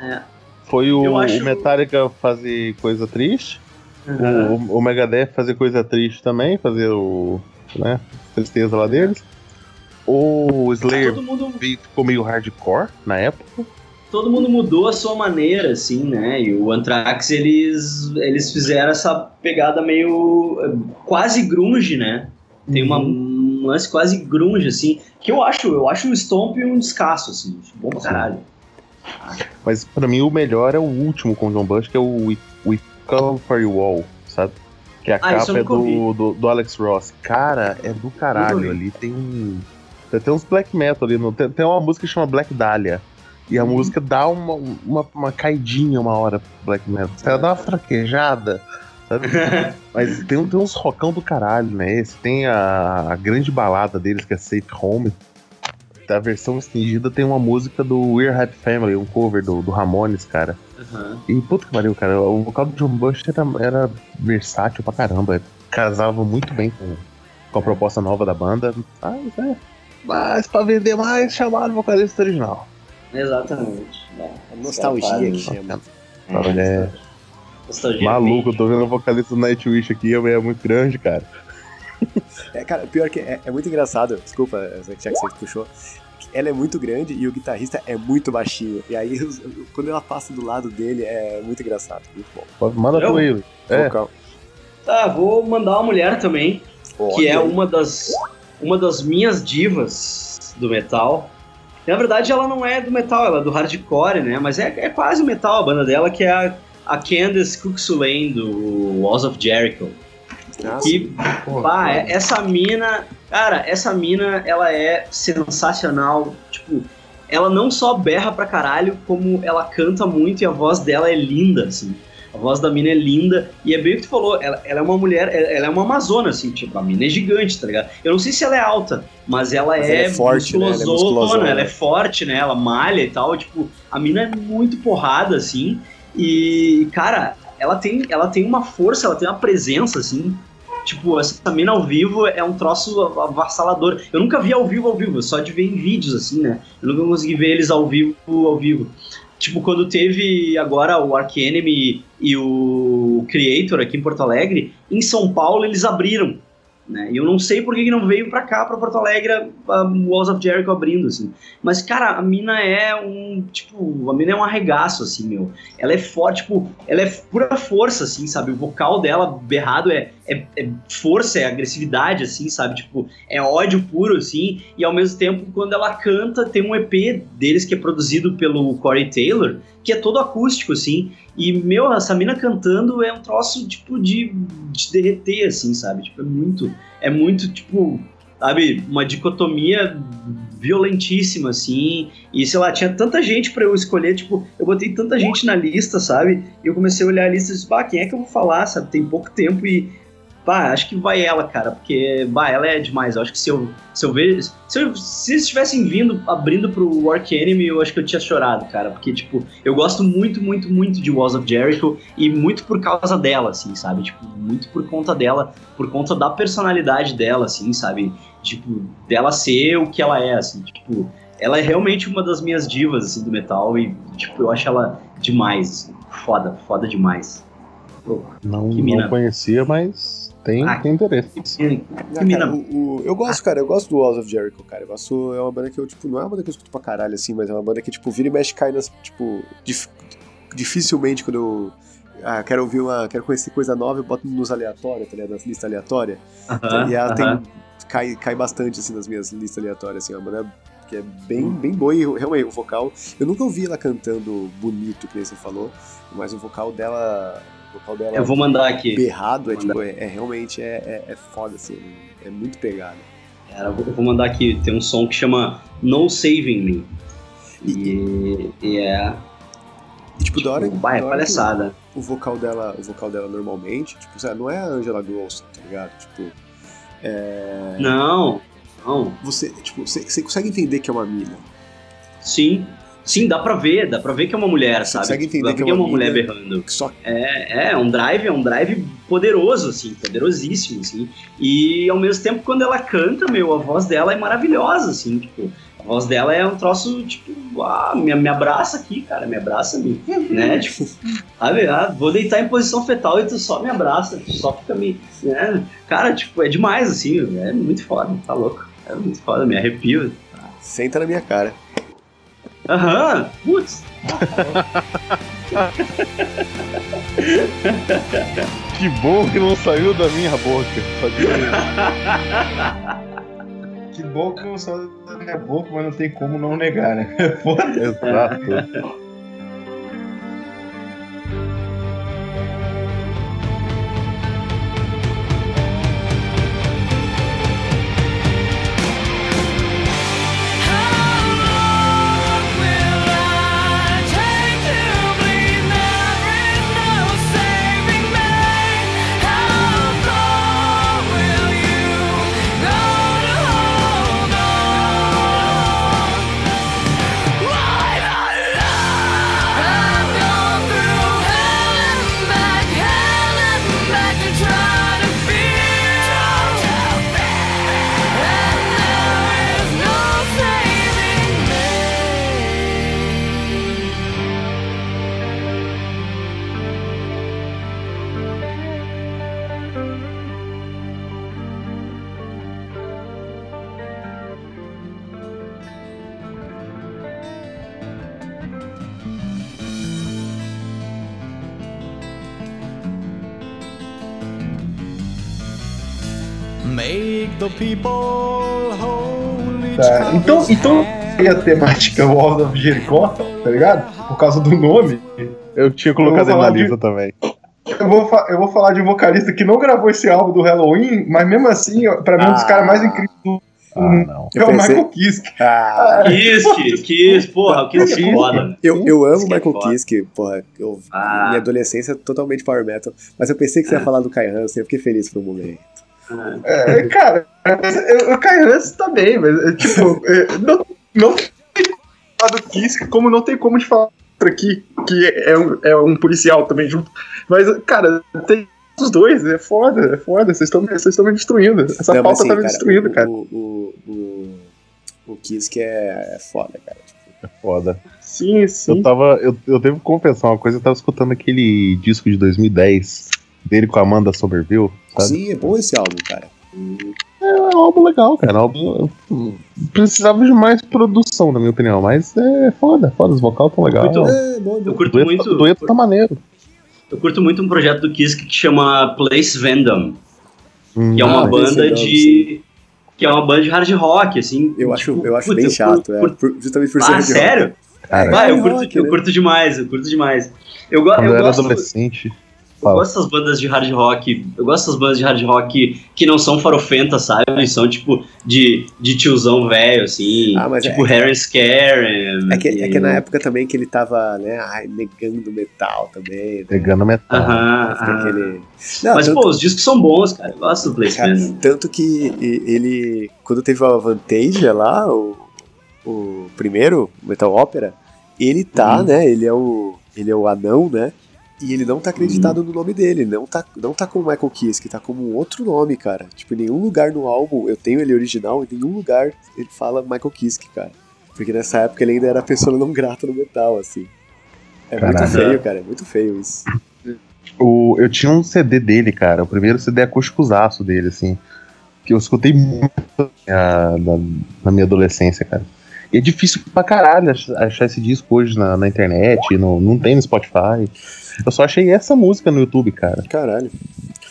É. Foi o, acho- o Metallica fazer coisa triste, Aham. o, o Megadeth fazer coisa triste também, fazer o. né? Tristeza lá deles. O Slayer mundo ficou meio hardcore na época. Todo mundo mudou a sua maneira, assim, né? E o Anthrax, eles, eles fizeram essa pegada meio quase grunge, né? Tem uma, um lance quase grunge, assim, que eu acho, eu acho o Stomp um descasso, assim, bom pra caralho. Mas pra mim o melhor é o último com o John Bush, que é o We, We Come For You All, sabe? Que a Ah, capa é do, do, do Alex Ross. Cara, é do caralho ali. Tem um. Tem, tem uns black metal ali. No, tem, tem uma música que chama Black Dahlia. E a Uhum. música dá uma, uma, uma caidinha uma hora pro black metal. Ela dá uma fraquejada, sabe? Mas tem, tem uns rocão do caralho, né? Esse tem a, a grande balada deles, que é Safe Home. Da versão estendida tem uma música do We're Happy Family, um cover do, do Ramones, cara. Aham. E puta que pariu, cara. O vocal do John Bush era, era versátil pra caramba. Casava muito bem com, com a proposta nova da banda. Mas, é. Mas pra vender mais, chamaram o vocalista original. Exatamente. É, É nostalgia que chama. Olha, é Nostalgia. maluco, eu tô vendo o vocalista do Nightwish aqui, é muito grande, cara. É, cara, pior que é, é muito engraçado. Desculpa, já que você puxou. Ela é muito grande e o guitarrista é muito baixinho. E aí, quando ela passa do lado dele, é muito engraçado. Muito bom. Manda pro ele. É. Vocal. Tá, vou mandar uma mulher também, que é uma das, uma das minhas divas do metal. Na verdade, ela não é do metal, ela é do hardcore, né? Mas é, é quase o metal a banda dela, que é a, a Candace Cook-Sulain do Walls of Jericho. Ah, Que, pá, é- essa mina, cara, essa mina, ela é sensacional. Tipo, ela não só berra pra caralho, como ela canta muito e a voz dela é linda, assim. A voz da mina é linda e é bem o que tu falou, ela, ela é uma mulher, ela ela é uma amazona, assim, tipo, a mina é gigante, tá ligado? Eu não sei se ela é alta, mas ela, Mas é, ela é forte, né? Ela é musculosona, musculosona. ela é forte, né? Ela malha e tal, tipo, a mina é muito porrada, assim, e, cara, ela tem, ela tem uma força, ela tem uma presença, assim, Tipo, essa mina ao vivo é um troço avassalador. Eu nunca vi ao vivo ao vivo, só de ver em vídeos, assim, né? Eu nunca consegui ver eles ao vivo ao vivo. Tipo, quando teve agora o Ark Enemy e o Creator aqui em Porto Alegre, em São Paulo eles abriram. Né? E eu não sei por que que não veio pra cá, pra Porto Alegre, a Walls of Jericho abrindo, assim. Mas, cara, a mina é um. Tipo, a mina é um arregaço, assim, meu. Ela é forte, tipo, ela é pura força, assim, sabe? O vocal dela berrado é, é, é força, é agressividade, assim, sabe? Tipo, é ódio puro, assim. E ao mesmo tempo, quando ela canta, tem um EP deles que é produzido pelo Corey Taylor, que é todo acústico, assim. E, meu, essa mina cantando é um troço, tipo, de, de derreter, assim, sabe? Tipo, é muito. É muito, tipo, sabe, uma dicotomia violentíssima, assim. E sei lá, tinha tanta gente pra eu escolher, tipo, eu botei tanta gente na lista, sabe? E eu comecei a olhar a lista e disse, bah, quem é que eu vou falar, sabe? Tem pouco tempo e. pá, acho que vai ela, cara, porque, bah, ela é demais. Eu acho que se eu, se eu ver. Se, eu, se eles tivessem vindo abrindo pro Work Enemy, eu acho que eu tinha chorado, cara, porque, tipo, eu gosto muito, muito, muito de Walls of Jericho e muito por causa dela, assim, sabe? Tipo, muito por conta dela, por conta da personalidade dela, assim, sabe? Tipo, dela ser o que ela é, assim, tipo. Ela é realmente uma das minhas divas, assim, do metal e, tipo, eu acho ela demais, assim, foda, foda demais. Pô, Não, Que mina. não conhecia, mas tem, Ah, tem interesse. que Ah, mina. cara, o- o- eu gosto, cara, eu gosto do Walls of Jericho, cara. Eu gosto, é uma banda que eu, tipo, não é uma banda que eu escuto pra caralho, assim, mas é uma banda que, tipo, vira e mexe cai nas, tipo, dif- dificilmente quando eu. Ah, quero ouvir uma. Quero conhecer coisa nova, eu boto nos aleatórios, tá ligado? Nas listas aleatórias. Aham, e ela aham. tem. Cai, cai bastante, assim, nas minhas listas aleatórias, assim, é uma banda que é bem, bem boa e realmente o vocal. Eu nunca ouvi ela cantando bonito, que nem você falou, mas o vocal dela. O vocal dela Eu vou mandar aqui. berrado é, tipo, é, é realmente é, é, é foda, assim, é muito pegado. Cara, eu vou- mandar aqui. Tem um som que chama No Saving Me. E, e é. E, tipo, da hora, Tipo, bah, é palhaçada. o vocal dela, o vocal dela normalmente, tipo, sabe, não é a Angela Gross, tá ligado? Tipo, é, Não, não. você, tipo, você, você consegue entender que é uma mina. Sim. Sim, dá pra ver, dá pra ver que é uma mulher, Você sabe? consegue entender dá pra que é ver que é uma uma mulher berrando. Só É, é um drive, é um drive poderoso, assim, poderosíssimo, assim. E ao mesmo tempo, quando ela canta, meu, a voz dela é maravilhosa, assim, tipo, a voz dela é um troço, tipo, ah, me, me abraça aqui, cara, me abraça, me, né, tipo, sabe, ah, vou deitar em posição fetal e tu só me abraça, tu só fica me, né, cara, tipo, é demais, assim, é muito foda, tá louco, é muito foda, me arrepio. senta na minha cara. Aham, putz, Que bom que não saiu da minha boca. sabia? Que bom que não saiu da minha boca, mas não tem como não negar, né? Foda. Exato. Então, a temática Walls of Jericho, tá ligado? Por causa do nome. Eu tinha colocado Eu ele na falar de- lista também. Eu vou, eu vou falar de um vocalista que não gravou esse álbum do Halloween, mas mesmo assim, pra mim, um dos Ah. caras mais incríveis do Ah, mundo não. é o pensei- Michael Kiske. Ah, Kiss, Kiss, porra, o Kiss é foda, eu, eu amo que é Michael foda. Kiske, porra, eu, Ah. minha adolescência é totalmente power metal, mas eu pensei que você ia falar do Kai Hansen, eu fiquei feliz por um momento. É, cara, eu- o Kai Hansen tá bem, mas, é, tipo, é, não, não tem como falar do Kiske, como não tem como te falar outro aqui, que é um, é um policial também junto. Mas, cara, tem os dois, é foda, é foda, vocês estão vocês estão me destruindo. Essa Não, pauta assim, tá me cara, destruindo, o, cara. O, o, o, o Kiske é, é foda, cara. Tipo, Foda. Sim, Eu sim. tava. Eu, eu devo confessar uma coisa, eu tava escutando aquele disco de 2010 dele com a Amanda Somerville, sabe? Sim, é bom esse álbum, cara. É um álbum legal, cara. Um álbum, precisava de mais produção, na minha opinião, mas é foda, foda, os vocais tão legais. Muito- É, bom, Eu curto dueto, muito. o dueto tá maneiro. Eu curto muito um projeto do Kiss que chama Place Vandom, Hum, que é uma Ah, banda é de. que é uma banda de hard rock, assim. Eu acho, tipo, eu acho putz, bem chato, é, curto- por- justamente por ser Ah, hard rock. sério? cara, Ah, eu curto, rock, eu né? curto demais, eu curto demais. Eu, go quando eu eu era gosto. adolescente. Eu Fala. gosto dessas bandas de hard rock. Eu gosto dessas bandas de hard rock que não são farofentas, sabe? Eles são tipo de, de tiozão velho, assim. Ah, mas tipo é- Harry Scarem. É que, é que na época também que ele tava, né, ai, negando metal também. né? Pegando metal. Aham, aquele- Não, Mas, tanto, pô, os discos são bons, cara. Eu gosto do Place cara, Man. tanto que ele, quando teve o Vantage lá, o, o primeiro, Metal Opera, ele tá, Uhum. né, ele é o, ele é o anão, né, e ele não tá acreditado no nome dele, não tá, não tá como Michael Kiske, tá como um outro nome, cara. Tipo, em nenhum lugar no álbum, eu tenho ele original, em nenhum lugar ele fala Michael Kiske, cara. Porque nessa época ele ainda era pessoa não grata no metal, assim. É muito Caralho. feio, cara, é muito feio isso. O, eu tinha um CD dele, cara. O primeiro CD acústicozaço dele, assim. Que eu escutei muito ah, na, na minha adolescência, cara. E é difícil pra caralho ach- achar esse disco hoje na, na internet, no, não tem no Spotify. Eu só achei essa música no YouTube, cara. Caralho.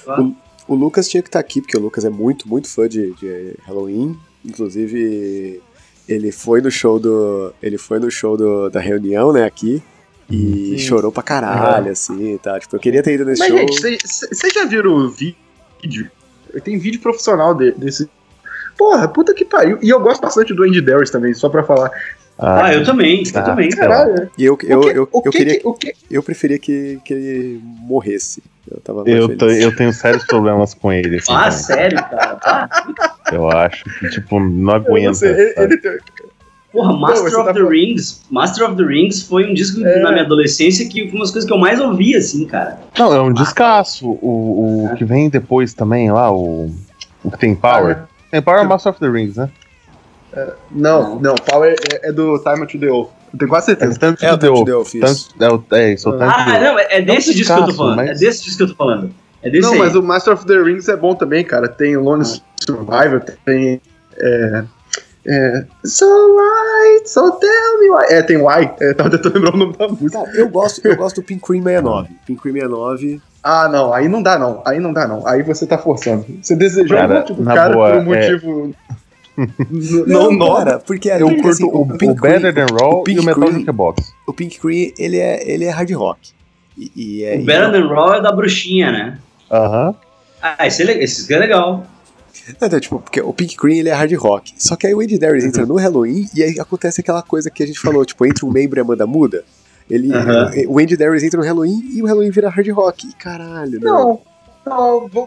Ah. O Lucas tinha que estar aqui, porque o Lucas é muito, muito fã de, de Halloween. Inclusive, ele foi no show do. Ele foi no show do, da reunião, né, aqui. E Sim. chorou pra caralho, assim, tá? Tipo, eu queria ter ido nesse Mas, show. gente, vocês já viram o vídeo? Tem vídeo profissional de- desse. Porra, puta que pariu. E eu gosto bastante do Andy Darius também, só pra falar. Ah, eu também, eu tá. também. Caralho. E eu, eu, que, eu, eu que, queria. que- o que, Eu preferia que, que ele morresse. Eu tava mais Eu, feliz. tô- eu tenho sérios problemas com ele. Assim, Ah, também. sério, cara. Ah, Eu acho que, tipo, não eu não aguenta. sei, ele, ele tem- porra, Master você of tá the falando- Rings. Master of the Rings foi um disco É. na minha adolescência que foi uma das coisas que eu mais ouvi, assim, cara. Não, é um descasso. O, o que vem depois também lá, o, o que tem Power. Tem Power é Master of the Rings, né? Não, não, Power é, é do Time to the Oath. Eu tenho quase É certeza. tanto É, o que deu. Tanto deu, fiz. Tanto, é, o- é isso, o tanto Ah, deu. não, é, é desse disco que eu tô falando. mas- É desse disco que eu tô falando. É desse Não, aí. mas o Master of the Rings é bom também, cara. Tem Lone Survivor, tem. É, é, so why, so tell me why. É, tem Why. É, tava tentando lembrar o nome da música. Cara, eu gosto, eu gosto do Pink Cream 69. Pink Cream 69. Ah, não, aí não dá, não. Aí não dá, não. Aí você tá forçando. Você desejou Cara, um na cara boa, por um é- motivo. N- não, não, cara, porque Eu curto assim, o, o Pink Better Cream- Than Raw o Pink e o Metal Jukebox. o Pink Cream, ele é, ele é hard rock. E, e é, O e Better não- Than Raw é da bruxinha, né? Aham. Ah, esse, é esse é legal. Não, então, tipo, porque o Pink Cream ele é hard rock. Só que aí o Andy Darius entra no Halloween e aí acontece aquela coisa que a gente falou, tipo, entre um membro e a Amanda muda. Ele. O Andy Darius entra no Halloween e o Halloween vira hard rock. E caralho, não. Não,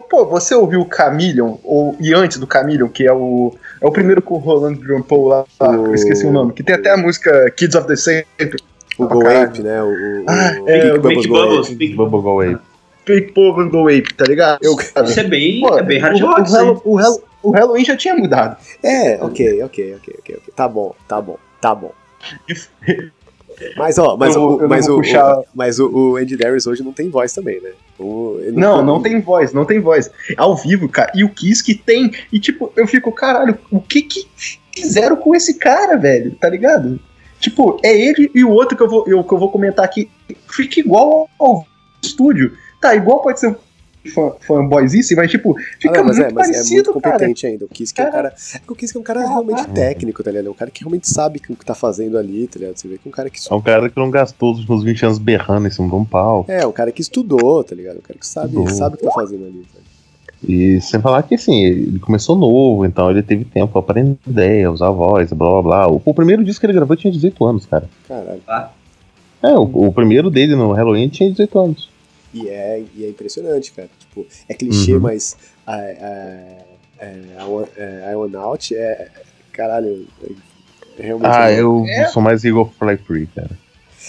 pô, você ouviu o Chameleon, ou, e antes do Chameleon, que é o. É o primeiro com o Roland Drumpel lá, lá, O- eu esqueci o nome, que tem até a música Kids of the Century, O Go caralho. Ape, né? O, o, Ah, o é, o Bubbles Pink Go Bubbles. Ape. Pink Bubble Go Away. Big Povo Go Ape, tá ligado? Eu- Isso é bem, Pô, é bem hard o, rock, o. Hallo- o, Hallo- o Halloween já tinha mudado. É, ok, ok, ok, ok, ok. Tá bom, tá bom, tá bom. Mas ó, mas, Eu o, eu não mas, o, puxar- o- mas o, o Andy Darius hoje não tem voz também, né? O- ele Não, não tem voz, não tem voz. Ao vivo, cara. E o Kiss que tem. E tipo, eu fico, caralho, o que que fizeram com esse cara, velho? Tá ligado? Tipo, é ele e o outro que eu vou, eu, que eu vou comentar aqui. Fica igual ao estúdio. Tá, igual pode ser fã- fanboyzice, mas tipo, Ah, fica não, mas, muito é, mas é parecido, muito cara. competente ainda. O Kiss que é um cara. É o Kiss que é um cara realmente técnico, tá ligado? É um cara que realmente sabe o que tá fazendo ali, tá ligado? Você vê que é um cara que. É um cara que não gastou os últimos 20 anos berrando em cima de um pau. É, um cara que estudou, tá ligado? Um cara que sabe, Estudou. sabe o que tá fazendo ali. Tá? E sem falar que assim, ele começou novo, então ele teve tempo pra aprender ideia, usar a voz, blá blá blá. O, o primeiro disco que ele gravou tinha 18 anos, cara. Caralho. É, o, o primeiro dele no Halloween tinha 18 anos. E é, e é impressionante, cara. Tipo, é clichê, Uhum. mas a, a, é, a, One- é, é. Caralho. É realmente. Ah, é- eu É? sou mais Eagle Fly Free, cara.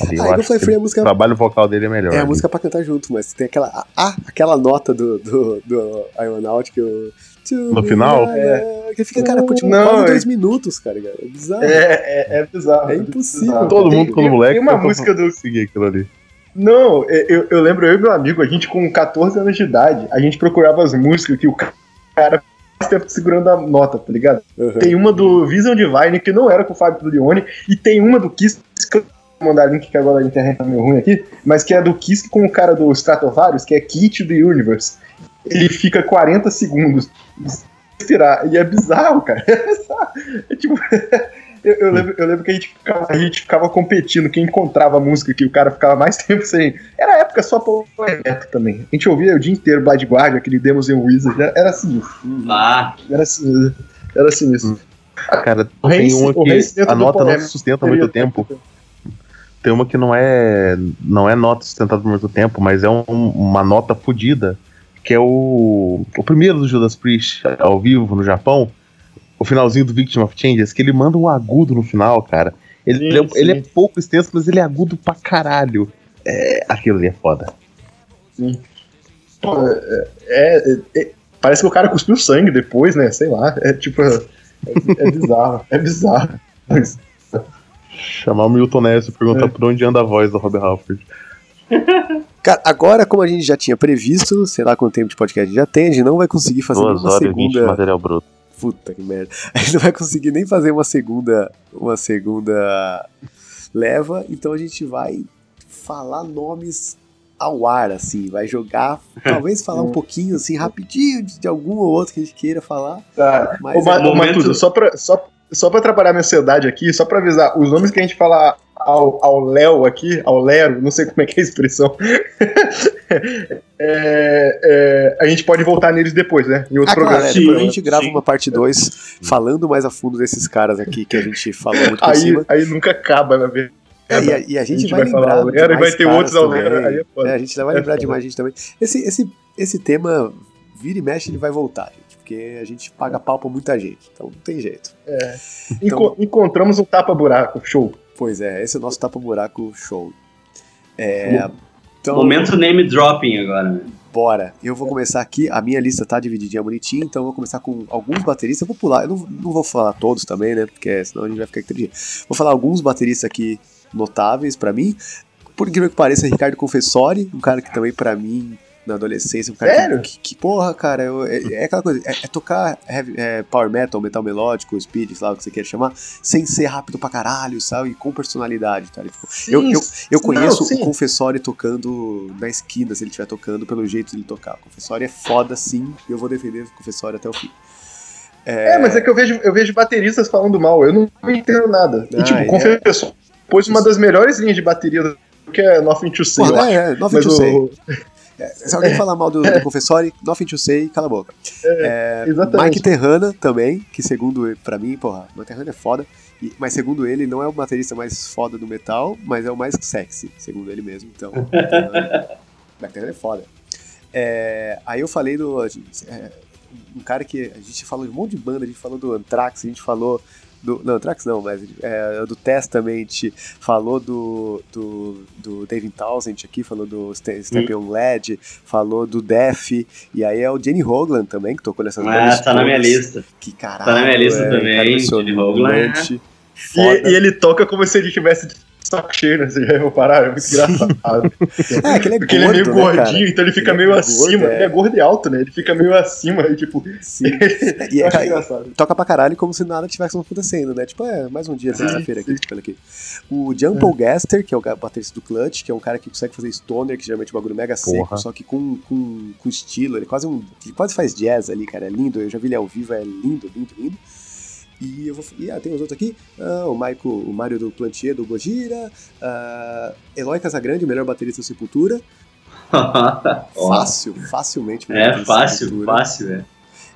Ali eu Ah, Eagle acho Fly Free é a o música. trabalho vocal dele é melhor. É a ali. música pra cantar junto, mas tem aquela. Ah, aquela nota do, do, do Out que eu. No final? É. Que fica, cara, por tipo, Não, quase é- dois minutos, cara. É bizarro. É, é, é bizarro. É impossível. bizarro. Todo mundo quando moleque. Tem uma música do. Seguir aquilo ali. Não, eu, eu lembro eu e meu amigo, a gente com 14 anos de idade, a gente procurava as músicas que o cara faz tempo segurando a nota, tá ligado? Uhum. Tem uma do Vision Divine, que não era com o Fábio Leone, e tem uma do Kiss, que eu vou mandar link que agora a internet tá meio ruim aqui, mas que é do Kiss com o cara do Stratovarius, que é Kit do Universe. Ele fica 40 segundos respirar, e é bizarro, cara. É bizarro. É tipo. Eu, eu lembro, eu lembro que a gente, ficava, a gente ficava competindo, quem encontrava a música que o cara ficava mais tempo sem. Era a época só poeta também. A gente ouvia o dia inteiro Blood Guard, aquele Demos and Wizard, era, era assim. Ah, Era assim. Era assim isso. Cara, O tem Reis- uma que a nota não se sustenta há muito seria- tempo. Tem uma que não é não é nota sustentada por muito tempo, mas é um- uma nota fodida, que é o, o primeiro do Judas Priest ao vivo no Japão, o finalzinho do Victim of Changes, que ele manda um agudo no final, cara. Ele, Sim, ele é, ele é sim. pouco extenso, mas ele é agudo pra caralho. É, aquilo ali é foda. Pô, é, é- é- parece que o cara cuspiu sangue depois, né? Sei lá. É tipo. É, é bizarro. É bizarro. Mas, Chamar o Milton Ness e perguntar É. por onde anda a voz do Rob Halford. Cara, agora, como a gente já tinha previsto, sei lá quanto tempo de podcast a gente já tem, a gente não vai conseguir fazer Duas uma horas e vinte de segunda. material bruto. Puta que merda. A gente não vai conseguir nem fazer uma segunda, uma segunda leva, então a gente vai falar nomes ao ar, assim, vai jogar, talvez falar um pouquinho, assim, rapidinho de, de algum ou outro que a gente queira falar, tá. mas Ô, é- momento- só pra, só, só pra atrapalhar minha ansiedade aqui, só pra avisar, os nomes que a gente fala ao, Léo aqui, ao Lero, não sei como é que é a expressão, é, é, a gente pode voltar neles depois, né? Em outro Ah, claro, programa. é, Sim, depois a gente grava sim. uma parte 2 falando mais a fundo desses caras aqui que a gente falou muito por Aí, cima. aí nunca acaba, na verdade. É, e, a, e a gente, vai, falar lembrar. ao Lero de e vai ter outros ao também. Lero, aí é. É, a gente vai É lembrar de foda. mais gente também. Esse, esse, esse tema, vira e mexe, ele vai voltar, gente. Porque a gente paga pau pra muita gente. Então não tem jeito. Enco- encontramos um tapa-buraco, show. Pois é, esse é o nosso tapa-buraco show. É, então, momento name dropping agora, né? bora. Eu vou começar aqui. A minha lista tá divididinha bonitinha, então eu vou começar com alguns bateristas. Eu vou pular, eu não, não vou falar todos também, né? Porque senão a gente vai ficar aqui. Vou falar alguns bateristas aqui notáveis pra mim. Por incrível que pareça, Ricardo Confessori, um cara que também pra mim, na adolescência. Um cara Sério? Que, que, porra, cara, eu, é, é, aquela coisa, é, é tocar heavy, é, power metal, metal melódico, speed, sei lá o que você quer chamar, sem ser rápido pra caralho, sabe? E com personalidade, tá? Tipo, sim, eu, eu, eu conheço não, o Confessori tocando na esquina, se ele estiver tocando, pelo jeito dele tocar. O Confessori é foda, sim, eu vou defender o Confessori até o fim. É, é... mas é que eu vejo, eu vejo bateristas falando mal, eu não entendo nada. Ah, e tipo, é. Confessori pôs uma das melhores linhas de bateria que é 9 to 6. Porra, é, 9 to 6. Se alguém falar mal do, do Confessori, nothing to say, cala a boca. É, exatamente. Mike Terrana também, que segundo pra mim, porra, Mike Terrana é foda, e- mas segundo ele, não é o baterista mais foda do metal, mas é o mais sexy, segundo ele mesmo. Então, Mike Terrana, Mike Terrana é foda. É, aí eu falei do. é, um cara que a gente falou de um monte de banda, a gente falou do Anthrax, a gente falou. Do, não, Anthrax não, mas é, do Testament, falou do, do, do David Townsend aqui, falou do St- Step on Led, falou do Def, e aí é o Jenny Hoglan também, que tocou nessas Ah, tá na minha lista. Que caralho. Tá na minha lista é, também, Jenny Hoglan. E, e ele toca como se ele tivesse saco cheio, né? Você já parar? É muito engraçado. É, que ele é Porque ele é meio gordo, né, gordinho, então ele fica Ele é meio gordo, acima. é. Ele é gordo e alto, né? Ele fica meio acima e tipo. Sim. E é, engraçado. toca pra caralho como se nada tivesse acontecendo, né? Tipo, é, mais um dia, sexta-feira aqui, tocando aqui. O John Paul Gaster, que é o baterista do Clutch, que é um cara que consegue fazer stoner, que geralmente é um bagulho mega seco, Porra. só que com, com, com estilo, ele quase um. Ele quase faz jazz ali, cara. É lindo. Eu já vi ele ao vivo, é lindo, lindo, lindo. E eu vou. E, ah, tem os outros aqui. Ah, o Michael, o Mário do Plantier, do Gojira. Ah, Eloy Casagrande, o melhor baterista do Sepultura. Fácil, facilmente. melhor é fácil, Sepultura. fácil, é.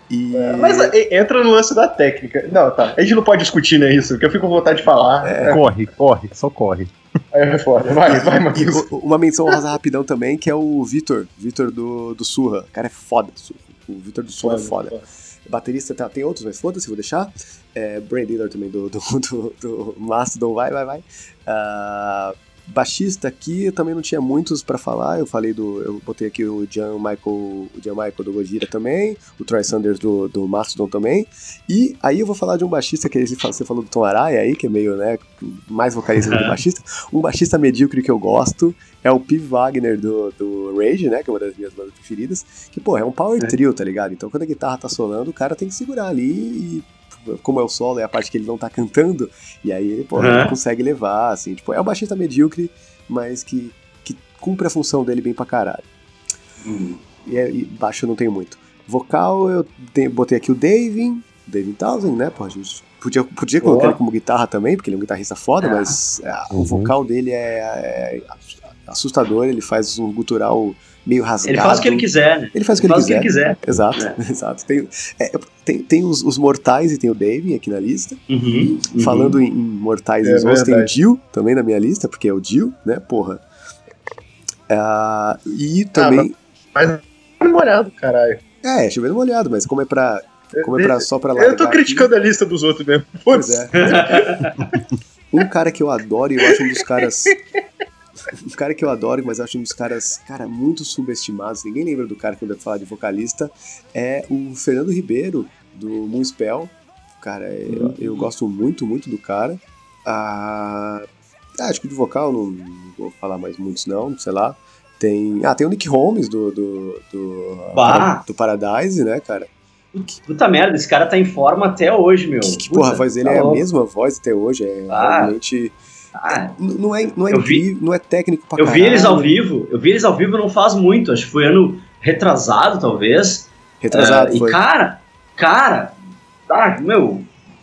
E... Mas é, entra no lance da técnica. Não, tá. A gente não pode discutir, né? Isso, porque eu fico com vontade de falar. É, Corre, corre, só corre. aí é foda. Vai, vai, E Matheus. uma menção rosa rapidão também, que é o Vitor, Vitor do, do Surra. O cara é foda, Surra. O Vitor do Surra é foda. Baterista tá, tem outros, mas foda-se, vou deixar. É, Brain Dealer também do, do, do, do Mastodon, vai, vai, vai. Ah, baixista aqui, eu também não tinha muitos pra falar. Eu falei do. Eu botei aqui o John Michael, o John Michael do Gojira também, o Troy Sanders do, do Mastodon também. E aí eu vou falar de um baixista que você falou do Tom Araya aí, que é meio, né, mais vocalista do que baixista. Um baixista medíocre que eu gosto é o P. Wagner do, do Rage, né, que é uma das minhas bandas preferidas. Que, pô, é um power trio, tá ligado? Então quando a guitarra tá solando, o cara tem que segurar ali e. Como é o solo, é a parte que ele não tá cantando, e aí, pô, Uhum. ele consegue levar, assim, tipo, é um baixista medíocre, mas que, que cumpre a função dele bem pra caralho. Hum. E, é- e baixo eu não tenho muito. Vocal, eu tenho- botei aqui o Davin, David Townsend, né? Pô, a gente podia, podia colocar ele como guitarra também, porque ele é um guitarrista foda, É. mas é, o Uhum. vocal dele é, é assustador, ele faz um gutural meio rasgado. Ele faz o que ele quiser, né? Ele faz o que ele faz o que quiser. ele quiser. Exato, É. exato. Tem, é, tem, tem os, os mortais e tem o Dave aqui na lista. Uhum, uhum. Falando em, em mortais É e ossos, tem o. Jill também na minha lista, porque é o Jill, né? Porra. Ah, e também. Mas namorado, caralho. É, chovendo molhado, mas como é pra. Como é pra, só pra Eu largar tô aqui- criticando a lista dos outros mesmo. Pois é. um cara que eu adoro e eu acho um dos caras. Um cara que eu adoro, mas eu acho um dos caras, cara, muito subestimados. Ninguém lembra do cara que eu devo falar de vocalista. É o Fernando Ribeiro, do Moonspell. Cara, eu, eu gosto muito, muito do cara. Ah, ah, acho que de vocal não, não vou falar mais muitos, não, sei lá. Tem. Ah, tem o Nick Holmes do. do, do, Bah! do Paradise, né, cara? Puta merda, esse cara tá em forma até hoje, meu. Que, que porra, a voz dele tá é a mesma voz até hoje. É Ah. realmente. Ah, Não é, não é Eu vi- não é técnico pra eu vi eles ao caralho. vivo, eu vi eles ao vivo não faz muito, acho que foi ano retrasado, talvez. Retrasado, foi. E cara, cara, ah, meu,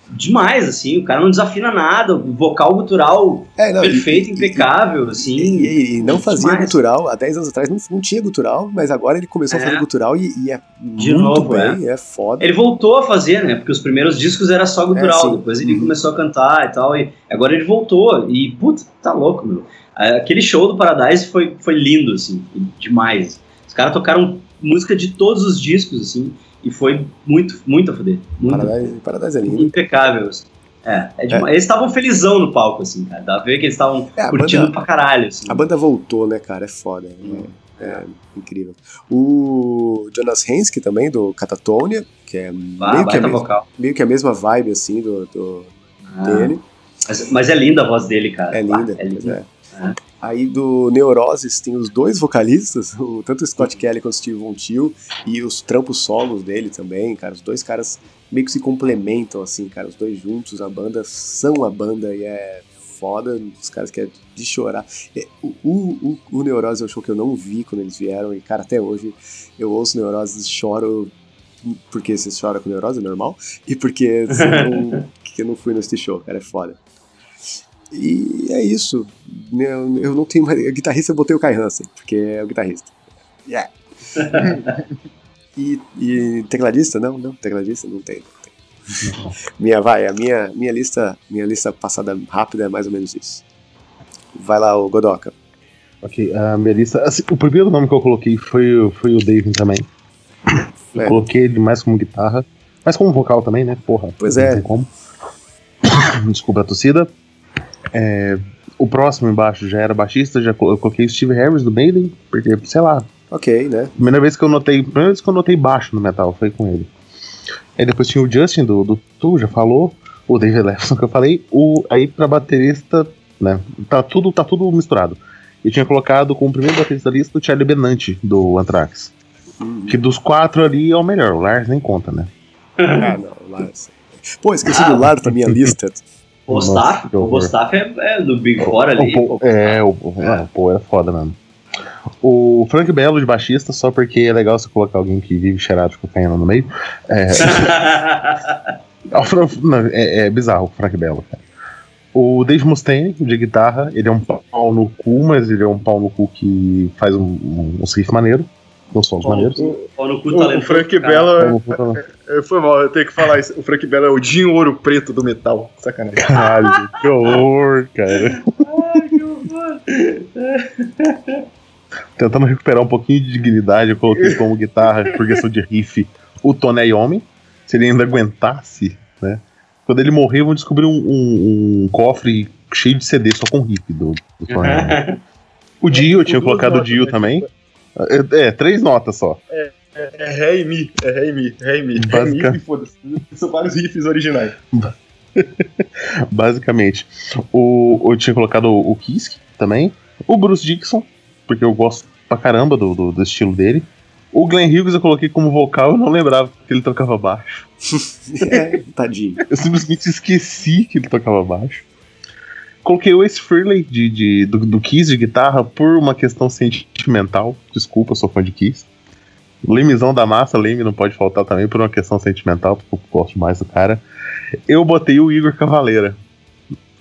demais, assim, o cara não desafina nada, o vocal gutural É, não, e- perfeito, e- impecável, assim. E, e- e não fazia demais. gutural, há 10 anos atrás não, não tinha gutural, mas agora ele começou a É. fazer gutural e, e é De muito novo, bem, é, foda. Ele voltou a fazer, né? Porque os primeiros discos era só gutural, É, depois ele Uhum. começou a cantar e tal, e agora ele voltou, e puta, tá louco, meu. Aquele show do Paradise foi, foi lindo, assim, demais. Os caras tocaram música de todos os discos, assim, e foi muito, muito a fuder. Muito, Paradise, Paradise é lindo. impecável. assim. É, é demais. Eles estavam felizão no palco, assim, cara. Dá pra ver que eles estavam É, curtindo banda- pra caralho, assim. A banda voltou, né, cara? É foda. É, é incrível. O Jonas Henske também, do Catatonia, que é Ah, meio, que a baita mes- vocal. meio que a mesma vibe, assim, do, do- Ah, dele. Mas, mas é linda a voz dele, cara. É Ah, linda. é pois linda. É. Aí do Neuroses tem os dois vocalistas, o, tanto o Scott Kelly quanto o Steve Von Till, e os trampos solos dele também, cara. Os dois caras meio que se complementam, assim, cara. Os dois juntos, a banda são a banda e é foda. Os caras que é de chorar. É, o, o, o, o Neuroses é um show que eu não vi quando eles vieram, e, cara, até hoje eu ouço Neuroses e choro. Porque você chora com neurose, é normal. E porque você não, que eu não fui nesse show, cara, é foda. E é isso. Eu, eu não tenho mais. Guitarrista eu botei o Kai Hansen, porque é o guitarrista. Yeah. e, e tecladista? Não, não, tecladista não tem. Não tem. minha, vai, a minha, minha lista, minha lista passada rápida é mais ou menos isso. Vai lá, o Godoka. Ok, a minha lista. assim, o primeiro nome que eu coloquei foi, o- foi o David também. Eu É. coloquei ele mais como guitarra, mas como vocal também, né? Porra. Pois não é. tem como. Desculpa a tossida. É, o próximo embaixo já era baixista, já eu coloquei Steve Harris do Maiden, porque, sei lá, Ok, né? primeira vez que eu notei, primeira vez que eu notei baixo no metal foi com ele. Aí depois tinha o Justin do, do Tu, já falou, o David Lefson que eu falei, o aí pra baterista, né? Tá tudo, tá tudo misturado. Eu tinha colocado como primeiro baterista da lista o Charlie Benante do Anthrax. Hum. Que dos quatro ali é o melhor, o Lars nem conta, né? Ah, não, Lars. Pô, esqueci Ah. do Lars da minha lista. O Staff, o. Staff é, é do Big Four ali. O é, o, não, o Paul é foda mesmo. O Frank Belo de baixista, só porque é legal você colocar alguém que vive cheirado de cocaína no meio. É, é, é bizarro o Frank Belo, cara. O Dave Mustaine, de guitarra, ele é um pau no cu, mas ele é um pau no cu que faz um, um, uns riffs maneiros, uns sons maneiros. O, Frank. Pau no cu, é- Foi mal, eu tenho que falar isso. O Frank Belo é o Dinho Ouro Preto do metal. Sacanagem. Caralho, que horror, cara. Tentando recuperar um pouquinho de dignidade, eu coloquei como guitarra por questão de riff o Tony Iommi, se ele ainda aguentasse, né? Quando ele morrer, vão descobrir um, um- um cofre cheio de CD só com riff do, do Tony Iommi. O Dio, eu tinha colocado o Dio né? também. É, é, três notas só. É Ré e Mi, é Ré e Mi, Ré e Mi. Ré e Basica- Mi, foda-se. São vários riffs originais. Basicamente. O, eu tinha colocado o, o Kiske também. O Bruce Dixon, porque eu gosto pra caramba do, do, do estilo dele. O Glenn Hughes eu coloquei como vocal, eu não lembrava que ele tocava baixo. É, tadinho. Eu simplesmente esqueci que ele tocava baixo. Coloquei o Ace Frehley de, de, do, do Kiss de guitarra por uma questão sentimental. Desculpa, eu sou fã de Kiss. Lemezão da massa, Leme não pode faltar também por uma questão sentimental, porque eu gosto mais do cara. Eu botei o Igor Cavaleira.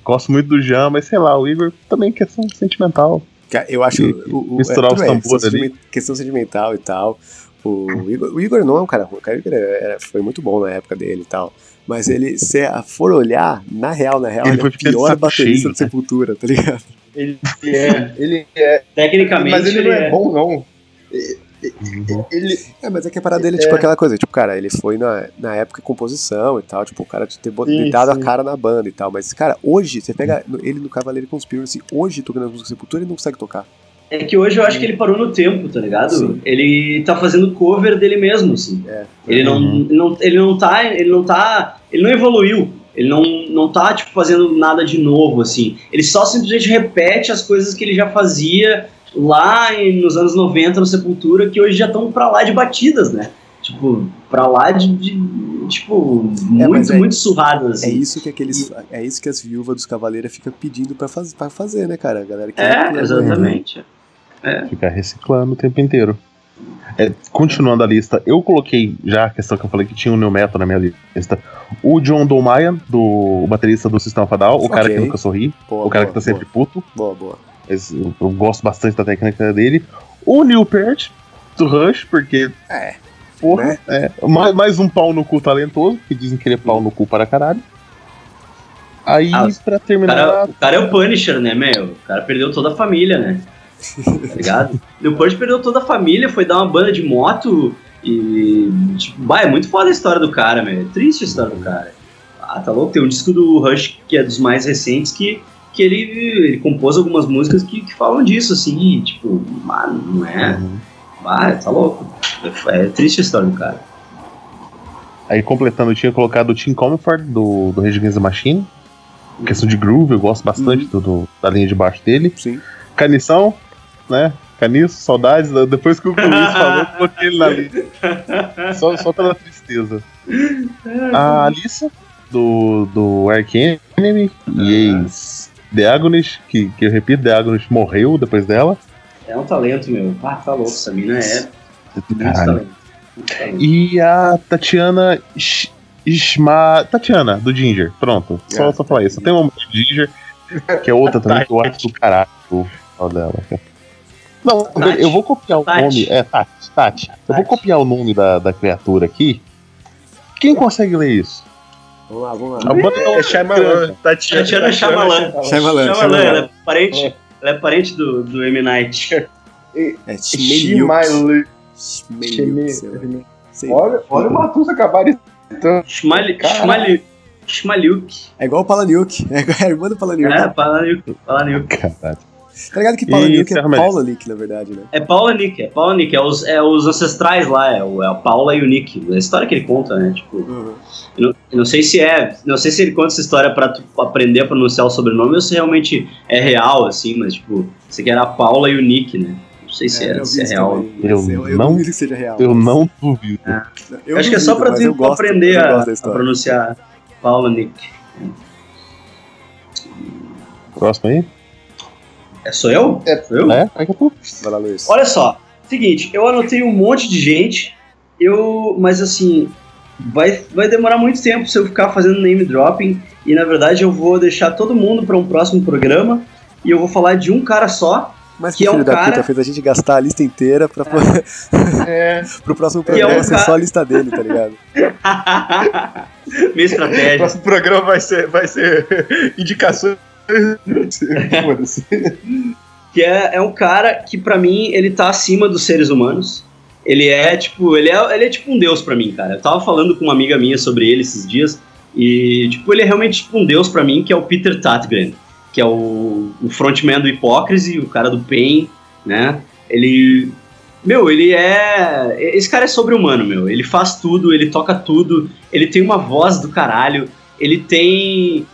Gosto muito do Jean, mas sei lá, o Igor também é questão sentimental. Eu acho. E- O, o, misturar é, os tambores questão ali. Questão sentimental e tal. O Igor, o Igor não é um cara ruim. O cara Igor era- foi muito bom na época dele e tal. Mas ele, se for olhar, na real, na real, Ele ele, é o pior baterista cheio, do Sepultura, tá ligado? Ele é. Ele é. Tecnicamente, Mas ele não é bom, não. Ele. É, mas é que a parada dele é tipo aquela coisa, tipo, cara, ele foi na, na época de composição e tal, tipo, o cara de ter bot- Sim, dado sim. a cara na banda e tal. Mas, cara, hoje, você pega ele no Cavaleiro Conspiracy, hoje tocando as músicas do Sepultura, ele não consegue tocar. É que hoje eu acho que ele parou no tempo, tá ligado? Sim. Ele tá fazendo cover dele mesmo, assim. É. Ele não, Uhum. não, ele não tá, ele não tá, ele não evoluiu. Ele não, não tá, tipo, fazendo nada de novo, assim. Ele só simplesmente repete as coisas que ele já fazia lá em- nos anos 90 no Sepultura, que hoje já estão pra lá de batidas, né? Tipo, pra lá de, de- tipo, É, muito, é- muito surradas, É assim. isso que aqueles. É isso que as viúvas dos Cavaleiros ficam pedindo pra, faz, pra fazer, né, cara? A galera que É, exatamente. Ficar reciclando o tempo inteiro. É, continuando a lista, eu coloquei já a questão que eu falei que tinha o New Metal na minha lista. O John Dolmayan, do o baterista do Sistema Fadal, o cara Ok. que nunca sorri, Boa, o cara boa, que tá sempre puto. Boa, boa. Mas eu, eu gosto bastante da técnica dele. O Neil Peart, do Rush, porque. É. Porra, Né? é. Mais, mais um pau no cu talentoso, que dizem que ele é pau no cu para caralho. Aí, Ah, pra O terminar. cara, o cara é o Punisher, né, meu? O cara perdeu toda a família, né? Tá ligado? E o Punisher perdeu toda a família, foi dar uma banda de moto e. Tipo, bah, é muito foda a história do cara, meu. É triste a história do cara. Ah, tá louco? Tem um disco do Rush que é dos mais recentes que, que ele, ele compôs algumas músicas que, que falam disso, assim, e, tipo, ah, não é. Uhum. Ah, tá louco. É, é triste a história do cara. Aí completando, eu tinha colocado o Tim Comfort do, do Rage Against the Machine. Questão de groove, eu gosto bastante do, do- da linha de baixo dele. Sim. Canição, né? Caniço, saudades. né? Depois que o Luiz falou, coloquei ele na lista. Só, só pela tristeza. A Alissa, do, do Ark Enemy, e ex The Agonist, que, que eu repito, The Agonist morreu depois dela. É um talento, meu. Ah, tá louco. Essa mina é muito talento. Muito talento. E a Tatiana Ishma. Tatiana, do Ginger. Pronto. Só, Ah, só falar isso. Tem uma mulher do Ginger, que é outra também, que eu acho do caralho o final dela. Não, Tati. eu vou copiar o Tati. nome. É, Tati, Tati. Eu vou Tati. copiar o nome da, da criatura aqui. Quem consegue ler isso? Vamos lá, vamos lá. banda É Shyamalan. Tatiana, Tatiana Shyamalan. Shyamalan, Shyamalan, Shyamalan. ela é parente, ela é parente do, do M. Night. É Shmeliuk. Shmeliuk, lá. Shime- Sei. Olha, olha o Matus Caralho. Schmali- Schmaliuk. É igual o Palaniuk. É a irmã do Palaniuk. É, Palaniuk. Palaniuk. Caralho. Tá ligado que E Palaniuk é. Paula Nick, na verdade, né? É Paula Nick, é Paula Nick, é os, é os ancestrais lá, é, o, é a Paula e o Nick. É a história que ele conta, né? Tipo, Uhum. eu não, eu não sei se é. Não sei se ele conta essa história pra tu aprender a pronunciar o sobrenome ou se realmente é real, assim, mas tipo, isso aqui era a Paula e o Nick, né? Não sei se é, eu se é real. também, Eu eu, eu não- duvido que seja real. Eu não duvido. Eu acho que é só pra tu gosto, aprender a, a pronunciar Paula Nick. Próximo aí? É, sou eu? É. Sou eu? É? Vai que é tu. Vai lá, Luiz. Olha só, seguinte, eu anotei um monte de gente, eu, mas assim, vai, vai demorar muito tempo se eu ficar fazendo name dropping e na verdade eu vou deixar todo mundo para um próximo programa e eu vou falar de um cara só, Mas que que é um filho da cara- puta fez a gente gastar a lista inteira pra, É, pro próximo Que é um programa ser cara- só a lista dele, tá ligado? minha O estratégia. próximo programa vai ser, vai ser indicações. que é, é um cara que pra mim ele tá acima dos seres humanos. Ele é tipo, ele é, ele é tipo um deus pra mim, cara. Eu tava falando com uma amiga minha sobre ele esses dias e tipo, ele é realmente tipo um deus pra mim, que é o Peter Tatgren, que é o, o frontman do Hipócrise, o cara do Pain, né? Ele meu, ele é. Esse cara é sobre-humano, meu. Ele faz tudo, ele toca tudo, ele tem uma voz do caralho, ele tem.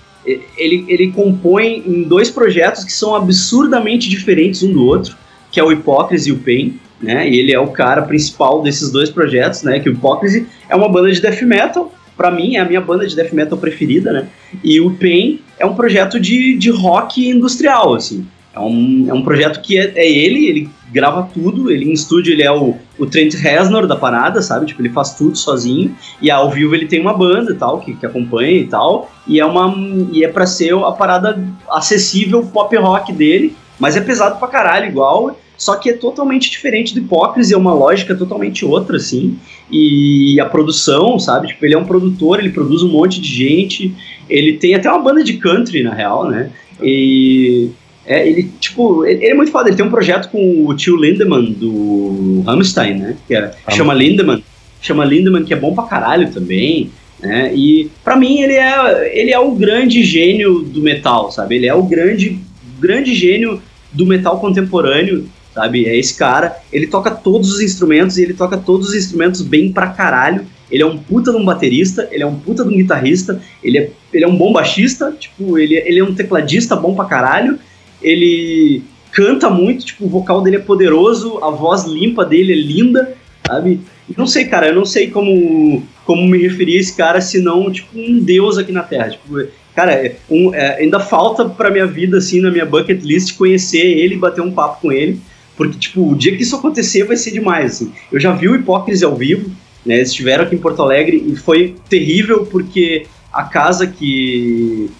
Ele, ele compõe em dois projetos que são absurdamente diferentes um do outro, que é o Hipócrise e o Pain, né? E ele é o cara principal desses dois projetos, né? Que o Hipócrise é uma banda de death metal, pra mim é a minha banda de death metal preferida, né? E o Pain é um projeto de, de rock industrial, assim. É um, é um projeto que é, é ele, ele grava tudo, ele em estúdio ele é o, o Trent Reznor da parada, sabe? Tipo, ele faz tudo sozinho. E ao vivo ele tem uma banda e tal, que, que acompanha e tal. E é uma. E é pra ser a parada acessível pop rock dele. Mas é pesado pra caralho, igual. Só que é totalmente diferente do Hipócrise, é uma lógica totalmente outra, assim. E a produção, sabe? Tipo, ele é um produtor, ele produz um monte de gente. Ele tem até uma banda de country, na real, né? E é, ele, tipo, ele, ele é muito foda. Ele tem um projeto com o tio Lindemann do Rammstein, né? Que é, chama Lindemann. Chama Lindemann, que é bom pra caralho também. Né? E pra mim ele é, ele é o grande gênio do metal, sabe? Ele é o grande, grande gênio do metal contemporâneo, sabe? É esse cara. Ele toca todos os instrumentos e ele toca todos os instrumentos bem pra caralho. Ele é um puta de um baterista, ele é um puta de um guitarrista, ele é, ele é um bom baixista, tipo, ele, ele é um tecladista bom pra caralho, ele canta muito, tipo, o vocal dele é poderoso, a voz limpa dele é linda, sabe? Não sei, cara, eu não sei como, como me referir a esse cara, senão, tipo, um deus aqui na Terra. Tipo, cara, é um, é, ainda falta pra minha vida, assim, na minha bucket list, conhecer ele e bater um papo com ele, porque, tipo, o dia que isso acontecer vai ser demais, assim. Eu já vi o Hipócrise ao vivo, né, eles estiveram aqui em Porto Alegre e foi terrível porque a casa que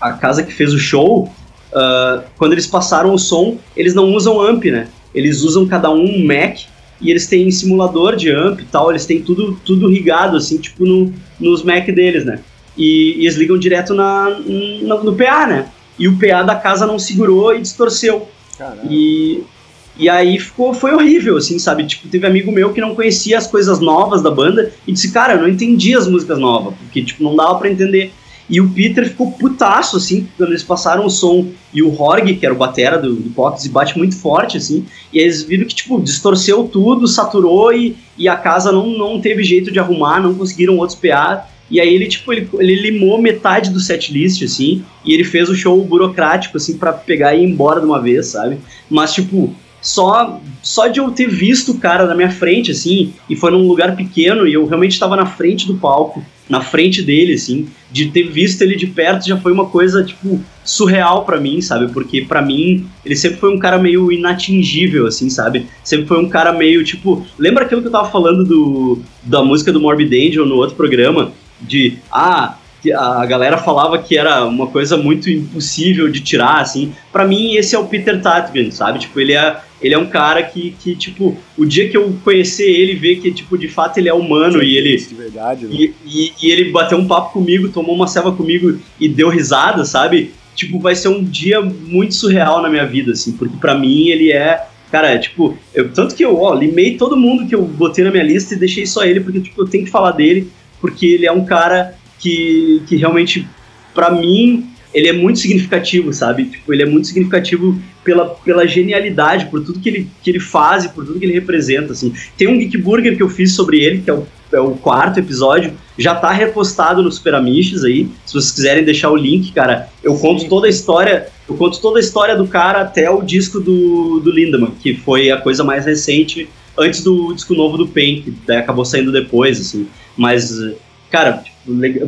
a casa que fez o show, uh, quando eles passaram o som, eles não usam amp, né? Eles usam cada um um Mac e eles têm simulador de amp e tal, eles têm tudo tudo rigado assim, tipo no, nos Mac deles, né? E, e eles ligam direto na, no, no PA, né? E o PA da casa não segurou e distorceu. Caralho. E, e aí ficou, foi horrível, assim, sabe? Tipo, teve amigo meu que não conhecia as coisas novas da banda e disse, cara, eu não entendi as músicas novas, porque, tipo, não dava para entender. E o Peter ficou putaço, assim, quando eles passaram o som. E o Horg, que era o batera do, do Pox, bate muito forte, assim. E eles viram que, tipo, distorceu tudo, saturou e, e a casa não, não teve jeito de arrumar, não conseguiram outros PA. E aí ele, tipo, ele, ele limou metade do setlist, assim, e ele fez o show burocrático, assim, para pegar e ir embora de uma vez, sabe? Mas, tipo, só só de eu ter visto o cara na minha frente, assim, e foi num lugar pequeno, e eu realmente estava na frente do palco, na frente dele, assim, de ter visto ele de perto já foi uma coisa, tipo, surreal para mim, sabe? Porque para mim, ele sempre foi um cara meio inatingível, assim, sabe? Sempre foi um cara meio, tipo... Lembra aquilo que eu tava falando do, da música do Morbid Angel no outro programa? De, ah, a galera falava que era uma coisa muito impossível de tirar, assim. Para mim, esse é o Peter Tatgan, sabe? Tipo, ele é, ele é um cara que, que, tipo, o dia que eu conhecer ele, ver que, tipo, de fato ele é humano e ele... De verdade, né? E, e, e ele bateu um papo comigo, tomou uma ceva comigo e deu risada, sabe? Tipo, vai ser um dia muito surreal na minha vida, assim, porque para mim ele é Cara, é, tipo, eu, tanto que eu, ó, limei todo mundo que eu botei na minha lista e deixei só ele, porque, tipo, eu tenho que falar dele, porque ele é um cara que, que realmente, para mim, ele é muito significativo, sabe? Tipo, ele é muito significativo pela, pela genialidade, por tudo que ele, que ele faz e por tudo que ele representa, assim. Tem um Geek Burger que eu fiz sobre ele, que é o, é o quarto episódio, já tá repostado no Super Amiches aí, se vocês quiserem deixar o link, cara, eu conto toda a história, eu conto toda a história do cara até o disco do, do Lindemann, que foi a coisa mais recente, antes do disco novo do Pain, que daí acabou saindo depois, assim, mas, cara, tipo,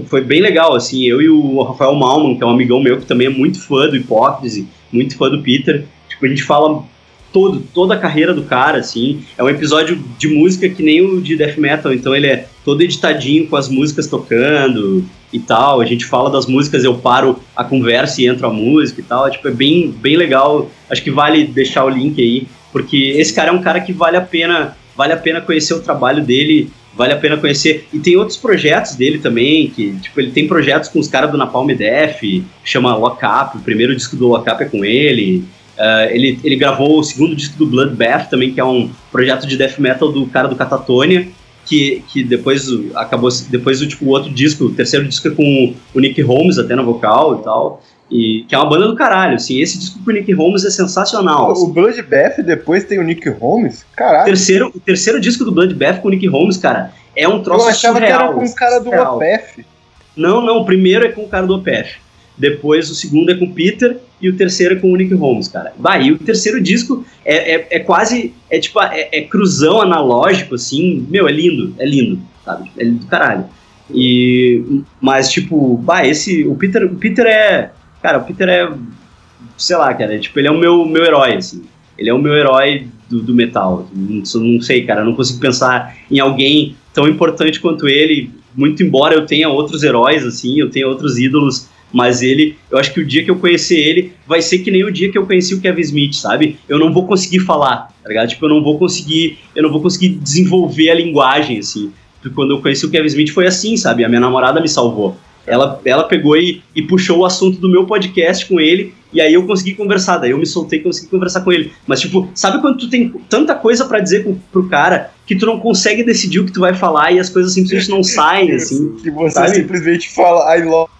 foi bem legal, assim, eu e o Rafael Malman, que é um amigão meu que também é muito fã do Hipócrise, muito fã do Peter, tipo, a gente fala todo, toda a carreira do cara, assim, é um episódio de música que nem o de Death Metal, então ele é todo editadinho com as músicas tocando e tal, a gente fala das músicas, eu paro a conversa e entro a música e tal, é, tipo, é bem, bem legal, acho que vale deixar o link aí, porque esse cara é um cara que vale a pena, vale a pena conhecer o trabalho dele, vale a pena conhecer. E tem outros projetos dele também, que, tipo, ele tem projetos com os caras do Napalm Def, chama Lock Up, o primeiro disco do Lock Up é com ele. Uh, ele, ele gravou o segundo disco do Bloodbath também, que é um projeto de death metal do cara do Catatonia, que, que depois acabou, depois tipo, o outro disco, o terceiro disco é com o Nick Holmes até no vocal e tal. E que é uma banda do caralho, assim, esse disco com o Nick Holmes é sensacional. assim. O Bloodbath depois tem o Nick Holmes? O Caralho. terceiro, o terceiro disco do Bloodbath com o Nick Holmes, cara, é um troço Eu achava surreal. que era com o cara do surreal. OPF. Não, não, o primeiro é com o cara do OPF. Depois o segundo é com o Peter e o terceiro é com o Nick Holmes, cara. Bah, e o terceiro disco é, é, é quase, é tipo, é, é cruzão analógico, assim, meu, é lindo, é lindo, sabe? É lindo do caralho. E, mas, tipo, bah, esse, o Peter, o Peter é, cara, o Peter é, sei lá, cara, é, tipo, ele é o meu, meu herói, assim. Ele é o meu herói do, do metal. Não, não sei, cara, eu não consigo pensar em alguém tão importante quanto ele, muito embora eu tenha outros heróis, assim, eu tenha outros ídolos, mas ele, eu acho que o dia que eu conhecer ele vai ser que nem o dia que eu conheci o Kevin Smith, sabe? Eu não vou conseguir falar, tá ligado? Tipo, eu não vou conseguir, eu não vou conseguir desenvolver a linguagem, assim. Quando eu conheci o Kevin Smith foi assim, sabe? A minha namorada me salvou. Ela, ela pegou e, e puxou o assunto do meu podcast com ele, e aí eu consegui conversar, daí eu me soltei e consegui conversar com ele. Mas, tipo, sabe quando tu tem tanta coisa para dizer pro, pro cara que tu não consegue decidir o que tu vai falar e as coisas simplesmente não saem, assim. Que você sabe? simplesmente fala I love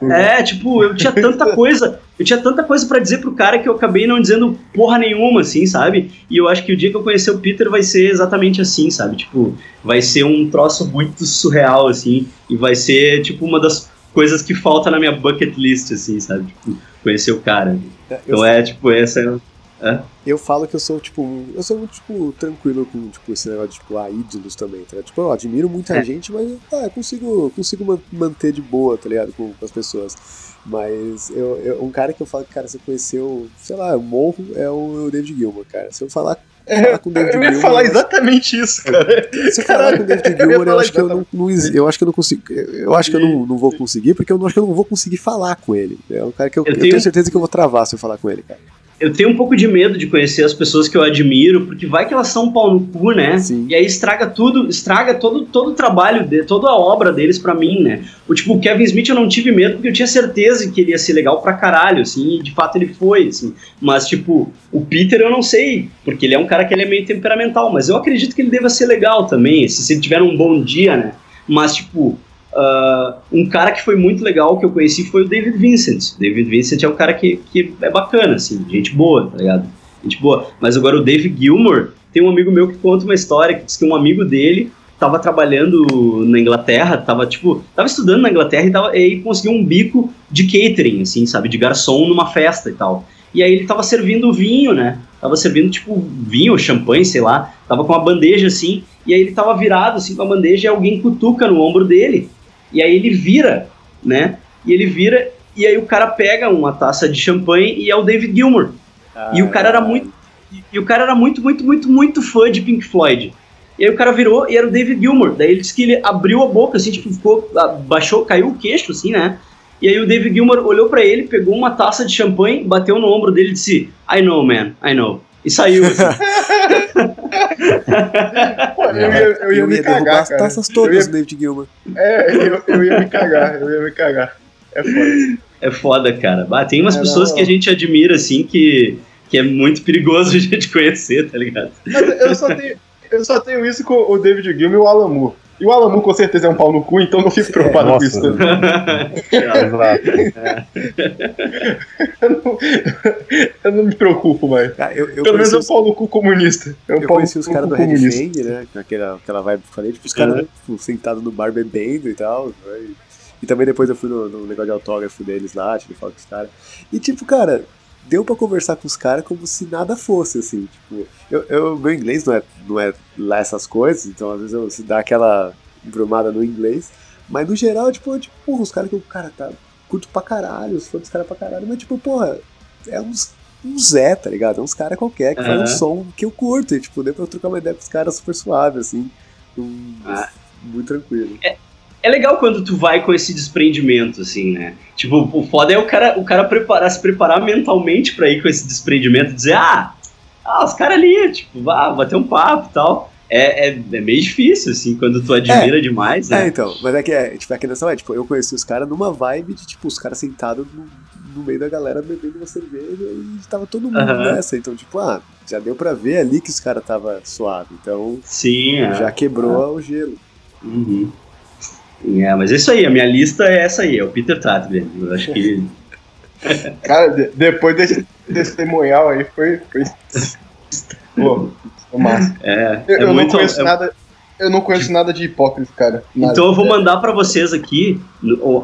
you. É, tipo, eu tinha tanta coisa, eu tinha tanta coisa pra dizer pro cara que eu acabei não dizendo porra nenhuma, assim, sabe? E eu acho que o dia que eu conhecer o Peter vai ser exatamente assim, sabe? Tipo, vai ser um troço muito surreal, assim, e vai ser, tipo, uma das coisas que falta na minha bucket list, assim, sabe? Tipo, conhecer o cara. Eu, Então é, tipo, essa é. é. eu falo que eu sou, tipo, eu sou muito, tipo, tranquilo com, tipo, esse negócio de, tipo, ah, ídolos também, tá? Tipo, eu admiro muita É. gente, mas, ah, eu consigo, consigo man- manter de boa, tá ligado? Com, com as pessoas. Mas eu, eu- um cara que eu falo que, cara, você conheceu, sei lá, eu morro, é o David Gilmour, cara. Se eu falar, falar com o David Eu ia Gilmour... falar exatamente isso, cara. Se eu falar com o David eu Gilmour, eu falar acho que eu não, não eu acho que eu não consigo. Eu acho que eu não, não vou conseguir, porque eu acho que eu não vou conseguir falar com ele. É um cara que eu, Eu eu tenho- tenho certeza que eu vou travar se eu falar com ele, cara. Eu tenho um pouco de medo de conhecer as pessoas que eu admiro, porque vai que elas são um pau no cu, né? Sim. E aí estraga tudo, estraga todo, todo o trabalho, de, toda a obra deles pra mim, né? O tipo, o Kevin Smith eu não tive medo porque eu tinha certeza que ele ia ser legal pra caralho, assim, e de fato ele foi, assim. Mas, tipo, o Peter eu não sei, porque ele é um cara que ele é meio temperamental, mas eu acredito que ele deva ser legal também, se, se ele tiver um bom dia, né? Mas, tipo, ah, um cara que foi muito legal que eu conheci foi o David Vincent. David Vincent é um cara que, que é bacana, assim, gente boa, tá ligado? Gente boa. Mas agora o Dave Gilmore, tem um amigo meu que conta uma história que diz que um amigo dele tava trabalhando na Inglaterra, tava tipo, tava estudando na Inglaterra e, tava, e conseguiu um bico de catering, assim, sabe, de garçom numa festa e tal. E aí ele tava servindo vinho, né? Tava servindo tipo vinho, champanhe, sei lá. Tava com uma bandeja assim, e aí ele tava virado assim com a bandeja e alguém cutuca no ombro dele. E aí ele vira, né? E ele vira e aí o cara pega uma taça de champanhe e é o David Gilmour. E o cara era muito. E, o cara era muito, muito, muito, muito fã de Pink Floyd. E aí o cara virou e era o David Gilmour. Daí ele disse que ele abriu a boca, assim, tipo, ficou. ah, Baixou, caiu o queixo, assim, né? E aí o David Gilmour olhou pra ele, pegou uma taça de champanhe, bateu no ombro dele e disse: I know, man, I know. E saiu, assim. Pô, eu ia, eu ia me derrubar cagar, as taças Eu todas ia- do David Gilmour. É, eu, eu ia me cagar, eu ia me cagar. É foda. É foda, cara. Bah, tem umas É, pessoas não. que a gente admira, assim, que, que é muito perigoso a gente conhecer, tá ligado? Mas eu só tenho, eu só tenho isso com o David Gilmour e o Alan Moore. E o Alan Moore com certeza é um pau no cu, então não fico preocupado com Nossa. isso. Exato. Eu não, eu não me preocupo mais. Eu, eu Pelo menos é um pau no cu comunista. É um eu conheci os caras do Red comunista. Fang, né? com Aquela, aquela vibe que eu falei, tipo, os caras Uhum. tipo, sentados no bar bebendo e tal. né? E também depois eu fui no, no negócio de autógrafo deles lá, tive foto com os caras. E tipo, cara, deu pra conversar com os caras como se nada fosse, assim. Tipo, eu, eu, meu inglês não é, não é lá essas coisas, então às vezes eu se dá aquela embromada no inglês. Mas no geral, tipo, eu, tipo porra, os caras que o cara tá. Curto pra caralho, os fãs dos caras pra caralho, mas tipo, porra, é uns. Um Zé, tá ligado? É uns caras qualquer que faz Aham. um som que eu curto. E, tipo, deu pra eu trocar uma ideia com os caras super suave, assim. Um- Ah. Muito tranquilo. É legal quando tu vai com esse desprendimento, assim, né? Tipo, o foda é o cara, o cara preparar, se preparar mentalmente pra ir com esse desprendimento, dizer, ah, ah os caras ali, tipo, vá, bater um papo e tal. É, é, é meio difícil, assim, quando tu admira demais, É, né? então, mas é que é, tipo, a questão é, tipo, eu conheci os caras numa vibe de, tipo, os caras sentados no, no meio da galera bebendo uma cerveja e tava todo mundo nessa. Então, tipo, ah, já deu pra ver ali que os caras tava suave. Então, Sim, é. já quebrou o gelo. Uhum. É, mas é isso aí, a minha lista é essa aí, é o Peter Tatler. Eu acho que. Cara, de- depois desse testemunhal aí foi. foi... Pô, foi massa. É, Eu, é eu não muito. conheço é- nada. Eu não conheço nada de hipócrita, cara. Nada. Então eu vou mandar pra vocês aqui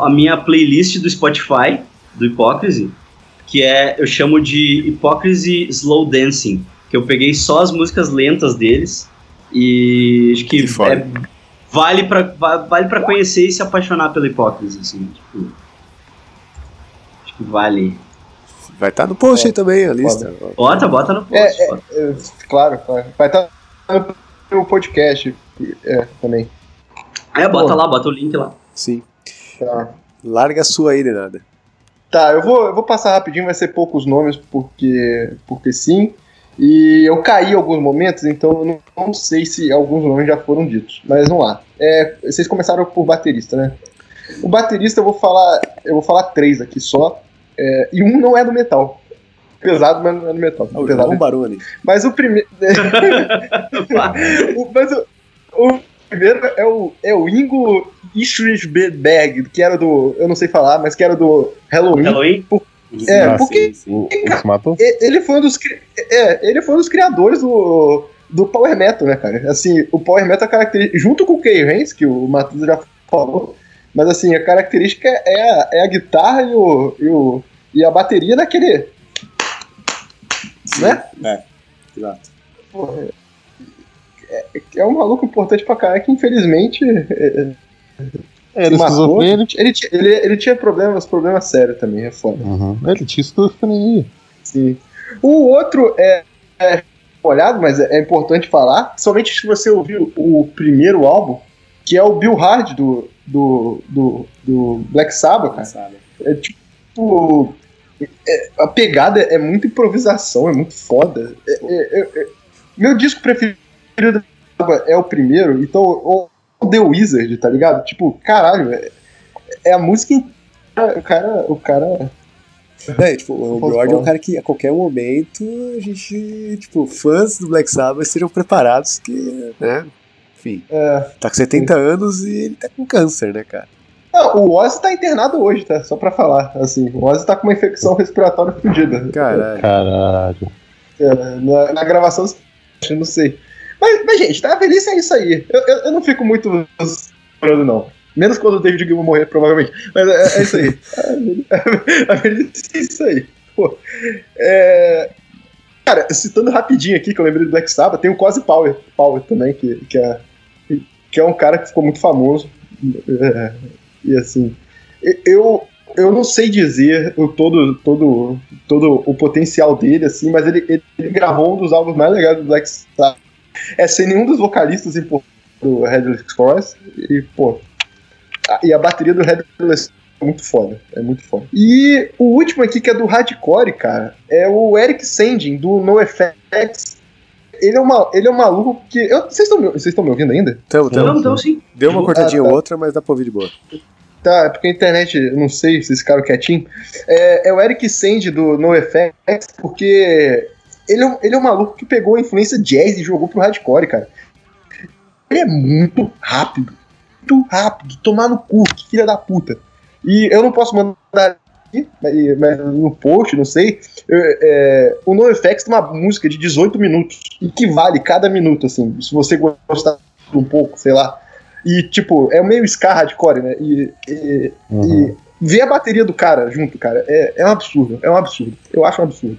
a minha playlist do Spotify, do Hipócrise, que é, eu chamo de Hipócrise Slow Dancing, que eu peguei só as músicas lentas deles e acho que, Que é- vale pra va- vale para conhecer e se apaixonar pela Hipócrise, assim, tipo, acho que vale. Vai estar no post aí também a lista. Bota, bota no post. É, é, é, claro, claro. Vai estar no podcast é, também. É, bota lá, bota o link lá. Sim. Tá. Larga a sua aí, Renada. Tá, eu vou, eu vou passar rapidinho, vai ser poucos nomes, porque, porque sim. E eu caí em alguns momentos, então eu não, não sei se alguns nomes já foram ditos. Mas vamos lá. É, vocês começaram por baterista, né? O baterista eu vou falar. Eu vou falar três aqui só. é, e um não é do metal. Pesado, mas não é do metal. É o Pesado. João Baroni. Mas o primeiro. O- mas o, o primeiro é o, é o Ingo Ischberg, que era do. Eu não sei falar, mas que era do Halloween. Halloween? É, Ah, porque- sim, sim. Ele foi um dos, é, ele foi um dos criadores do, do Power Metal, né, cara? Assim, o Power Metal é característica. Junto com o Kay Haynes, que o Matheus já falou, mas assim, a característica é a, é a guitarra e, o, e, o, e a bateria daquele. Né? É, exato. Porra, é, é um maluco importante pra caralho que infelizmente é, Era matou. esquizofrênico. Ele, ele, ele tinha problemas, problemas sérios também, é foda. Uhum. Ele tinha esquizofrenia. Sim. O outro é, é olhado, mas é, é importante falar, somente se você ouviu o primeiro álbum, que é o Bill Hard do, do, do, do Black Sabbath, cara. Sabe? É tipo. é- a pegada é muita improvisação, é muito foda. É- é- é- é- meu disco preferido Sabbath é o primeiro, então o The Wizard, tá ligado? Tipo, caralho, é, é a música. in- O cara. O cara. É, tipo, o Lord é um cara que a qualquer momento a gente, tipo, fãs do Black Sabbath sejam preparados que, né, enfim, É, tá com 70 anos e ele tá com câncer, né, cara? Não, o Ozzy tá internado hoje, tá? Só pra falar, assim. O Ozzy tá com uma infecção respiratória fodida. Caralho. Caralho. É, na, na gravação, eu não sei. Mas, mas, gente, tá? A velhice é isso aí. Eu, eu, eu não fico muito chorando, não. Menos quando o David Gilmour morrer, provavelmente. Mas é, é isso aí. A velhice- é isso aí. Pô. É, Cara, citando rapidinho aqui, que eu lembrei do Black Sabbath, tem o Cozy Power, Power também, que, que, é, que é um cara que ficou muito famoso. É, e assim, eu, eu não sei dizer o todo, todo, todo o potencial dele, assim, mas ele, ele, ele gravou um dos álbuns mais legais do Black Sabbath. É sem nenhum dos vocalistas do Headless Cross. E, pô. a- E a bateria do Headless é muito foda. É muito foda. E o último aqui, que é do Hardcore, cara, é o Eric Sandin, do NoFX. Ele é, uma, ele é um maluco que. eu- Vocês estão me, vocês estão me ouvindo ainda? Então, então, Não, então sim. deu uma Ah, cortadinha ou tá. outra, mas dá pra ouvir de boa. Tá, é porque a internet, eu não sei se esse cara quietinho. É, é o Eric Sand do NoFX, porque ele é, um, ele é um maluco que pegou a influência jazz e jogou pro hardcore, cara. Ele é muito rápido. Muito rápido. Tomar no cu, que filha da puta. E eu não posso mandar aqui, mas, no post, não sei. eu- é, o NoFX tem uma música de 18 minutos. E que vale cada minuto, assim. Se você gostar um pouco, sei lá. E, tipo, é meio ska hardcore, né? E, e, Uhum. e ver a bateria do cara junto, cara, é, é um absurdo. É um absurdo. Eu acho um absurdo.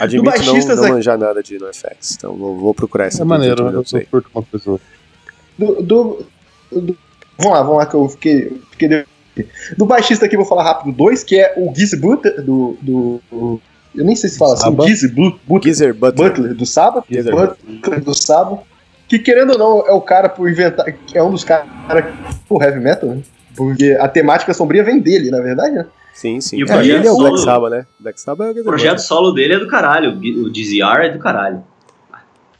Admito não, baixistas não aqui- manjar nada de NoFX, então vou, vou procurar essa É maneiro, eu eu não sei. curto uma pessoa. Do, do- do- vamos lá, vamos lá, que eu fiquei. fiquei de- do baixista aqui, eu vou falar rápido dois, que é o Gizzy Butler, do, do, do- Eu nem sei se fala assim, Saba? Gizzy Bu- Butler, Geezer Butler. Butler do Saba. Geezer Butler do Saba. Que querendo ou não, é o cara por inventar. É um dos caras do heavy metal, né? Porque a temática sombria vem dele, na verdade, né? Sim, sim. E o É, ele é o projeto Black solo- Sabbath, né? Black Sabbath é o O Geezer projeto solo dele é do caralho. O DZR é do caralho.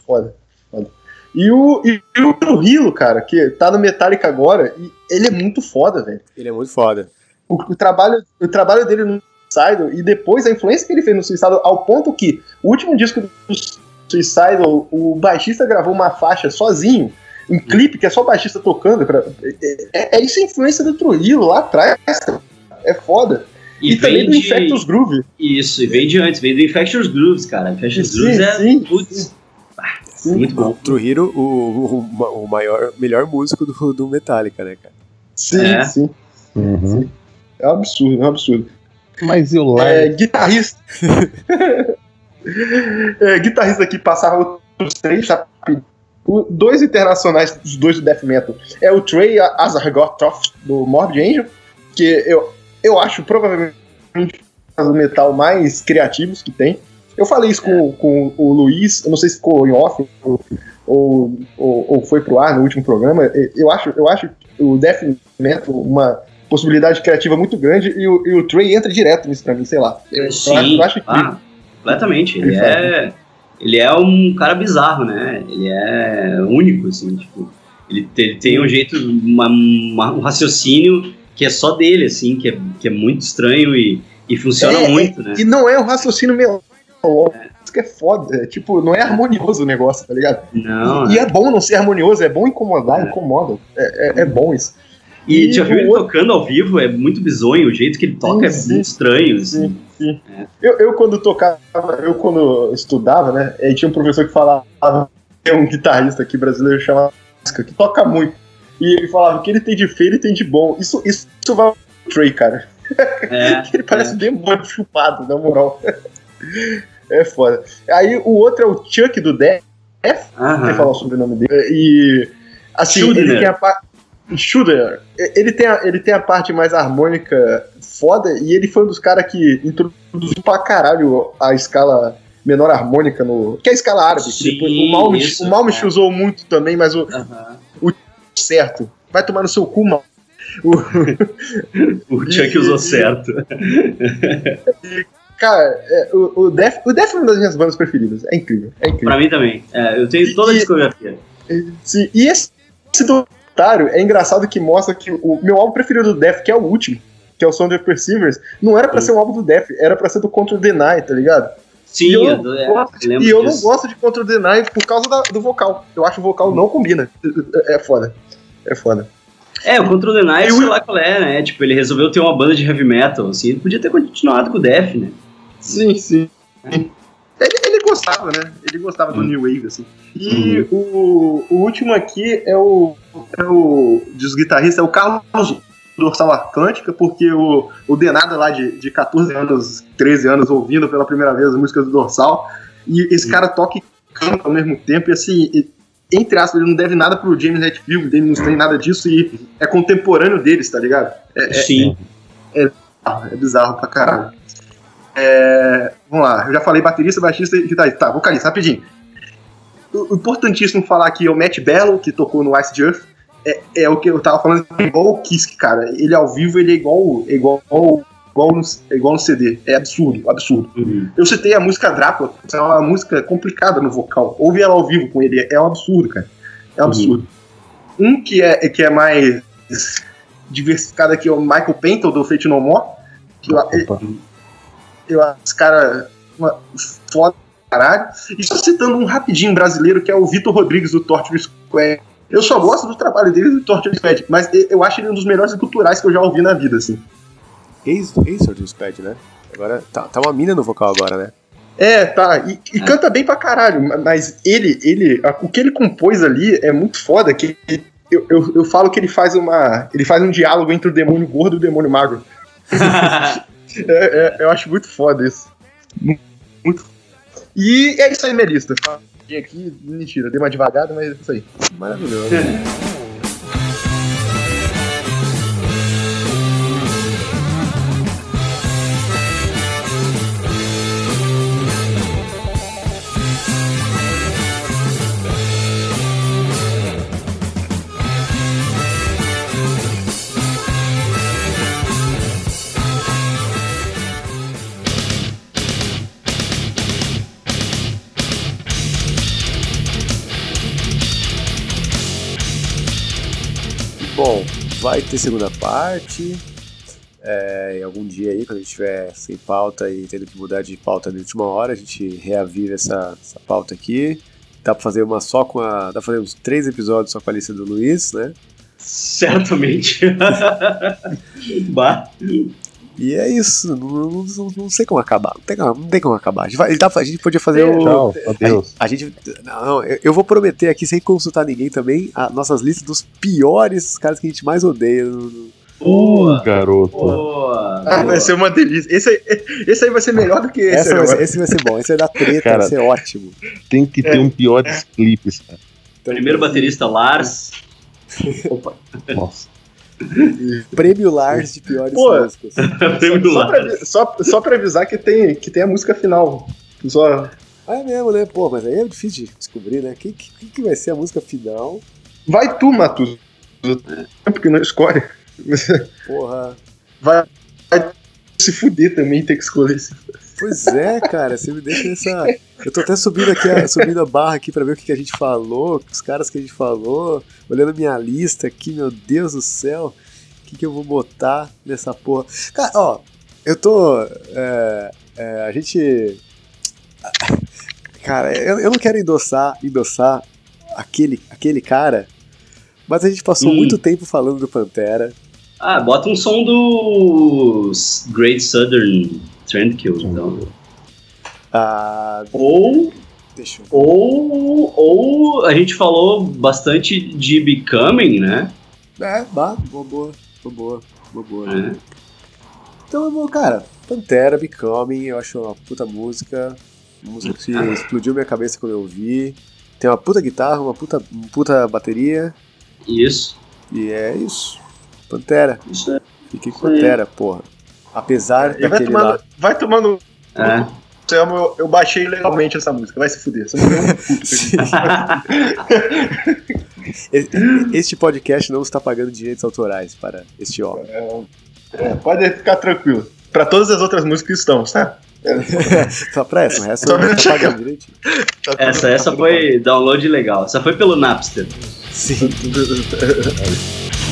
Foda, foda. E o, e, e o Trujillo, cara, que tá no Metallica agora, e ele é muito foda, velho. Ele é muito foda. O, o trabalho, o trabalho dele no Suicidal e depois a influência que ele fez no Suicidal, ao ponto que o último disco do Suicidal, o baixista gravou uma faixa sozinho, um clipe que é só o baixista tocando. Pra, é, é isso a influência do Trujillo lá atrás. cara. É foda. E, E, também vem do de... Infectus Groove. Isso, e vem de antes, vem do Infectious Grooves, cara. Infectious Sim, Grooves é. sim, putz, Sim. muito bom. O Trujillo, o, o, o maior, melhor músico do, do Metallica, né, cara? Sim, É. sim. Uhum. É um absurdo, é um absurdo. Mas e o É, guitarrista. é, guitarrista aqui passava os três já. o- Dois internacionais, os dois do Death Metal. É o Trey Azargotoff, do Morbid Angel, que eu, eu acho provavelmente do metal mais criativos que tem. Eu falei isso com, com o Luiz, eu não sei se ficou em off ou, ou, ou, foi pro ar no último programa. Eu acho, eu acho o Death Metal uma possibilidade criativa muito grande e o, e o Trey entra direto nisso pra mim, sei lá. Eu, Sim, eu acho incrível. ah, completamente. Ele é, ele é um cara bizarro, né? Ele é único, assim, tipo, ele, ele tem um jeito, uma- uma- um raciocínio que é só dele, assim, que é, que é muito estranho e, e funciona É, muito, né? E não é um raciocínio melódico. Isso que é foda. É, tipo, não é harmonioso o negócio, tá ligado? Não, E é bom não ser harmonioso, é bom incomodar, incomoda. É, é, é bom isso. E E já viu ele outro- tocando ao vivo? É muito bizonho, o jeito que ele toca Sim, é sim. muito estranho, assim. Eu, eu quando tocava, eu quando estudava, né? Aí tinha um professor que falava, tem um guitarrista aqui brasileiro chamado que toca muito. E ele falava que ele tem de feio e tem de bom. Isso, isso, isso vai pro Trey, cara. É, Ele parece um demônio chupado, na moral. É foda. Aí o outro é o Chuck do Death. aham. Você falar o sobrenome dele. E. Assim, ele tem a parte. Schudner. Ele tem, a, ele tem a parte mais harmônica foda e ele foi um dos caras que introduziu pra caralho a escala menor harmônica no. Que é a escala árabe. Sim, depois, o Malmich, isso, o Malmich é. usou muito também, mas o aham. Certo. Vai tomar no seu cu, mal. O, O Chuck usou certo. cara, é, o, o Def, o Def é uma das minhas bandas preferidas. É incrível. É incrível. Pra mim também. É, eu tenho toda a E- discografia. Sim, e esse, esse documentário é engraçado que mostra que o meu álbum preferido do Def, que é o último, que é o Sound of Perseverance, não era pra Sim. ser um álbum do Def, era pra ser do Control the Night, tá ligado? Sim, e eu, eu, não é, gosto, lembro e eu não gosto de Control the por causa da- do vocal. Eu acho que o vocal não combina. É foda. É foda. É, o Control the Night, Eu- sei lá qual é, né? Tipo, ele resolveu ter uma banda de heavy metal, assim. Ele podia ter continuado com o Def, né? Sim, sim. Ele, ele gostava, né? Ele gostava do New Wave, assim. E o, o último aqui é o, é o dos guitarristas, é o Carlos Dorsal Atlântica, porque o, o Denada lá de, de 14 anos, 13 anos, ouvindo pela primeira vez as músicas do Dorsal, e esse cara toca e canta ao mesmo tempo, e assim, e- entre aspas, ele não deve nada pro James Hetfield, ele não tem nada disso, e é contemporâneo deles, tá ligado? É, Sim. é bizarro pra caralho. É, vamos lá, eu já falei baterista, baixista e guitarrista. Tá, vocalista, rapidinho. O, o importantíssimo falar aqui é o Matt Bello, que tocou no Ice Earth. É, é o que eu tava falando, é igual o Kiss, cara. Ele ao vivo, ele é igual, é igual, igual, no, é igual no CD. É absurdo, absurdo. Uhum. Eu citei a música Drácula, é uma música complicada no vocal. Ouve ela ao vivo com ele, é um absurdo, cara. É um absurdo. Um que é, que é mais diversificado aqui é o Michael Penton, do Fate No More. Que eu, Opa. eu acho esse cara uma, foda caralho. E só citando um rapidinho brasileiro, que é o Vitor Rodrigues, do Torture Square. Eu só gosto do trabalho dele do Torture Squad, mas eu- acho ele um dos melhores culturais que eu já ouvi na vida, assim. Ex, ex Squad, né? Agora tá, tá uma mina no vocal agora, né? É, tá. E, e canta bem pra caralho. Mas ele, ele, a- o que ele compôs ali é muito foda. Que eu, eu, eu falo que ele faz uma, ele faz um diálogo entre o demônio gordo e o demônio magro. É, é, eu acho muito foda isso. Mu- Muito. E é isso aí, minha lista. Aqui, mentira, dei uma devagada, mas é isso aí. Maravilhoso. Bom, vai ter segunda parte. É, algum dia aí, quando a gente estiver sem pauta e tendo que mudar de pauta na última hora, a gente reaviva essa, essa pauta aqui. Dá pra fazer uma só com a. Dá pra fazer uns três episódios só com a lista do Luiz, né? Certamente. bah. E é isso. Não, não- não- não sei como acabar. Não tem, como- não tem como acabar. A gente, vai- a gente podia fazer o. Tchau, adeus. A gente. Não, eu, eu vou prometer aqui, sem consultar ninguém também, as nossas listas dos piores caras que a gente mais odeia. Boa. Garoto. Boa. Ah, vai ser uma delícia. Esse aí, esse aí vai ser melhor do que esse. Vai ser- esse vai ser bom, esse vai dar treta, Cara, vai ser ótimo. Tem que ter um piores clipes, cara. Primeiro baterista Lars. Opa. Nossa. Prêmio Lars de piores Pô. músicas. Prêmio Só lá. pra, avi- só, só pra avisar que tem, que tem a música final. Só. Ah, é mesmo, né? Pô, mas aí é difícil de descobrir, né? Quem que, quem que vai ser a música final? Vai tu, Matuso. Porque não escolhe. Porra. Vai, vai se fuder também, ter que escolher. esse- Pois é, cara, você me deixa nessa. Eu tô até subindo aqui, a, subindo a barra aqui pra ver o que, que a gente falou, os caras que a gente falou, olhando minha lista aqui, meu Deus do céu, o que, que eu vou botar nessa porra? Cara, ó, eu tô. é, é, a gente. Cara, eu, eu não quero endossar, endossar aquele, aquele cara, mas a gente passou Hum. muito tempo falando do Pantera. Ah, bota um som do Great Southern Trendkill, então. Ah, Ou, ou, ou a gente falou bastante de Becoming, né? É, bah, boa, boa, boa, boa, boa, boa. É. Então, bom, cara, Pantera, Becoming, eu acho uma puta música, uma música que explodiu minha cabeça quando eu ouvi. Tem uma puta guitarra, uma puta, uma puta bateria, Isso. e é isso. Pantera, Isso é. fiquei com. Pantera, porra. Apesar vai daquele tomando, lá. vai tomando. É. Eu, eu baixei legalmente essa música. Vai se fuder. Você não deu um puto. E- Este podcast não está pagando direitos autorais para este homem. É, pode ficar tranquilo. Pra todas as outras músicas estão, tá? Só pra essa, o resto não chegar. pagando direitinho. Tá Essa, tá essa foi download legal. Essa foi pelo Napster. Sim.